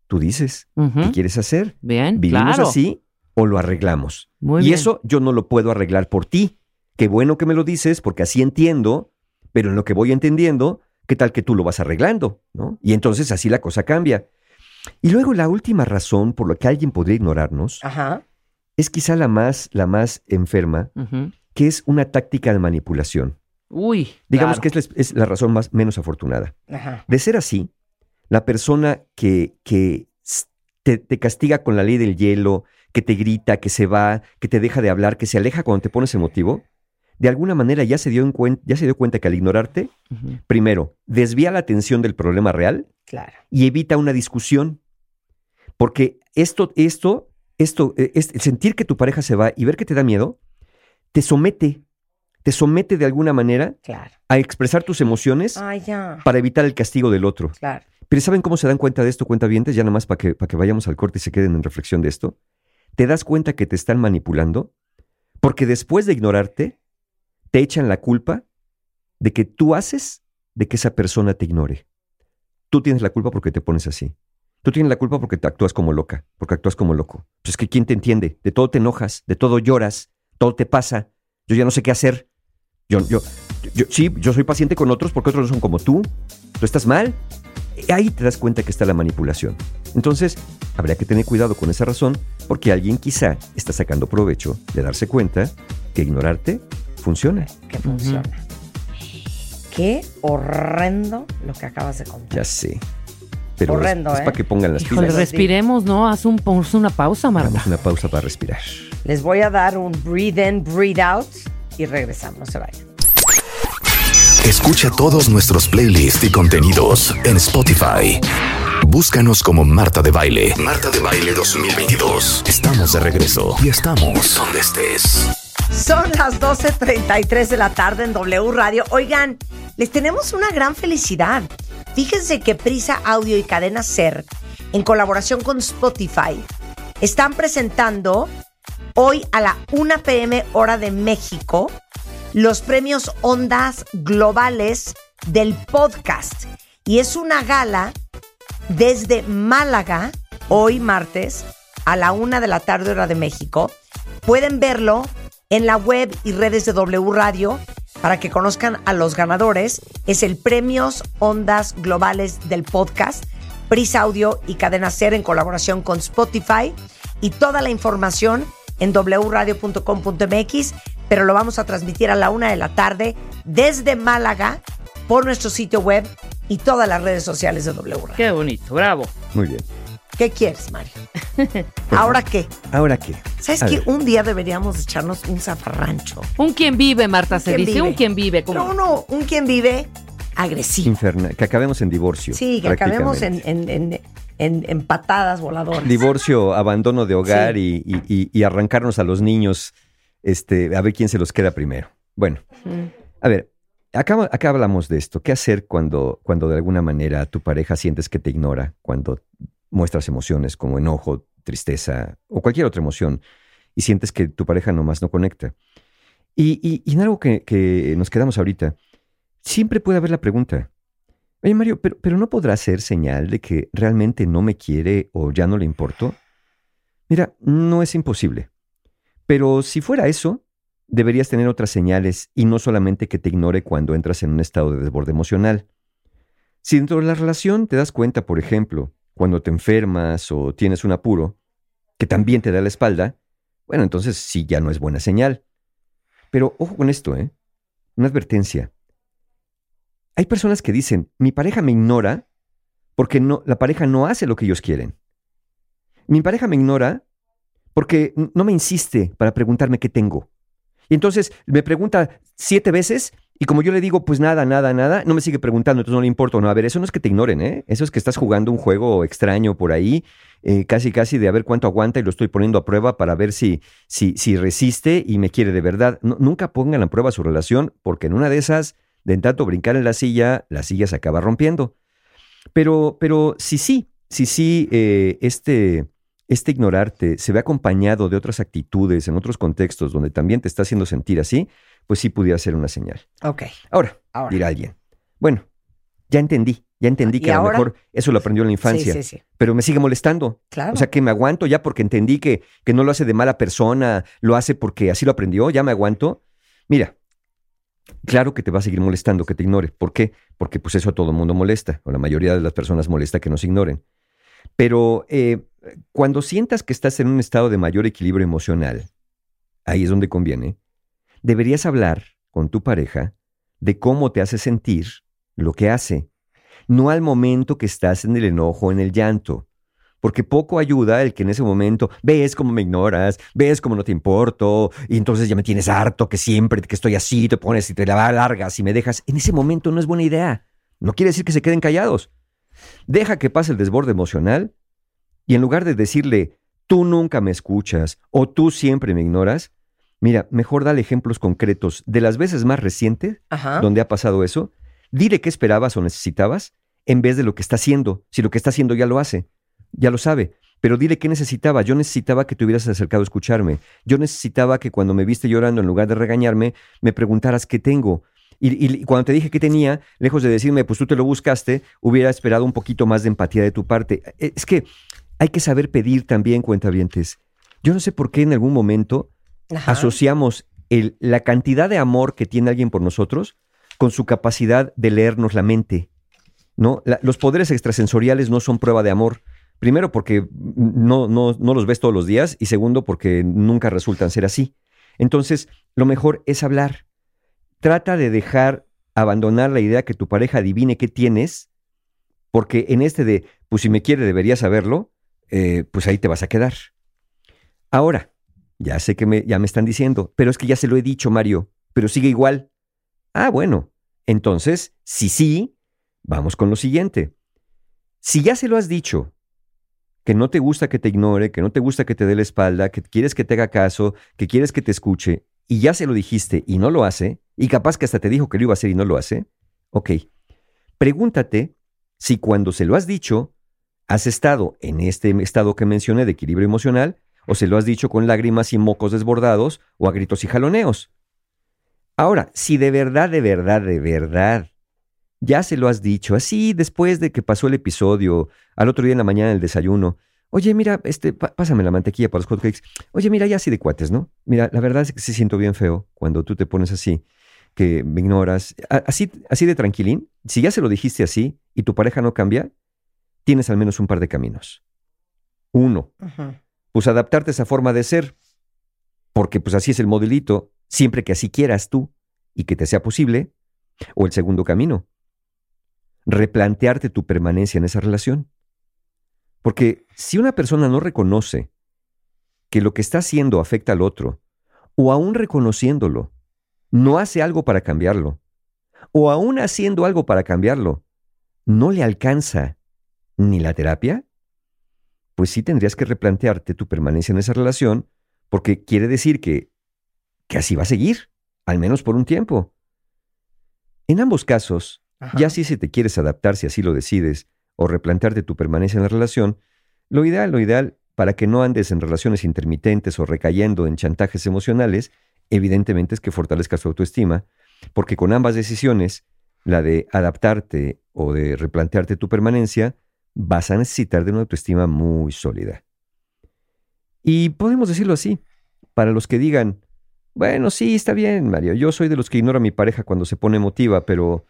Tú dices. ¿qué quieres hacer? Bien, ¿Vivimos claro. así o lo arreglamos? Muy y bien. eso yo no lo puedo arreglar por ti. Qué bueno que me lo dices porque así entiendo, pero en lo que voy entendiendo, ¿qué tal que tú lo vas arreglando? ¿no? Y entonces así la cosa cambia. Y luego la última razón por la que alguien podría ignorarnos Ajá. es quizá la más, la más enferma, que es una táctica de manipulación. Uy. Digamos claro. que es la, es la razón más, menos afortunada. Ajá. De ser así, la persona que, que te, te castiga con la ley del hielo, que te grita, que se va, que te deja de hablar, que se aleja cuando te pones emotivo, de alguna manera ya se dio, en cuen- ya se dio cuenta que al ignorarte, primero, desvía la atención del problema real Claro. y evita una discusión. Porque esto, esto, esto, eh, es- sentir que tu pareja se va y ver que te da miedo, te somete, te somete de alguna manera Claro. a expresar tus emociones Ay, para evitar el castigo del otro. Claro. Pero ¿saben cómo se dan cuenta de esto, cuentavientes? Ya nada más para que, para que vayamos al corte y se queden en reflexión de esto. Te das cuenta que te están manipulando porque después de ignorarte, te echan la culpa de que tú haces de que esa persona te ignore. Tú tienes la culpa porque te pones así. Tú tienes la culpa porque te actúas como loca, porque actúas como loco. Pues es que ¿quién te entiende? De todo te enojas, de todo lloras, todo te pasa. Yo ya no sé qué hacer. Yo, yo, yo, sí, yo soy paciente con otros porque otros no son como tú. Tú estás mal. Ahí te das cuenta que está la manipulación. Entonces, habría que tener cuidado con esa razón porque alguien quizá está sacando provecho de darse cuenta que ignorarte funciona. Que funciona. Qué horrendo lo que acabas de contar. Ya sé. Pero Horrendo, es, ¿eh? para que pongan las Híjole, pilas. respiremos, ¿no? Haz, un, haz una pausa, Marta. Damos una pausa para respirar. Les voy a dar un breathe in, breathe out y regresamos. No se vayan. Escucha todos nuestros playlists y contenidos en Spotify. Búscanos como Marta de Baile. Marta de Baile 2022. Estamos de regreso y estamos donde estés. Son las 12.33 de la tarde en W Radio. Oigan, les tenemos una gran felicidad. Fíjense que Prisa Audio y Cadena Ser, en colaboración con Spotify, están presentando hoy a la 1 pm hora de México los premios Ondas Globales del podcast. Y es una gala desde Málaga, hoy martes, a la una de la tarde hora de México. Pueden verlo en la web y redes de W Radio para que conozcan a los ganadores. Es el Premios Ondas Globales del Podcast, Prisa Audio y Cadena Ser en colaboración con Spotify. Y toda la información en wradio.com.mx, pero lo vamos a transmitir a la una de la tarde desde Málaga por nuestro sitio web y todas las redes sociales de W Radio. Qué bonito, bravo. Muy bien. ¿Qué quieres, Mario? *laughs* ¿Ahora qué? ¿Ahora qué? ¿Sabes ver. un día deberíamos echarnos un zafarrancho? Un quien vive, Marta, se ¿Quién dice. vive? Un quien vive. No, no, un quien vive agresivo. Infernal. Que acabemos en divorcio. Sí, que acabemos en, en, en, en- en patadas voladoras. Divorcio, abandono de hogar y, y- y- y arrancarnos a los niños, este, a ver quién se los queda primero. Bueno, Mm. a ver, acá, acá hablamos de esto. ¿Qué hacer cuando, cuando de alguna manera tu pareja sientes que te ignora, cuando muestras emociones como enojo, tristeza o cualquier otra emoción y sientes que tu pareja nomás no conecta? Y, en algo que, que nos quedamos ahorita, siempre puede haber la pregunta, oye Mario, pero, pero no podrá ser señal de que realmente no me quiere o ya no le importo? Mira, no es imposible. Pero si fuera eso, deberías tener otras señales y no solamente que te ignore cuando entras en un estado de desborde emocional. Si dentro de la relación te das cuenta, por ejemplo, cuando te enfermas o tienes un apuro, que también te da la espalda, bueno, entonces sí ya no es buena señal. Pero ojo con esto, ¿eh? Una advertencia. Hay personas que dicen, mi pareja me ignora porque no, la pareja no hace lo que ellos quieren. Mi pareja me ignora porque no me insiste para preguntarme qué tengo. Y entonces me pregunta siete veces y como yo le digo, pues nada, nada, nada, no me sigue preguntando, entonces no le importa no. A ver, eso no es que te ignoren, ¿eh? Eso es que estás jugando un juego extraño por ahí, eh, casi, casi de a ver cuánto aguanta y lo estoy poniendo a prueba para ver si, si, si resiste y me quiere de verdad. Nunca pongan a prueba su relación porque en una de esas De tanto brincar en la silla, la silla se acaba rompiendo. Pero, pero si sí, si sí, eh, este, este ignorarte se ve acompañado de otras actitudes en otros contextos donde también te está haciendo sentir así, pues sí pudiera ser una señal. Ok. Ahora, Ahora. dirá alguien, bueno, ya entendí, ya entendí ¿Y que a lo mejor eso lo aprendió en la infancia, Sí, sí, sí. pero me sigue molestando. Claro. O sea, que me aguanto ya porque entendí que, que no lo hace de mala persona, lo hace porque así lo aprendió, ya me aguanto. Mira, claro que te va a seguir molestando que te ignore. ¿Por qué? Porque pues eso a todo el mundo molesta, o la mayoría de las personas molesta que nos ignoren. Pero eh, cuando sientas que estás en un estado de mayor equilibrio emocional, ahí es donde conviene, deberías hablar con tu pareja de cómo te hace sentir lo que hace, no al momento que estás en el enojo o en el llanto. Porque poco ayuda el que en ese momento ves cómo me ignoras, ves cómo no te importo, y entonces ya me tienes harto, que siempre que estoy así te pones y te la largas y me dejas. En ese momento no es buena idea. No quiere decir que se queden callados. Deja que pase el desborde emocional y en lugar de decirle, tú nunca me escuchas o tú siempre me ignoras, mira, mejor dale ejemplos concretos de las veces más recientes Ajá. donde ha pasado eso. Dile qué esperabas o necesitabas en vez de lo que está haciendo. Si lo que está haciendo ya lo hace, ya lo sabe. Pero dile qué necesitaba. Yo necesitaba que te hubieras acercado a escucharme. Yo necesitaba que cuando me viste llorando, en lugar de regañarme, me preguntaras qué tengo. Y, cuando te dije qué tenía, lejos de decirme, pues tú te lo buscaste, hubiera esperado un poquito más de empatía de tu parte. Eh, Es que hay que saber pedir también, cuentavientes. Yo no sé por qué en algún momento Asociamos el- la cantidad de amor que tiene alguien por nosotros con su capacidad de leernos la mente. ¿no? Los poderes extrasensoriales no son prueba de amor. Primero, porque no los ves todos los días y segundo, porque nunca resultan ser así. Entonces, lo mejor es hablar. Trata de dejar abandonar la idea que tu pareja adivine qué tienes, porque en este de, pues si me quiere debería saberlo, eh, pues ahí te vas a quedar. Ahora, ya sé que me, ya me están diciendo, pero es que ya se lo he dicho, Mario, pero sigue igual. Ah, bueno, entonces, si sí, vamos con lo siguiente. Si ya se lo has dicho, que no te gusta que te ignore, que no te gusta que te dé la espalda, que quieres que te haga caso, que quieres que te escuche, y ya se lo dijiste y no lo hace, y capaz que hasta te dijo que lo iba a hacer y no lo hace, ok, pregúntate si cuando se lo has dicho, has estado en este estado que mencioné de equilibrio emocional, o se lo has dicho con lágrimas y mocos desbordados, o a gritos y jaloneos. Ahora, si de verdad, de verdad, de verdad, ya se lo has dicho, así después de que pasó el episodio, al otro día en la mañana el desayuno, oye, mira, este, pásame la mantequilla para los hotcakes. Oye, mira, ya así de cuates, ¿no? Mira, la verdad es que sí siento bien feo cuando tú te pones así, que me ignoras. Así, así de tranquilín, si ya se lo dijiste así y tu pareja no cambia, tienes al menos un par de caminos. Uno, pues adaptarte a esa forma de ser, porque pues así es el modelito, siempre que así quieras tú y que te sea posible. O el segundo camino, replantearte tu permanencia en esa relación. Porque si una persona no reconoce que lo que está haciendo afecta al otro, o aún reconociéndolo, no hace algo para cambiarlo, o aún haciendo algo para cambiarlo, no le alcanza ni la terapia, pues sí tendrías que replantearte tu permanencia en esa relación, porque quiere decir que, que así va a seguir, al menos por un tiempo. En ambos casos, ya si se te quieres adaptar si así lo decides, o replantearte tu permanencia en la relación, lo ideal, lo ideal, para que no andes en relaciones intermitentes o recayendo en chantajes emocionales, evidentemente es que fortalezcas tu autoestima, porque con ambas decisiones, la de adaptarte o de replantearte tu permanencia, vas a necesitar de una autoestima muy sólida. Y podemos decirlo así, para los que digan, bueno, sí, está bien, Mario, yo soy de los que ignora a mi pareja cuando se pone emotiva, pero,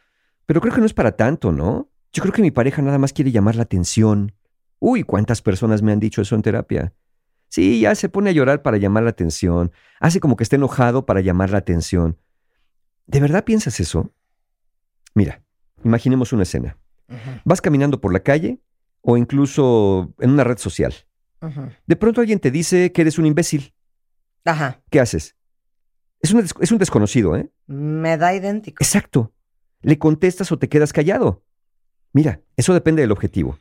pero creo que no es para tanto, ¿no? Yo creo que mi pareja nada más quiere llamar la atención. Uy, ¿cuántas personas me han dicho eso en terapia? Sí, ya se pone a llorar para llamar la atención, hace como que está enojado para llamar la atención. ¿De verdad piensas eso? Mira, imaginemos una escena. Vas caminando por la calle o incluso en una red social. De pronto alguien te dice que eres un imbécil. Ajá. ¿Qué haces? Es un, es un desconocido, ¿eh? Me da idéntico. Exacto. ¿Le contestas o te quedas callado? Mira, eso depende del objetivo.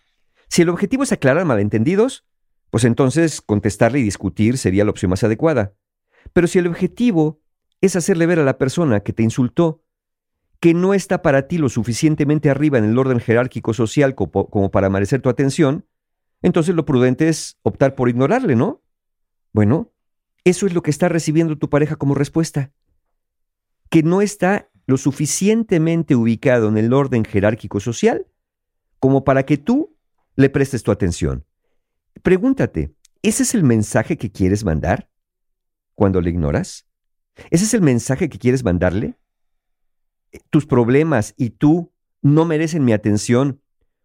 Si el objetivo es aclarar malentendidos, pues entonces contestarle y discutir sería la opción más adecuada. Pero si el objetivo es hacerle ver a la persona que te insultó que no está para ti lo suficientemente arriba en el orden jerárquico social como, para merecer tu atención, entonces lo prudente es optar por ignorarle, ¿no? Bueno, eso es lo que está recibiendo tu pareja como respuesta. Que no está lo suficientemente ubicado en el orden jerárquico social como para que tú le prestes tu atención. Pregúntate, ¿ese es el mensaje que quieres mandar cuando le ignoras? ¿Ese es el mensaje que quieres mandarle? Tus problemas y tú no merecen mi atención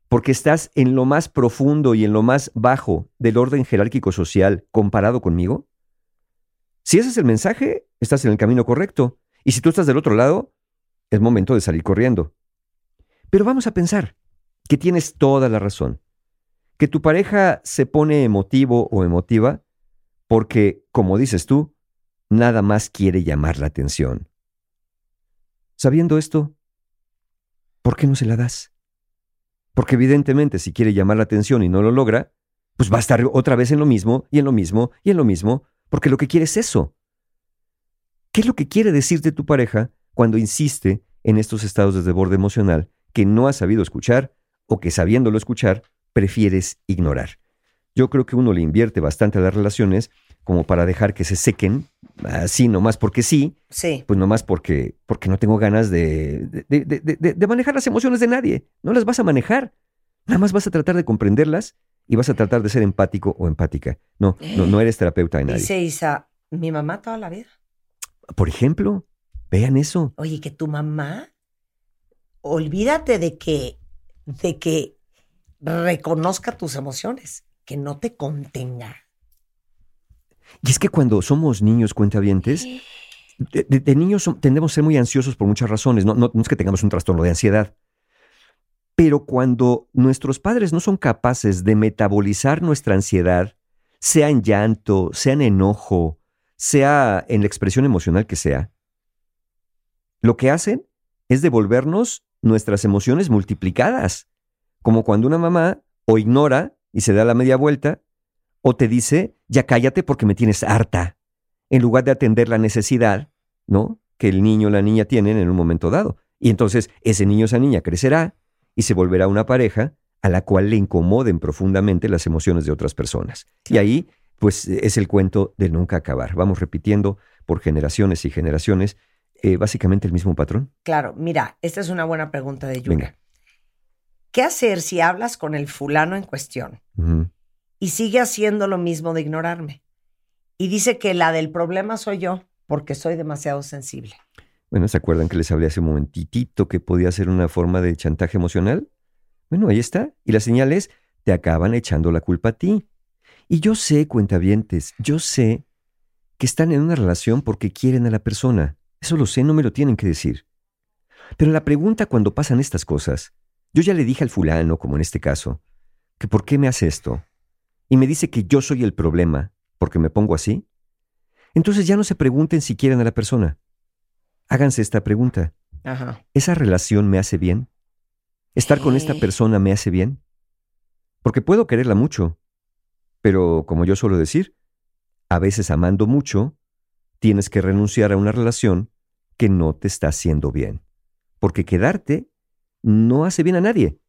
porque estás en lo más profundo y en lo más bajo del orden jerárquico social comparado conmigo? Si ese es el mensaje, estás en el camino correcto. Y si tú estás del otro lado, es momento de salir corriendo. Pero vamos a pensar que tienes toda la razón. Que tu pareja se pone emotivo o emotiva porque, como dices tú, nada más quiere llamar la atención. Sabiendo esto, ¿por qué no se la das? Porque evidentemente si quiere llamar la atención y no lo logra, pues va a estar otra vez en lo mismo y en lo mismo y en lo mismo, porque lo que quiere es eso. ¿Qué es lo que quiere decirte tu pareja cuando insiste en estos estados de desborde emocional que no has sabido escuchar o que sabiéndolo escuchar prefieres ignorar? Yo creo que uno le invierte bastante a las relaciones como para dejar que se sequen, así nomás porque sí, Sí. pues nomás porque, porque no tengo ganas de, de, de- de- de manejar las emociones de nadie. No las vas a manejar. Nada más vas a tratar de comprenderlas y vas a tratar de ser empático o empática. No, no, no eres terapeuta de nadie. Dice Isa, mi mamá toda la vida. Por ejemplo, vean eso. Oye, que tu mamá, olvídate de que, de que reconozca tus emociones, que no te contenga. Y es que cuando somos niños cuentavientes, de, de- de niños tendemos a ser muy ansiosos por muchas razones. No, no- no es que tengamos un trastorno de ansiedad. Pero cuando nuestros padres no son capaces de metabolizar nuestra ansiedad, sea en llanto, sea en enojo, sea en la expresión emocional que sea, lo que hacen es devolvernos nuestras emociones multiplicadas. Como cuando una mamá o ignora y se da la media vuelta, o te dice, ya cállate porque me tienes harta, en lugar de atender la necesidad, ¿no? Que el niño o la niña tienen en un momento dado. Y entonces ese niño o esa niña crecerá y se volverá una pareja a la cual le incomoden profundamente las emociones de otras personas. Y ahí, pues, es el cuento de nunca acabar. Vamos repitiendo por generaciones y generaciones eh, básicamente el mismo patrón. Claro, mira, esta es una buena pregunta de Yura. Venga. ¿Qué hacer si hablas con el fulano en cuestión. Y sigue haciendo lo mismo de ignorarme? Y dice que la del problema soy yo porque soy demasiado sensible. Bueno, ¿se acuerdan que les hablé hace un momentitito que podía ser una forma de chantaje emocional? Bueno, ahí está. Y la señal es, te acaban echando la culpa a ti. Y yo sé, cuentavientes, yo sé que están en una relación porque quieren a la persona. Eso lo sé, no me lo tienen que decir. Pero la pregunta cuando pasan estas cosas, yo ya le dije al fulano, como en este caso, que por qué me hace esto. Y me dice que yo soy el problema porque me pongo así. Entonces ya no se pregunten si quieren a la persona. Háganse esta pregunta. Ajá. ¿Esa relación me hace bien? ¿Estar con esta persona me hace bien? Porque puedo quererla mucho, pero como yo suelo decir, a veces amando mucho, tienes que renunciar a una relación que no te está haciendo bien. Porque quedarte no hace bien a nadie.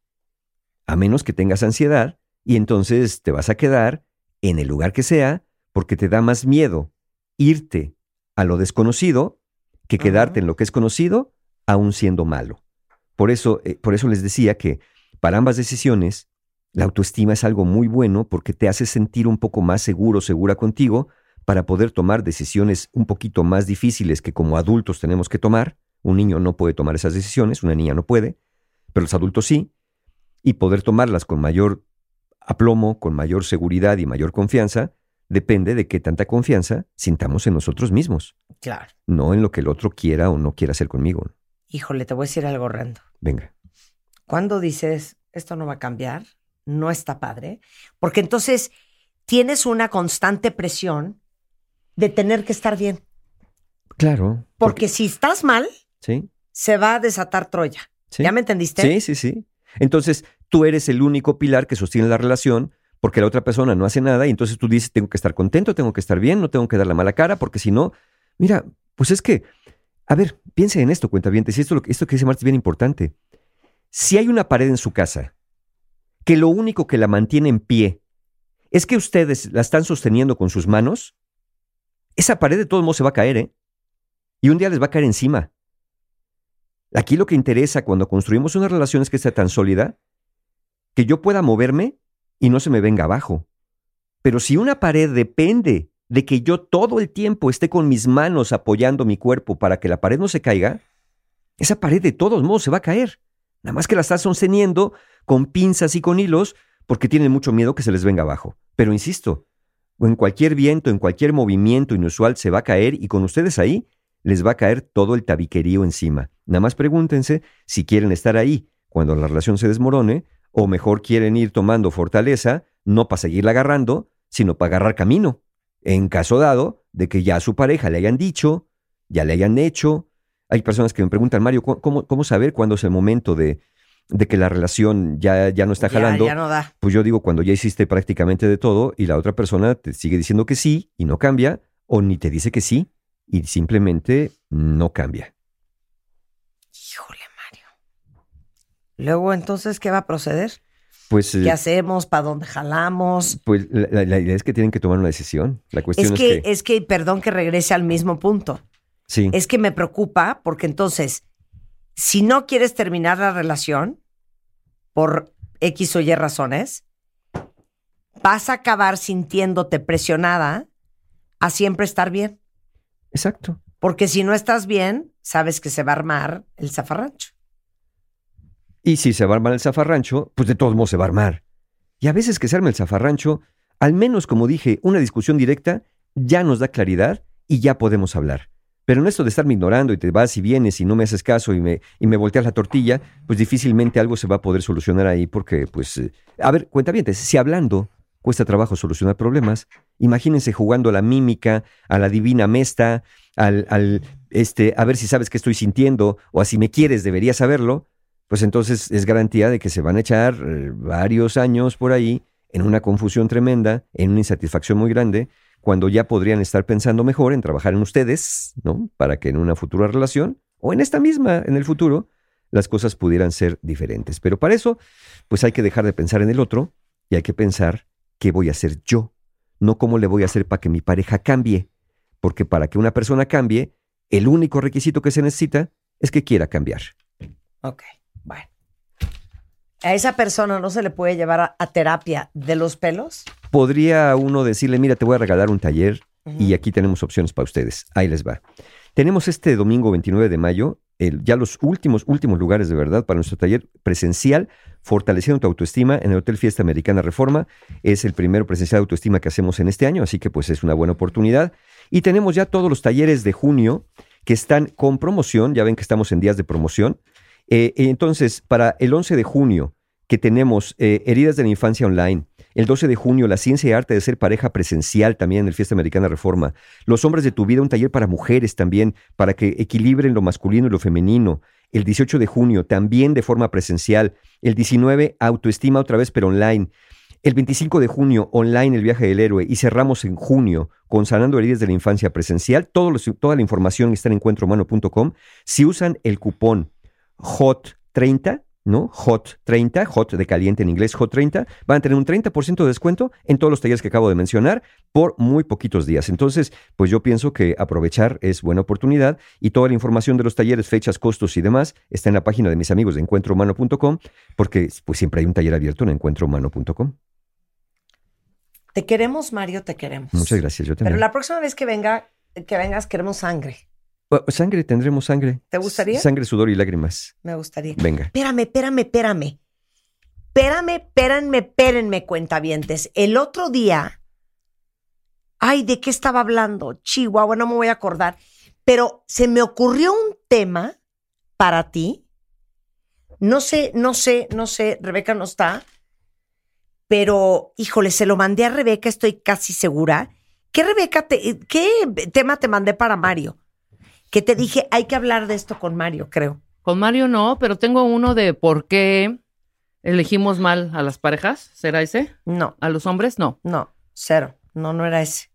A menos que tengas ansiedad y entonces te vas a quedar en el lugar que sea porque te da más miedo irte a lo desconocido que quedarte en lo que es conocido aún siendo malo. Por eso, eh, por eso les decía que para ambas decisiones, la autoestima es algo muy bueno porque te hace sentir un poco más seguro, segura contigo, para poder tomar decisiones un poquito más difíciles que como adultos tenemos que tomar. Un niño no puede tomar esas decisiones, una niña no puede, pero los adultos sí, y poder tomarlas con mayor aplomo, con mayor seguridad y mayor confianza, depende de qué tanta confianza sintamos en nosotros mismos, Claro. no en lo que el otro quiera o no quiera hacer conmigo. Híjole, te voy a decir algo horrendo. Venga. Cuando dices, esto no va a cambiar, no está padre, porque entonces tienes una constante presión de tener que estar bien. Claro. Porque si estás mal, ¿Sí? se va a desatar Troya. Sí. ¿Ya me entendiste? Sí, sí, sí. Entonces, tú eres el único pilar que sostiene la relación porque la otra persona no hace nada y entonces tú dices, tengo que estar contento, tengo que estar bien, no tengo que dar la mala cara, porque si no, mira, pues es que A ver, piensen en esto, cuentavientes, y esto, esto que dice Marta es bien importante. Si hay una pared en su casa que lo único que la mantiene en pie es que ustedes la están sosteniendo con sus manos, esa pared de todos modos se va a caer, ¿eh? Y un día les va a caer encima. Aquí lo que interesa cuando construimos una relación es que sea tan sólida que yo pueda moverme y no se me venga abajo. Pero si una pared depende de que yo todo el tiempo esté con mis manos apoyando mi cuerpo para que la pared no se caiga, esa pared de todos modos se va a caer. Nada más que la estás sosteniendo con pinzas y con hilos porque tienen mucho miedo que se les venga abajo. Pero insisto, en cualquier viento, en cualquier movimiento inusual se va a caer y con ustedes ahí les va a caer todo el tabiquerío encima. Nada más pregúntense si quieren estar ahí cuando la relación se desmorone o mejor quieren ir tomando fortaleza, no para seguirla agarrando, sino para agarrar camino. En caso dado de que ya a su pareja le hayan dicho, ya le hayan hecho. Hay personas que me preguntan, Mario, ¿cómo- ¿cómo, cómo saber cuándo es el momento de, de que la relación ya, ya no está Ya, jalando? ya no da. Pues yo digo, cuando ya hiciste prácticamente de todo y la otra persona te sigue diciendo que sí y no cambia, o ni te dice que sí y simplemente no cambia. Luego, entonces, ¿qué va a proceder? Pues, eh, ¿Qué hacemos? ¿Para dónde jalamos? pues la, idea es que tienen que tomar una decisión. La cuestión Es es, que, que, es que, perdón que regrese al mismo punto. sí, Es que me preocupa porque entonces, si no quieres terminar la relación por X o Y razones, vas a acabar sintiéndote presionada a siempre estar bien. Exacto. Porque si no estás bien, sabes que se va a armar el zafarrancho. Y si se va a armar el zafarrancho, pues de todos modos se va a armar. Y a veces que se arme el zafarrancho, al menos como dije, una discusión directa ya nos da claridad y ya podemos hablar. Pero en esto de estarme ignorando y te vas y vienes y no me haces caso y me, y me volteas la tortilla, pues difícilmente algo se va a poder solucionar ahí porque, pues, eh, a ver, cuenta bien, si hablando cuesta trabajo solucionar problemas, imagínense jugando a la mímica, a la divina mesta, al, este, a ver si sabes qué estoy sintiendo o a si me quieres deberías saberlo, pues entonces es garantía de que se van a echar eh, varios años por ahí en una confusión tremenda, en una insatisfacción muy grande, cuando ya podrían estar pensando mejor en trabajar en ustedes, ¿no? Para que en una futura relación o en esta misma, en el futuro, las cosas pudieran ser diferentes. Pero para eso, pues hay que dejar de pensar en el otro y hay que pensar qué voy a hacer yo, no cómo le voy a hacer para que mi pareja cambie, porque para que una persona cambie, el único requisito que se necesita es que quiera cambiar. Ok, bueno. ¿A esa persona no se le puede llevar a, a terapia de los pelos? podría uno decirle, mira, te voy a regalar un taller y aquí tenemos opciones para ustedes. Ahí les va. Tenemos este domingo 29 de mayo, el- ya los últimos, últimos lugares de verdad para nuestro taller presencial, Fortaleciendo tu autoestima en el Hotel Fiesta Americana Reforma. Es el primero presencial de autoestima que hacemos en este año, así que pues es una buena oportunidad. Y tenemos ya todos los talleres de junio que están con promoción, ya ven que estamos en días de promoción. Eh, entonces, para el 11 de junio, que tenemos eh, Heridas de la Infancia Online. El 12 de junio, La Ciencia y Arte de Ser Pareja Presencial también en el Fiesta Americana Reforma. Los Hombres de tu Vida, un taller para mujeres también, para que equilibren lo masculino y lo femenino. El 18 de junio, también de forma presencial. El 19, Autoestima otra vez, pero online. El 25 de junio, online el viaje del héroe. Y cerramos en junio con Sanando Heridas de la Infancia Presencial. Toda la información está en encuentrohumano.com. Si usan el cupón HOT30, ¿no? HOT30, HOT de caliente en inglés, HOT30, van a tener un 30% de descuento en todos los talleres que acabo de mencionar por muy poquitos días. Entonces, pues yo pienso que aprovechar es buena oportunidad y toda la información de los talleres, fechas, costos y demás está en la página de mis amigos de encuentrohumano.com porque pues siempre hay un taller abierto en encuentrohumano.com. Te queremos, Mario, te queremos. Muchas gracias, yo Pero también. la próxima vez que venga, que vengas, queremos sangre. Sangre, tendremos sangre. ¿Te gustaría? Sangre, sudor y lágrimas. Me gustaría. Venga. Espérame, espérame, espérame. Espérame, espérenme, espérenme, cuentavientes. El otro día. Ay, ¿de qué estaba hablando? Chihuahua, no me voy a acordar. Pero se me ocurrió un tema para ti. No sé, no sé, no sé, Rebeca no está. Pero, híjole, se lo mandé a Rebeca, estoy casi segura. ¿Qué Rebeca te, qué tema te mandé para Mario? Que te dije, hay que hablar de esto con Mario, creo. Con Mario no, pero tengo uno de por qué elegimos mal a las parejas. ¿Será ese? No. ¿A los hombres? No. No, cero. No, no era ese.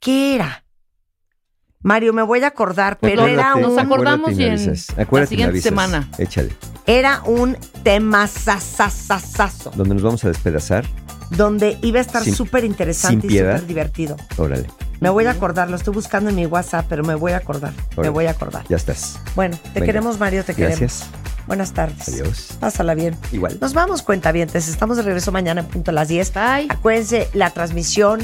¿Qué era? Mario, me voy a acordar, pero Acuérdate, era un, Nos acordamos acuérdate y en la siguiente semana. Échale. era un tema sasasasazo, Donde nos vamos a despedazar. donde iba a estar súper interesante y súper divertido. Órale. Me voy a acordar, lo estoy buscando en mi WhatsApp, pero me voy a acordar. Me voy a acordar. Ya estás. Bueno, te Venga. queremos, Mario, te Gracias. queremos. Buenas tardes. Adiós. Pásala bien. Igual. Nos vamos, cuentavientes. Estamos de regreso mañana en punto a las 10. Bye. Acuérdense la transmisión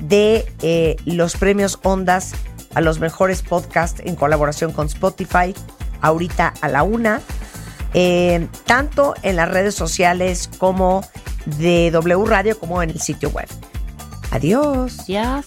de eh, los premios Ondas a los mejores podcasts en colaboración con Spotify, ahorita a la una, eh, tanto en las redes sociales como de W Radio, como en el sitio web. Adiós. Yes.